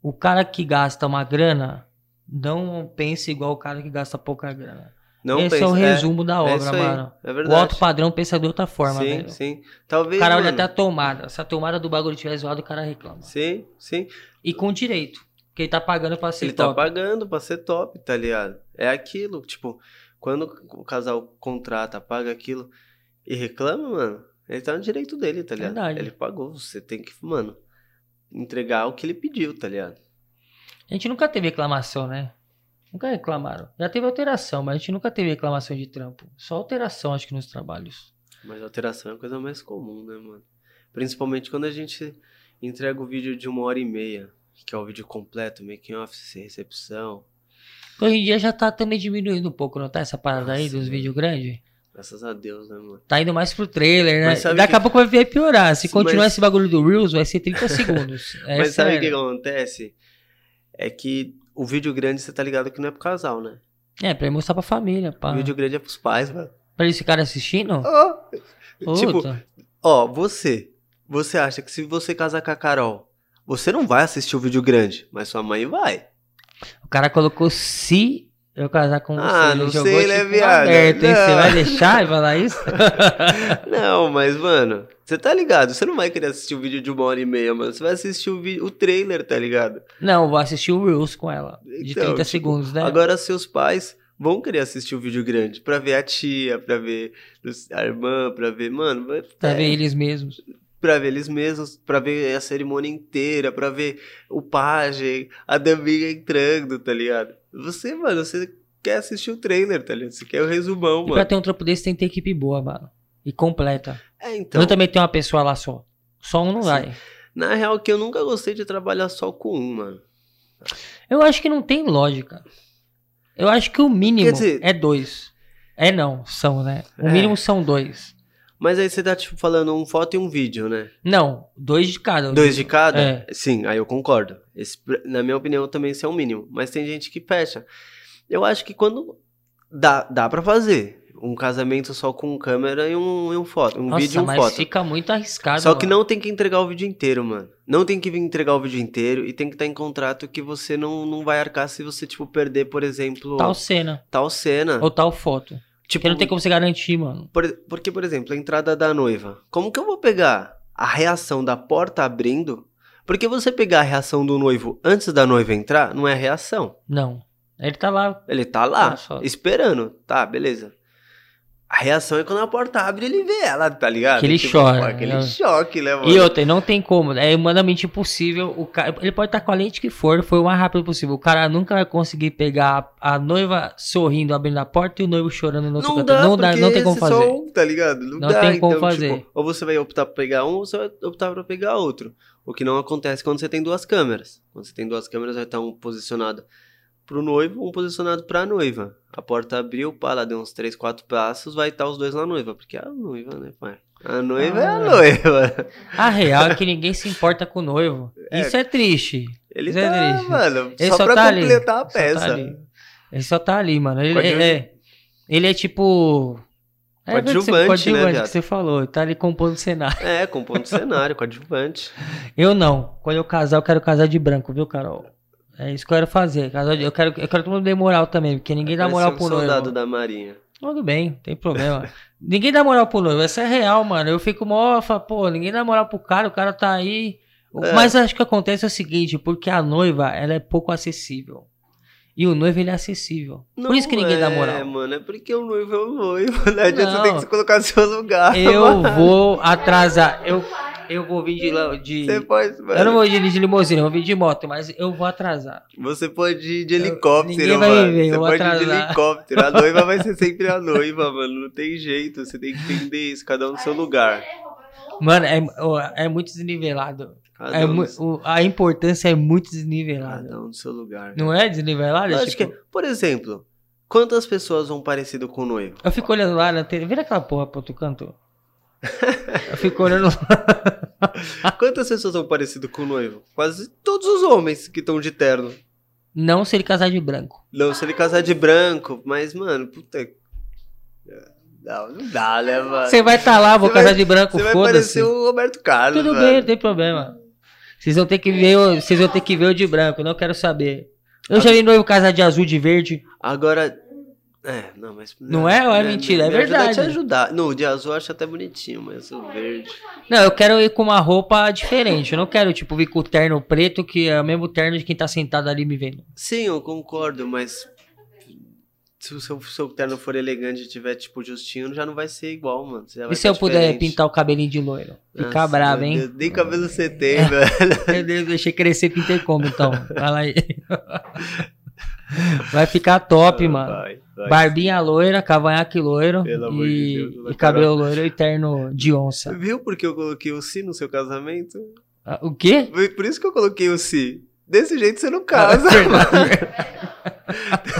Speaker 1: O cara que gasta uma grana, não pensa igual o cara que gasta pouca grana.
Speaker 2: Não
Speaker 1: Esse
Speaker 2: pensa,
Speaker 1: é o resumo da
Speaker 2: é
Speaker 1: obra,
Speaker 2: isso aí,
Speaker 1: mano.
Speaker 2: É
Speaker 1: O
Speaker 2: verdade.
Speaker 1: alto padrão pensa de outra forma,
Speaker 2: sim,
Speaker 1: velho.
Speaker 2: sim. Talvez,
Speaker 1: O cara olha
Speaker 2: mano,
Speaker 1: até a tomada. Se a tomada do bagulho estiver zoada, o cara reclama.
Speaker 2: Sim, sim.
Speaker 1: E com direito. Porque ele tá pagando pra ser
Speaker 2: Ele tá
Speaker 1: top.
Speaker 2: pagando pra ser top, tá ligado? É aquilo, tipo, quando o casal contrata, paga aquilo e reclama, mano, ele tá no direito dele, tá ligado?
Speaker 1: Verdade.
Speaker 2: Ele pagou, você tem que, mano, entregar o que ele pediu, tá ligado?
Speaker 1: A gente nunca teve reclamação, né? Nunca reclamaram. Já teve alteração, mas a gente nunca teve reclamação de trampo. Só alteração, acho que nos trabalhos.
Speaker 2: Mas alteração é a coisa mais comum, né, mano? Principalmente quando a gente entrega o vídeo de uma hora e meia, que é o vídeo completo, making off, sem recepção.
Speaker 1: Hoje em dia já tá também diminuindo um pouco, não tá? Essa parada aí
Speaker 2: Nossa,
Speaker 1: dos
Speaker 2: mano.
Speaker 1: vídeos grandes.
Speaker 2: Graças a Deus, né, mano?
Speaker 1: Tá indo mais pro trailer, né? Daqui
Speaker 2: que-
Speaker 1: a pouco vai piorar. Se
Speaker 2: Mas-
Speaker 1: continuar esse bagulho do Reels, vai ser 30 segundos. É
Speaker 2: Mas sabe o que, acontece? É que o vídeo grande, você tá ligado que não é pro casal, né?
Speaker 1: É, pra mostrar pra família, pá.
Speaker 2: O vídeo grande é pros pais, mano.
Speaker 1: Pra eles ficarem assistindo?
Speaker 2: Ó, tipo, ó, você. Você acha que se você casar com a Carol, você não vai assistir o vídeo grande, mas sua mãe vai.
Speaker 1: O cara colocou se Eu casar com você.
Speaker 2: Ah,
Speaker 1: ele
Speaker 2: não
Speaker 1: jogou
Speaker 2: sei, né,
Speaker 1: tipo um
Speaker 2: viado?
Speaker 1: aberto, hein? Você vai deixar e falar isso?
Speaker 2: Não, mas, mano, você tá ligado? Você não vai querer assistir o vídeo de uma hora e meia, mano. Você vai assistir o, vi- o trailer, tá ligado?
Speaker 1: Não, vou assistir o Reels com ela. De
Speaker 2: Então,
Speaker 1: 30
Speaker 2: tipo,
Speaker 1: segundos, né?
Speaker 2: Agora, seus pais vão querer assistir o vídeo grande pra ver a tia, pra ver a irmã, pra ver, mano,
Speaker 1: Pra
Speaker 2: é,
Speaker 1: ver eles mesmos.
Speaker 2: pra ver eles mesmos, pra ver a cerimônia inteira, pra ver o pajem, a daminha entrando, tá ligado? Você, mano, você quer assistir o trailer, tá ligado? Você quer o resumão,
Speaker 1: E pra
Speaker 2: mano.
Speaker 1: ter um trampo desse tem que ter equipe boa, mano. E completa.
Speaker 2: É, então,
Speaker 1: Não também tem uma pessoa lá só. Só um não
Speaker 2: Sim.
Speaker 1: vai.
Speaker 2: na real que eu nunca gostei de trabalhar só com um, mano.
Speaker 1: Eu acho que não tem lógica. Eu acho que o mínimo
Speaker 2: dizer-
Speaker 1: é dois. É não, são, né? O
Speaker 2: É.
Speaker 1: mínimo são dois.
Speaker 2: Mas aí você tá, tipo, falando um foto e um vídeo, né?
Speaker 1: Não, dois de cada.
Speaker 2: Dois de cada?
Speaker 1: É.
Speaker 2: Sim, aí eu concordo. Esse, na minha opinião, também esse é o mínimo. Mas tem gente que fecha. Eu acho que quando. Dá, dá pra fazer. Um casamento só com câmera e um, e um foto. Um
Speaker 1: Nossa,
Speaker 2: vídeo e um
Speaker 1: mas
Speaker 2: foto.
Speaker 1: fica muito arriscado.
Speaker 2: Só que
Speaker 1: mano.
Speaker 2: não tem que entregar o vídeo inteiro, mano. Não tem que vir entregar o vídeo inteiro e tem que estar em contrato que você não, não vai arcar se você, tipo, perder, por exemplo,
Speaker 1: Tal cena.
Speaker 2: tal cena.
Speaker 1: Ou tal foto.
Speaker 2: Tipo,
Speaker 1: Porque não tem como você garantir, mano.
Speaker 2: Por- porque, por exemplo, a entrada da noiva. Como que eu vou pegar a reação da porta abrindo? Porque você pegar a reação do noivo antes da noiva entrar, não é reação.
Speaker 1: Não. Ele tá lá.
Speaker 2: Ele tá lá, esperando. Tá, beleza. A reação é quando a porta abre ele vê ela, tá ligado?
Speaker 1: Aquele
Speaker 2: Tipo,
Speaker 1: choque,
Speaker 2: pô, Aquele
Speaker 1: né?
Speaker 2: choque, né, mano?
Speaker 1: E outra, não tem como. É humanamente impossível. O cara, ele pode estar com a lente que for, foi o mais rápido possível. O cara nunca vai conseguir pegar a, a noiva sorrindo, abrindo a porta e o noivo chorando no outro
Speaker 2: Não
Speaker 1: canto.
Speaker 2: dá,
Speaker 1: não dá, não tem como fazer.
Speaker 2: só um, tá ligado? Não,
Speaker 1: Não
Speaker 2: dá,
Speaker 1: tem como
Speaker 2: então,
Speaker 1: fazer.
Speaker 2: tipo, ou você vai optar pra pegar um, ou você vai optar pra pegar outro. O que não acontece quando você tem duas câmeras. Quando você tem duas câmeras, vai estar um posicionado pro noivo, um posicionado pra noiva. A porta abriu, pá, lá deu uns três, quatro passos, vai estar os dois na noiva. Porque é a noiva, né, pai? A noiva é a
Speaker 1: Ah.
Speaker 2: noiva.
Speaker 1: A real é que ninguém se importa com o noivo.
Speaker 2: É.
Speaker 1: Isso é triste.
Speaker 2: Ele
Speaker 1: Zé
Speaker 2: tá,
Speaker 1: Dries.
Speaker 2: mano,
Speaker 1: Ele
Speaker 2: só,
Speaker 1: só
Speaker 2: pra
Speaker 1: tá ali.
Speaker 2: completar a
Speaker 1: Só tá
Speaker 2: peça.
Speaker 1: ali. Ele só tá ali, mano. Ele,
Speaker 2: Coadju-
Speaker 1: ele é, ele é tipo. É
Speaker 2: Coadjuvante, né,
Speaker 1: coadjuvante
Speaker 2: viado?
Speaker 1: que você falou. Tá ali compondo o cenário.
Speaker 2: É, compondo cenário, coadjuvante.
Speaker 1: Eu não. Quando eu casar, eu quero casar de branco, viu, Carol? É isso que eu quero fazer. Eu quero, eu quero todo mundo dê moral também, porque ninguém dá moral
Speaker 2: um
Speaker 1: pro
Speaker 2: soldado
Speaker 1: noivo.
Speaker 2: da marinha.
Speaker 1: Tudo bem, não tem problema. ninguém dá moral pro noivo, essa é real, mano. Eu fico mó, falo, pô, ninguém dá moral pro cara, o cara tá aí.
Speaker 2: É.
Speaker 1: Mas acho que acontece o seguinte, porque a noiva, ela é pouco acessível. E o noivo, ele é acessível. Por isso que ninguém dá
Speaker 2: É,
Speaker 1: moral.
Speaker 2: mano, é porque o noivo é o noivo. Não adianta
Speaker 1: Não.
Speaker 2: você tem que se colocar no seu lugar.
Speaker 1: Eu
Speaker 2: mano.
Speaker 1: vou atrasar. Eu, eu vou vir de. de
Speaker 2: Você pode, mano.
Speaker 1: eu não vou ir de limusine, eu vou vir de moto, mas eu vou atrasar.
Speaker 2: Você pode ir de helicóptero,
Speaker 1: ninguém vai
Speaker 2: mano.
Speaker 1: ver,
Speaker 2: você
Speaker 1: eu vou
Speaker 2: pode ir de
Speaker 1: atrasar.
Speaker 2: helicóptero. A noiva vai ser sempre a noiva, mano. Não tem jeito. Você tem que entender isso, cada um no seu lugar.
Speaker 1: Mano, é, é muito desnivelado. É o- a importância é muito desnivelada.
Speaker 2: cada um no seu lugar.
Speaker 1: Não é desnivelado? É
Speaker 2: Lógico
Speaker 1: tipo,
Speaker 2: que, por exemplo, quantas pessoas vão parecido com o noivo?
Speaker 1: Eu fico olhando lá na TV. Vira aquela porra pro outro canto. Eu fico olhando lá.
Speaker 2: Quantas pessoas vão parecido com o noivo? Quase todos os homens que estão de terno.
Speaker 1: Não se ele casar de branco.
Speaker 2: Não, se ele casar de branco, mas, mano, puta. Não, não dá, né, mano?
Speaker 1: Você vai estar lá, vou
Speaker 2: Você
Speaker 1: casar
Speaker 2: vai-
Speaker 1: de branco,
Speaker 2: Você vai
Speaker 1: foda-se.
Speaker 2: parecer o Roberto Carlos.
Speaker 1: Tudo
Speaker 2: mano.
Speaker 1: bem, não tem problema. Vocês vão ter que ver, o- vocês vão ter que ver o de branco, não quero saber. Eu já vi noivo casar de azul, de verde.
Speaker 2: Agora. É, não, mas.
Speaker 1: Não é ou é mentira? É
Speaker 2: ajuda
Speaker 1: verdade.
Speaker 2: a te ajudar. No, o de azul eu acho até bonitinho, mas o verde.
Speaker 1: Não, eu quero ir com uma roupa diferente. Eu não quero, tipo, vir com o terno preto, que é o mesmo terno de quem tá sentado ali me vendo.
Speaker 2: Sim, eu concordo, mas. Se o seu, seu terno for elegante e tiver, tipo, justinho, já não vai ser igual, mano.
Speaker 1: E se eu puder
Speaker 2: diferente.
Speaker 1: pintar o cabelinho de loiro? Ficar bravo, hein?
Speaker 2: Deus, Nem cabelo você tem, velho.
Speaker 1: Meu Deus, deixei crescer, pintei como então? Fala aí. Vai ficar top, mano.
Speaker 2: Vai, vai.
Speaker 1: Barbinha loira, cavanhaque loiro
Speaker 2: Pelo amor de
Speaker 1: e,
Speaker 2: Deus,
Speaker 1: e cabelo loiro e terno de onça.
Speaker 2: Viu porque eu coloquei o si no seu casamento?
Speaker 1: Ah, O quê?
Speaker 2: Por isso que eu coloquei o si. Desse jeito você não casa,
Speaker 1: Ah,
Speaker 2: mano.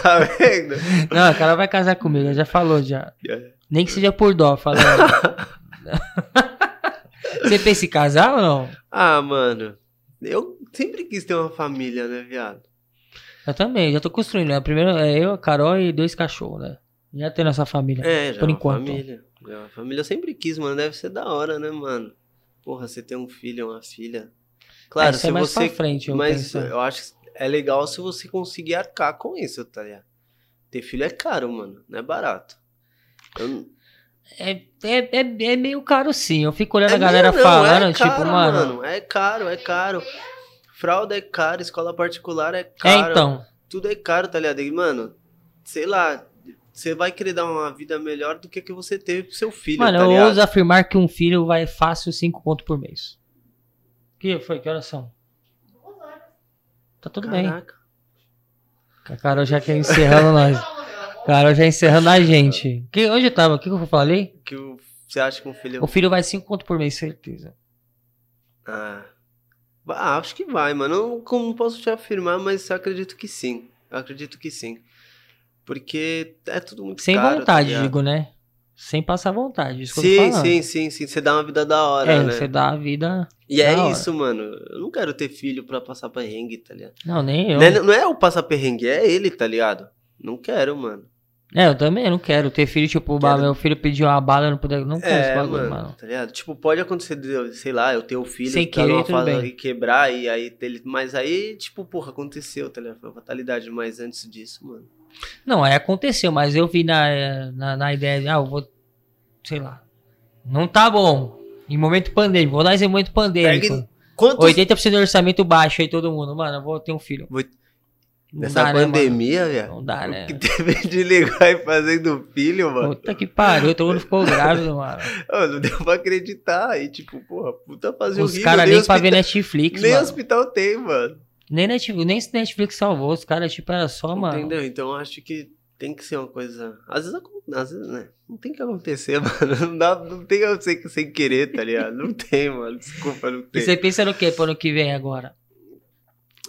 Speaker 2: Tá vendo?
Speaker 1: Não, o cara vai casar comigo, já falou já.
Speaker 2: É.
Speaker 1: Nem que seja por dó, falando. Você pensa em casar ou não?
Speaker 2: Ah, mano. Eu sempre quis ter uma família, né, viado?
Speaker 1: Eu também, já tô construindo. Né? Primeiro é eu, a Carol e dois cachorros, né? Já tem nossa família.
Speaker 2: É, já
Speaker 1: Por
Speaker 2: uma
Speaker 1: enquanto.
Speaker 2: família. Já uma família eu sempre quis, mano. Deve ser da hora, né, mano? Porra, você ter um filho, uma filha. Claro,
Speaker 1: é
Speaker 2: se
Speaker 1: mais
Speaker 2: você.
Speaker 1: pra frente, eu
Speaker 2: mas
Speaker 1: penso.
Speaker 2: eu acho que é legal se você conseguir arcar com isso, tá ligado? Ter filho é caro, mano. Não é barato. Eu
Speaker 1: É, é, é, é meio caro sim. Eu fico olhando
Speaker 2: É
Speaker 1: a galera
Speaker 2: não,
Speaker 1: falando,
Speaker 2: é
Speaker 1: tipo,
Speaker 2: caro,
Speaker 1: mano.
Speaker 2: É caro, é caro. Fralda é caro, escola particular é
Speaker 1: É,
Speaker 2: caro.
Speaker 1: então.
Speaker 2: Tudo é caro, tá ligado? E, mano, sei lá, você vai querer dar uma vida melhor do que a que você teve pro seu filho,
Speaker 1: Mano,
Speaker 2: tá
Speaker 1: eu ouso afirmar que um filho vai fácil 5 conto por mês. Que foi? Que horas são?
Speaker 3: Duas horas.
Speaker 1: Tá tudo bem.
Speaker 2: Caraca.
Speaker 1: A Carol já quer encerrando nós. Carol já encerrando a gente. Que, onde eu tava? O que, que eu falei?
Speaker 2: Que o- você acha que um filho...
Speaker 1: O filho vai 5 conto por mês, certeza.
Speaker 2: Ah, Ah, acho que vai, mano. Não, como- não posso te afirmar, mas eu acredito que sim. Eu acredito que sim. Porque é tudo muito
Speaker 1: Sem
Speaker 2: caro, tá
Speaker 1: vontade,
Speaker 2: ligado?
Speaker 1: digo, né? Sem passar vontade. Isso que eu tô
Speaker 2: Sim, sim, sim, sim. Você dá uma vida da hora,
Speaker 1: É,
Speaker 2: né?
Speaker 1: você dá a vida.
Speaker 2: E é
Speaker 1: hora.
Speaker 2: isso, mano. Eu não quero ter filho pra passar perrengue, tá ligado?
Speaker 1: Não, nem eu.
Speaker 2: Não, é, não é o passar perrengue, é ele, tá ligado? Não quero, mano.
Speaker 1: É, eu também não quero ter filho, tipo,
Speaker 2: Quero.
Speaker 1: meu filho pediu uma bala, eu não puder. Não quero esse
Speaker 2: É,
Speaker 1: bagulho,
Speaker 2: mano,
Speaker 1: mano.
Speaker 2: tá ligado? Tipo, pode acontecer, sei lá, eu ter o filho
Speaker 1: Sem
Speaker 2: tá
Speaker 1: querer,
Speaker 2: numa
Speaker 1: bem.
Speaker 2: e quebrar, e aí ele. Mas aí, tipo, porra, aconteceu, tá ligado? Foi uma fatalidade, mas antes disso, mano.
Speaker 1: Não, aí aconteceu, mas eu vi na, na, na ideia de, ah, eu vou. Sei lá. Não tá bom. Em momento pandêmico, vou dar esse momento pandêmico.
Speaker 2: Quantos
Speaker 1: 80% do orçamento baixo aí, todo mundo. Mano, eu vou ter um filho.
Speaker 2: Vou- nessa
Speaker 1: dá, né,
Speaker 2: pandemia,
Speaker 1: mano?
Speaker 2: velho?
Speaker 1: Não dá, né?
Speaker 2: que teve de ligar e fazendo filho, mano?
Speaker 1: Puta que pariu, todo mundo ficou grávido, mano.
Speaker 2: Não deu pra acreditar. Aí, tipo, porra, puta fazer
Speaker 1: Os
Speaker 2: horrível.
Speaker 1: caras nem pra ver Netflix,
Speaker 2: Nem
Speaker 1: mano.
Speaker 2: hospital tem, mano.
Speaker 1: Nem Netflix, nem Netflix salvou. Os caras, tipo, era só, mano.
Speaker 2: Entendeu? Então eu acho que tem que ser uma coisa. Às vezes, às vezes né? Não tem que acontecer, mano. Não, dá, não tem que sem querer, tá ligado? Não tem, mano. Desculpa, não
Speaker 1: E
Speaker 2: tem.
Speaker 1: você pensa no que pro ano que vem agora?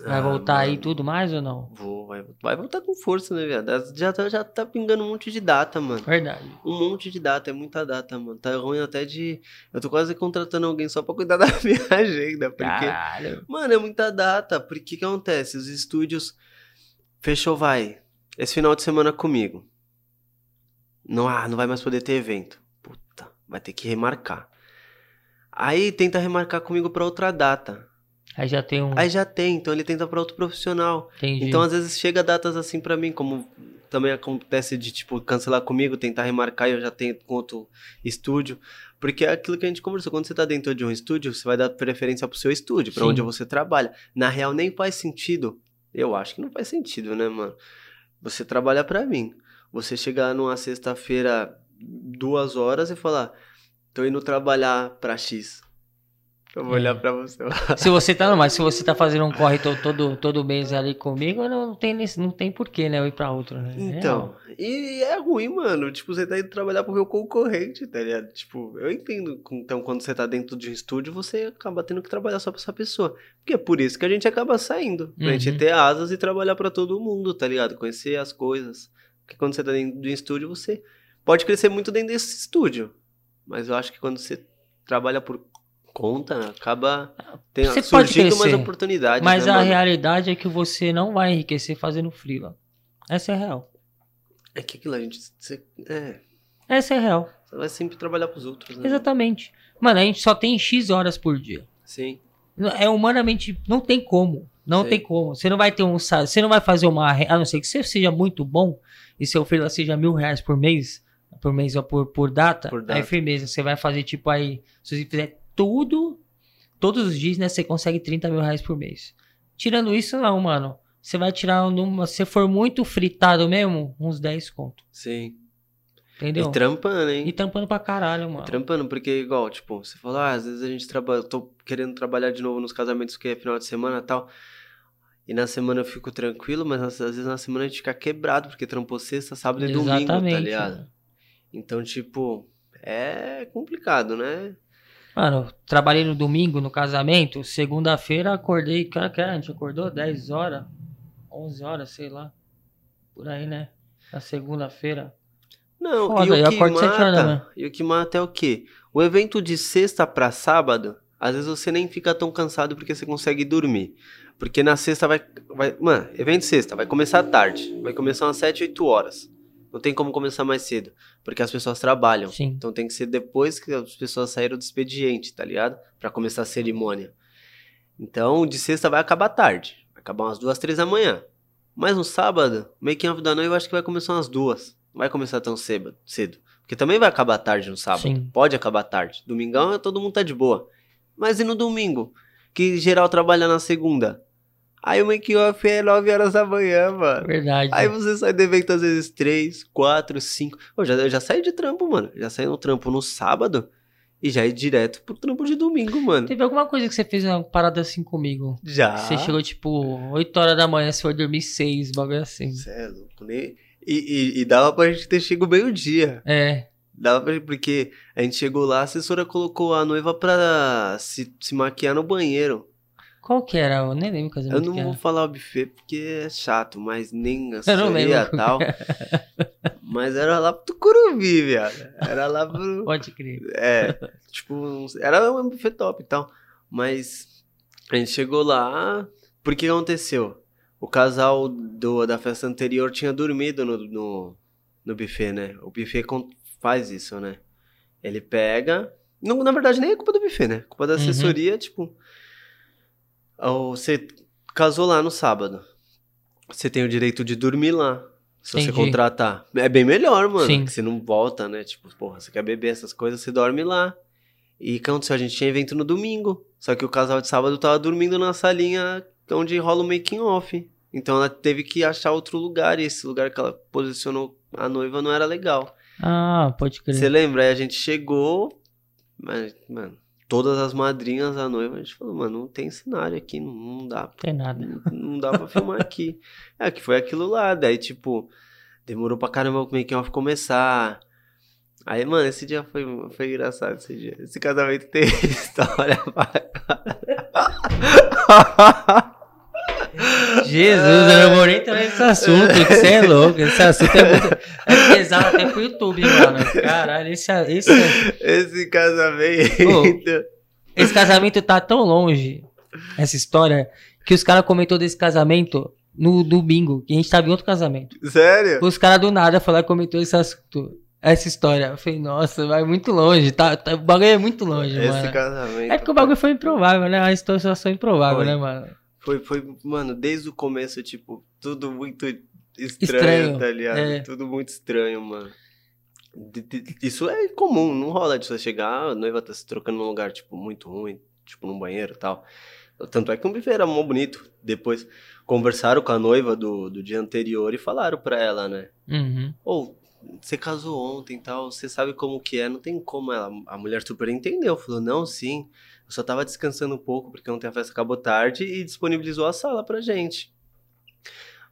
Speaker 1: Vai
Speaker 2: Ah,
Speaker 1: voltar aí
Speaker 2: mano.
Speaker 1: tudo mais ou não?
Speaker 2: Vou, vai, vai voltar com força, né, viado? Já tá, já tá pingando um monte de data, mano.
Speaker 1: Verdade.
Speaker 2: Um monte de data, é muita data, mano. Tá ruim até de. Eu tô quase contratando alguém só pra cuidar da minha agenda, porque.
Speaker 1: Caralho.
Speaker 2: Mano, é muita data. Porque que acontece? Os estúdios. Fechou, vai. Esse final de semana comigo. Não, ah, não vai mais poder ter evento. Puta, vai ter que remarcar. Aí tenta remarcar comigo pra outra data.
Speaker 1: Aí já tem um.
Speaker 2: Aí já tem, então ele tenta pra outro profissional.
Speaker 1: Entendi.
Speaker 2: Então às vezes chega datas assim pra mim, como também acontece de tipo cancelar comigo, tentar remarcar e eu já tenho com outro estúdio. Porque é aquilo que a gente conversou, quando você tá dentro de um estúdio, você vai dar preferência pro seu estúdio, pra
Speaker 1: Sim.
Speaker 2: onde você trabalha. Na real nem faz sentido. Eu acho que não faz sentido, né, mano? Você trabalha pra mim. Você chegar numa sexta-feira, duas horas e falar, tô indo trabalhar pra X. Eu vou
Speaker 1: É.
Speaker 2: olhar pra você.
Speaker 1: Se você tá, não, mas se você tá fazendo um corre to- todo, todo mês ali comigo, não, tem, não tem porquê, né? Eu ir pra outro, né?
Speaker 2: Então, e é ruim, mano. Tipo, você tá indo trabalhar pro meu concorrente, tá ligado? Tipo, eu entendo. Então, quando você tá dentro de um estúdio, você acaba tendo que trabalhar só pra essa pessoa. Porque é por isso que a gente acaba saindo. Pra
Speaker 1: Uhum.
Speaker 2: gente ter asas e trabalhar pra todo mundo, tá ligado? Conhecer as coisas. Porque quando você tá dentro de um estúdio, você pode crescer muito dentro desse estúdio. Mas eu acho que quando você trabalha por conta, acaba tem,
Speaker 1: Você pode
Speaker 2: surgindo mais
Speaker 1: crescer,
Speaker 2: oportunidades.
Speaker 1: Mas
Speaker 2: né,
Speaker 1: a
Speaker 2: mano?
Speaker 1: realidade é que você não vai enriquecer fazendo freela. Essa é a real.
Speaker 2: É que aquilo a gente. Você, é,
Speaker 1: Essa é a real.
Speaker 2: você vai sempre trabalhar pros outros, né?
Speaker 1: Exatamente. Mano, a gente só tem X horas por dia.
Speaker 2: Sim.
Speaker 1: É humanamente. Não tem como. Não
Speaker 2: Sim.
Speaker 1: tem como. Você não vai ter um. Você não vai fazer uma. A não ser que você seja muito bom e seu freela seja mil reais por mês. Por mês ou por, por data.
Speaker 2: Por
Speaker 1: Aí
Speaker 2: data.
Speaker 1: firmeza. Você vai fazer tipo aí. Se você fizer tudo. Todos os dias, né? Você consegue 30 mil reais por mês. Tirando isso, não, mano. Você vai tirar numa. Se for muito fritado mesmo, uns 10 conto.
Speaker 2: Sim.
Speaker 1: Entendeu?
Speaker 2: E trampando, hein?
Speaker 1: E tampando pra caralho, mano.
Speaker 2: Trampando, porque igual, tipo, você falou, ah, às vezes a gente trabalha, tô querendo trabalhar de novo nos casamentos que é final de semana e tal. E na semana eu fico tranquilo, mas às vezes na semana a gente fica quebrado, porque trampou sexta, sábado e domingo, tá
Speaker 1: Exatamente,
Speaker 2: ligado?
Speaker 1: mano.
Speaker 2: Então, tipo, é complicado, né?
Speaker 1: Mano, trabalhei no domingo no casamento, segunda-feira acordei, cara, que a gente acordou 10 horas, 11 horas, sei lá. Por aí, né? Na segunda-feira.
Speaker 2: Não,
Speaker 1: Foda,
Speaker 2: e o que
Speaker 1: sete horas
Speaker 2: mata, e o que mata é o quê? O evento de sexta pra sábado, às vezes você nem fica tão cansado porque você consegue dormir. Porque na sexta vai, vai mano, evento sexta, vai começar tarde, vai começar umas 7, 8 horas. Não tem como começar mais cedo, porque as pessoas trabalham.
Speaker 1: Sim.
Speaker 2: Então tem que ser depois que as pessoas saíram do expediente, tá ligado? Pra começar a cerimônia. Então, de sexta vai acabar tarde. Vai acabar umas duas, três da manhã. Mas no sábado, making off da noiva acho que vai começar umas duas. Não vai começar tão cedo. cedo. Porque também vai acabar tarde no sábado.
Speaker 1: Sim.
Speaker 2: Pode acabar tarde. Domingão todo mundo tá de boa. Mas e no domingo? Que geral trabalha na segunda. Aí o make off é 9 horas da manhã, mano.
Speaker 1: Verdade.
Speaker 2: Aí você sai do evento às vezes 3, 4, 5. Eu já, eu já saí de trampo, mano. Já saí no trampo no sábado e já ia direto pro trampo de domingo, mano.
Speaker 1: Teve alguma coisa que você fez uma parada assim comigo?
Speaker 2: Já.
Speaker 1: Você chegou tipo 8 horas da manhã, você foi dormir 6, bagulho assim.
Speaker 2: Cê é louco, né? E, e, e dava pra gente ter chego meio-dia.
Speaker 1: É.
Speaker 2: Dava pra, porque a gente chegou lá, a assessora colocou a noiva pra se, se maquiar no banheiro.
Speaker 1: Qual que era? Eu nem lembro o
Speaker 2: Eu não
Speaker 1: que
Speaker 2: vou falar o buffet porque é chato, mas nem a e tal. Mas era lá pro Tucuruvi, viado. Era lá pro.
Speaker 1: Pode crer.
Speaker 2: É, tipo, era um buffet top e tal. Mas a gente chegou lá. Por que aconteceu? O casal do, da festa anterior tinha dormido no, no, no buffet, né? O buffet faz isso, né? Ele pega. Não, na verdade, nem é culpa do buffet, né? Culpa da
Speaker 1: Uhum.
Speaker 2: assessoria, tipo. Você casou lá no sábado. Você tem o direito de dormir lá. Se você
Speaker 1: Entendi.
Speaker 2: contratar. É bem melhor, mano.
Speaker 1: Sim.
Speaker 2: Que você não volta, né? Tipo, porra, você quer beber essas coisas, você dorme lá. E o que aconteceu? A gente tinha evento no domingo. Só que o casal de sábado tava dormindo na salinha onde rola o making off. Então ela teve que achar outro lugar. E esse lugar que ela posicionou a noiva não era legal.
Speaker 1: Ah, pode crer.
Speaker 2: Você lembra? Aí a gente chegou. Mas, mano, todas as madrinhas da noiva, a gente falou, mano, não tem cenário aqui, não, não dá.
Speaker 1: Não tem nada.
Speaker 2: Não, não dá pra filmar aqui. É, que foi aquilo lá. Daí, tipo, demorou pra caramba o making off começar. Aí, mano, esse dia foi, foi engraçado esse dia. Esse casamento tem história pra
Speaker 1: Jesus, eu não vou nem entrar nesse assunto, que você é louco. Esse assunto é muito. É pesado até pro YouTube, mano. Caralho, esse, esse,
Speaker 2: Esse casamento.
Speaker 1: esse casamento tá tão longe, essa história, que os caras comentou desse casamento no domingo, que a gente tava em outro casamento.
Speaker 2: Sério?
Speaker 1: Os caras do nada falaram e comentou esse assunto, essa história. Eu falei, nossa, vai muito longe, tá, tá- o bagulho é muito longe,
Speaker 2: Esse
Speaker 1: mano.
Speaker 2: casamento.
Speaker 1: É porque o bagulho foi improvável, né? A situação improvável,
Speaker 2: Foi.
Speaker 1: né, mano?
Speaker 2: Foi, foi, mano, desde o começo, tipo, tudo muito estranho,
Speaker 1: Estranho,
Speaker 2: tá ligado?
Speaker 1: é.
Speaker 2: Tudo muito estranho, mano. De- de- Isso é comum, não rola de você chegar, a noiva tá se trocando num lugar, tipo, muito ruim, tipo, num banheiro e tal. Tanto é que um buffet era mó bonito. Depois conversaram com a noiva do, do dia anterior e falaram pra ela, né?
Speaker 1: Uhum.
Speaker 2: Ou, você casou ontem e tal, você sabe como que é, não tem como ela. A mulher super entendeu, falou, não, sim, eu só tava descansando um pouco porque ontem a festa acabou tarde e disponibilizou a sala pra gente.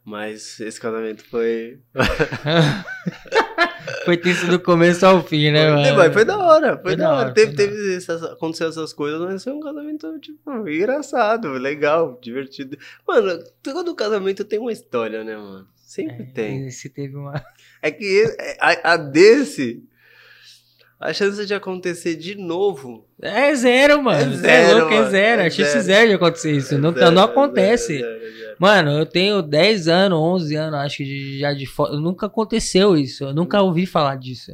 Speaker 2: Mas esse casamento foi.
Speaker 1: foi tenso do começo ao fim, né, mano?
Speaker 2: Foi, foi da hora, foi,
Speaker 1: Foi
Speaker 2: da hora.
Speaker 1: hora,
Speaker 2: Teve, teve essas, aconteceu essas coisas, mas foi um casamento, tipo, engraçado, legal, divertido. Mano, todo casamento tem uma história, né, mano? Sempre tem.
Speaker 1: Esse teve uma.
Speaker 2: É que esse- a, a desse, a chance de acontecer de novo.
Speaker 1: É zero, mano.
Speaker 2: É zero,
Speaker 1: é louco, é
Speaker 2: mano.
Speaker 1: zero.
Speaker 2: É
Speaker 1: É chance
Speaker 2: zero.
Speaker 1: zero de acontecer isso. não,
Speaker 2: Zero,
Speaker 1: não
Speaker 2: zero,
Speaker 1: acontece.
Speaker 2: zero, zero.
Speaker 1: Mano, eu tenho 10 anos, 11 anos, acho que já de foto. Nunca aconteceu isso. Eu nunca ouvi falar disso.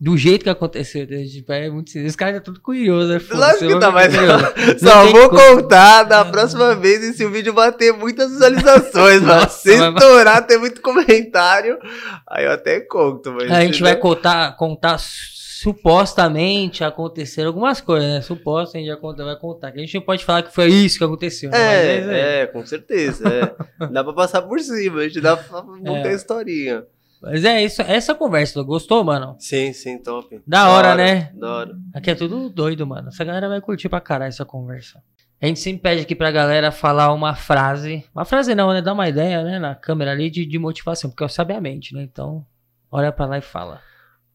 Speaker 2: É.
Speaker 1: Do jeito que aconteceu. né? Tipo, é muito sinistro. Os caras tá tudo curioso, né?
Speaker 2: Lógico que tá, mas só
Speaker 1: tem
Speaker 2: vou contar na próxima vez e se o vídeo bater muitas visualizações, mano. Se estourar, ter muito comentário, aí eu até conto, mas...
Speaker 1: A gente vai contar, contar supostamente aconteceram algumas coisas, né? Suposto, a gente vai contar, contar. A gente não pode falar que foi isso que aconteceu. né?
Speaker 2: É,
Speaker 1: aí.
Speaker 2: é, com certeza. é. Dá pra passar por cima, a gente dá pra
Speaker 1: É.
Speaker 2: historinha.
Speaker 1: Mas é isso, essa conversa, gostou, mano?
Speaker 2: Sim, sim, top.
Speaker 1: Da hora, né?
Speaker 2: Da hora.
Speaker 1: Aqui é tudo doido, mano. Essa galera vai curtir pra caralho essa conversa. A gente sempre pede aqui pra galera falar uma frase. Uma frase não, né? Dá uma ideia, né? Na câmera ali de, de motivação, porque eu sabiamente, né? Então, olha pra lá e fala.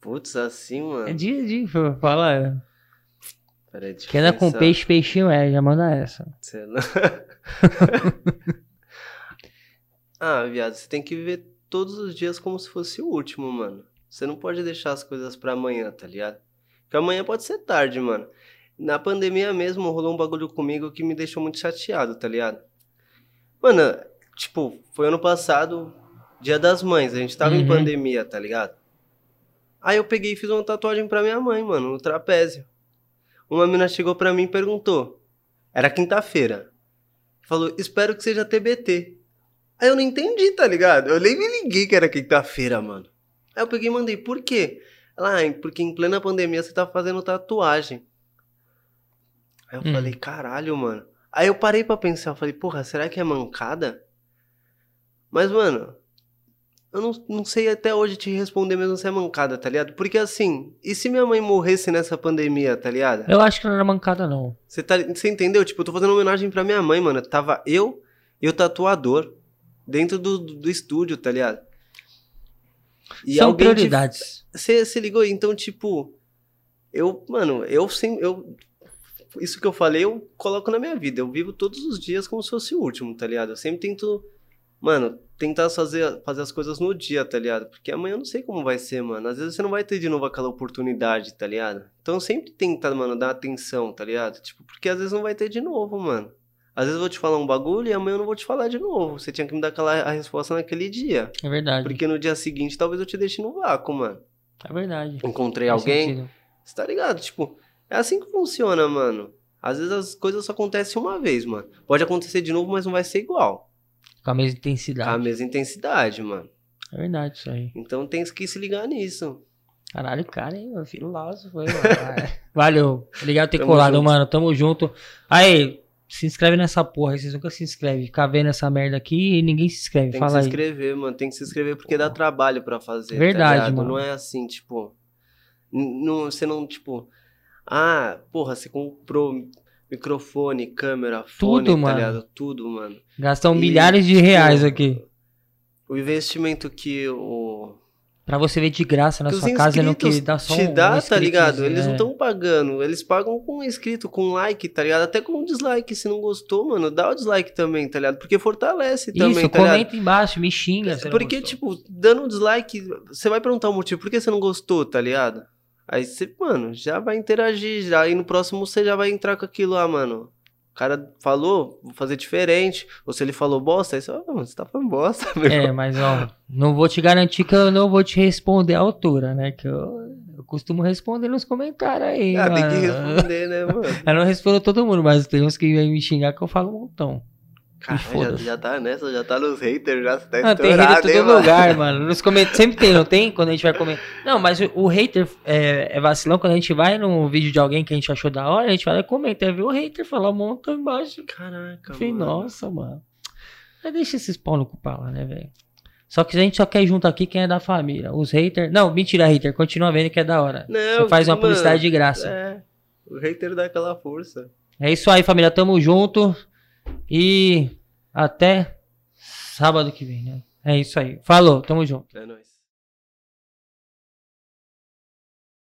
Speaker 2: Putz, assim, mano.
Speaker 1: É de, de fala.
Speaker 2: Peraí, deixa
Speaker 1: anda com peixe, peixinho é, já manda essa.
Speaker 2: Sei lá. ah, viado, você tem que viver todos os dias como se fosse o último, mano. Você não pode deixar as coisas pra amanhã, tá ligado? Porque amanhã pode ser tarde, mano. Na pandemia mesmo rolou um bagulho comigo que me deixou muito chateado, tá ligado? Mano, tipo, foi ano passado, dia das mães, a gente tava em
Speaker 1: Uhum.
Speaker 2: pandemia, tá ligado? Aí eu peguei e fiz uma tatuagem pra minha mãe, mano, no trapézio. Uma mina chegou pra mim e perguntou. Era quinta-feira. Falou, espero que seja TBT. Aí eu não entendi, tá ligado? Eu nem me liguei que era quinta-feira, mano. Aí eu peguei e mandei, por quê? Ela, ah, porque em plena pandemia você tá fazendo tatuagem. Aí eu
Speaker 1: Hum.
Speaker 2: falei, caralho, mano. Aí eu parei pra pensar, eu falei, porra, será que é mancada? Mas, mano, eu não, não sei até hoje te responder mesmo se é mancada, tá ligado? Porque assim, e se minha mãe morresse nessa pandemia, tá ligado?
Speaker 1: Eu acho que não era mancada, não.
Speaker 2: Você tá, você entendeu? Tipo, eu tô fazendo homenagem pra minha mãe, mano. Tava eu e o tatuador dentro do, do, estúdio, tá ligado? E
Speaker 1: São prioridades.
Speaker 2: Você ligou? Então, tipo, eu, mano, eu sim, eu isso que eu falei, eu coloco na minha vida. Eu vivo todos os dias como se fosse o último, tá ligado? Eu sempre tento, mano, tentar fazer, fazer as coisas no dia, tá ligado? Porque amanhã eu não sei como vai ser, mano. Às vezes você não vai ter de novo aquela oportunidade, tá ligado? Então sempre tenta, mano, dar atenção, tá ligado? Tipo, porque às vezes não vai ter de novo, mano. Às vezes eu vou te falar um bagulho e amanhã eu não vou te falar de novo. Você tinha que me dar aquela a resposta naquele dia.
Speaker 1: É verdade.
Speaker 2: Porque no dia seguinte talvez eu te deixe no vácuo, mano.
Speaker 1: É verdade.
Speaker 2: Encontrei
Speaker 1: Faz
Speaker 2: alguém,
Speaker 1: sentido.
Speaker 2: você tá ligado? Tipo, é assim que funciona, mano. Às vezes as coisas só acontecem uma vez, mano. Pode acontecer de novo, mas não vai ser igual.
Speaker 1: Com a mesma
Speaker 2: Com a
Speaker 1: intensidade.
Speaker 2: mesma intensidade, mano.
Speaker 1: É verdade isso aí.
Speaker 2: Então tem que se ligar nisso.
Speaker 1: Caralho, cara, hein, meu filho Laço foi, mano. Valeu. Obrigado por ter
Speaker 2: Tamo
Speaker 1: colado,
Speaker 2: junto.
Speaker 1: mano. Tamo junto. Aí, se inscreve nessa porra. aí, Vocês nunca se inscrevem. Ficar vendo essa merda aqui e ninguém se inscreve.
Speaker 2: Tem
Speaker 1: Fala
Speaker 2: que
Speaker 1: aí.
Speaker 2: se inscrever, mano. Tem que se inscrever porque dá trabalho pra fazer.
Speaker 1: Verdade,
Speaker 2: tá
Speaker 1: mano.
Speaker 2: Não é assim, tipo. Não, você não, tipo. Ah, porra, você comprou microfone, câmera, fone,
Speaker 1: Tudo,
Speaker 2: tá
Speaker 1: mano.
Speaker 2: ligado? Tudo, mano.
Speaker 1: Gastam
Speaker 2: E,
Speaker 1: milhares de reais
Speaker 2: pô,
Speaker 1: aqui.
Speaker 2: O investimento que o.
Speaker 1: Pra você ver de graça na sua casa não que dá só
Speaker 2: te
Speaker 1: um,
Speaker 2: dá,
Speaker 1: um
Speaker 2: tá ligado?
Speaker 1: inscritozinho,
Speaker 2: Eles não
Speaker 1: é.
Speaker 2: estão pagando. Eles pagam com inscrito, com like, tá ligado? Até com dislike. Se não gostou, mano, dá o dislike também, tá ligado? Porque fortalece também,
Speaker 1: Isso,
Speaker 2: tá ligado?
Speaker 1: comenta embaixo, me xinga. não
Speaker 2: Porque, tipo, dando um dislike, você vai perguntar o motivo, por que você não gostou, tá ligado? Aí você, mano, já vai interagir, já. Aí no próximo você já vai entrar com aquilo lá, mano. O cara falou, vou fazer diferente. Ou se ele falou bosta, aí você, mano, você tá falando bosta, meu.
Speaker 1: É, mas ó, não vou te garantir que eu não vou te responder à altura, né? Que eu, eu costumo responder nos comentários aí.
Speaker 2: ah, tem que
Speaker 1: mano.
Speaker 2: responder, né, mano?
Speaker 1: Eu não respondo todo mundo, mas tem uns que vêm me xingar que eu falo um montão.
Speaker 2: Caralho, já, já tá nessa, já tá nos haters, já tá
Speaker 1: Ah, tem hater em todo
Speaker 2: mano?
Speaker 1: lugar, mano. Nos comentários, sempre tem, não tem? Quando a gente vai comer. Não, mas o, o hater é, é vacilão. Quando a gente vai num vídeo de alguém que a gente achou da hora, a gente vai lá e comenta. Aí vê o hater falar um montão embaixo.
Speaker 2: Caraca,
Speaker 1: falei,
Speaker 2: mano.
Speaker 1: nossa, mano. Mas deixa esses pau no cu pra lá, né, velho? Só que a gente só quer junto aqui quem é da família. Os haters. Não, mentira, hater. Continua vendo que é da hora.
Speaker 2: Não,
Speaker 1: Você faz uma
Speaker 2: mano,
Speaker 1: publicidade de graça.
Speaker 2: É, o hater dá aquela força.
Speaker 1: É isso aí, família. Tamo junto. E até sábado que vem, né? É isso aí. Falou, tamo junto.
Speaker 2: É nóis.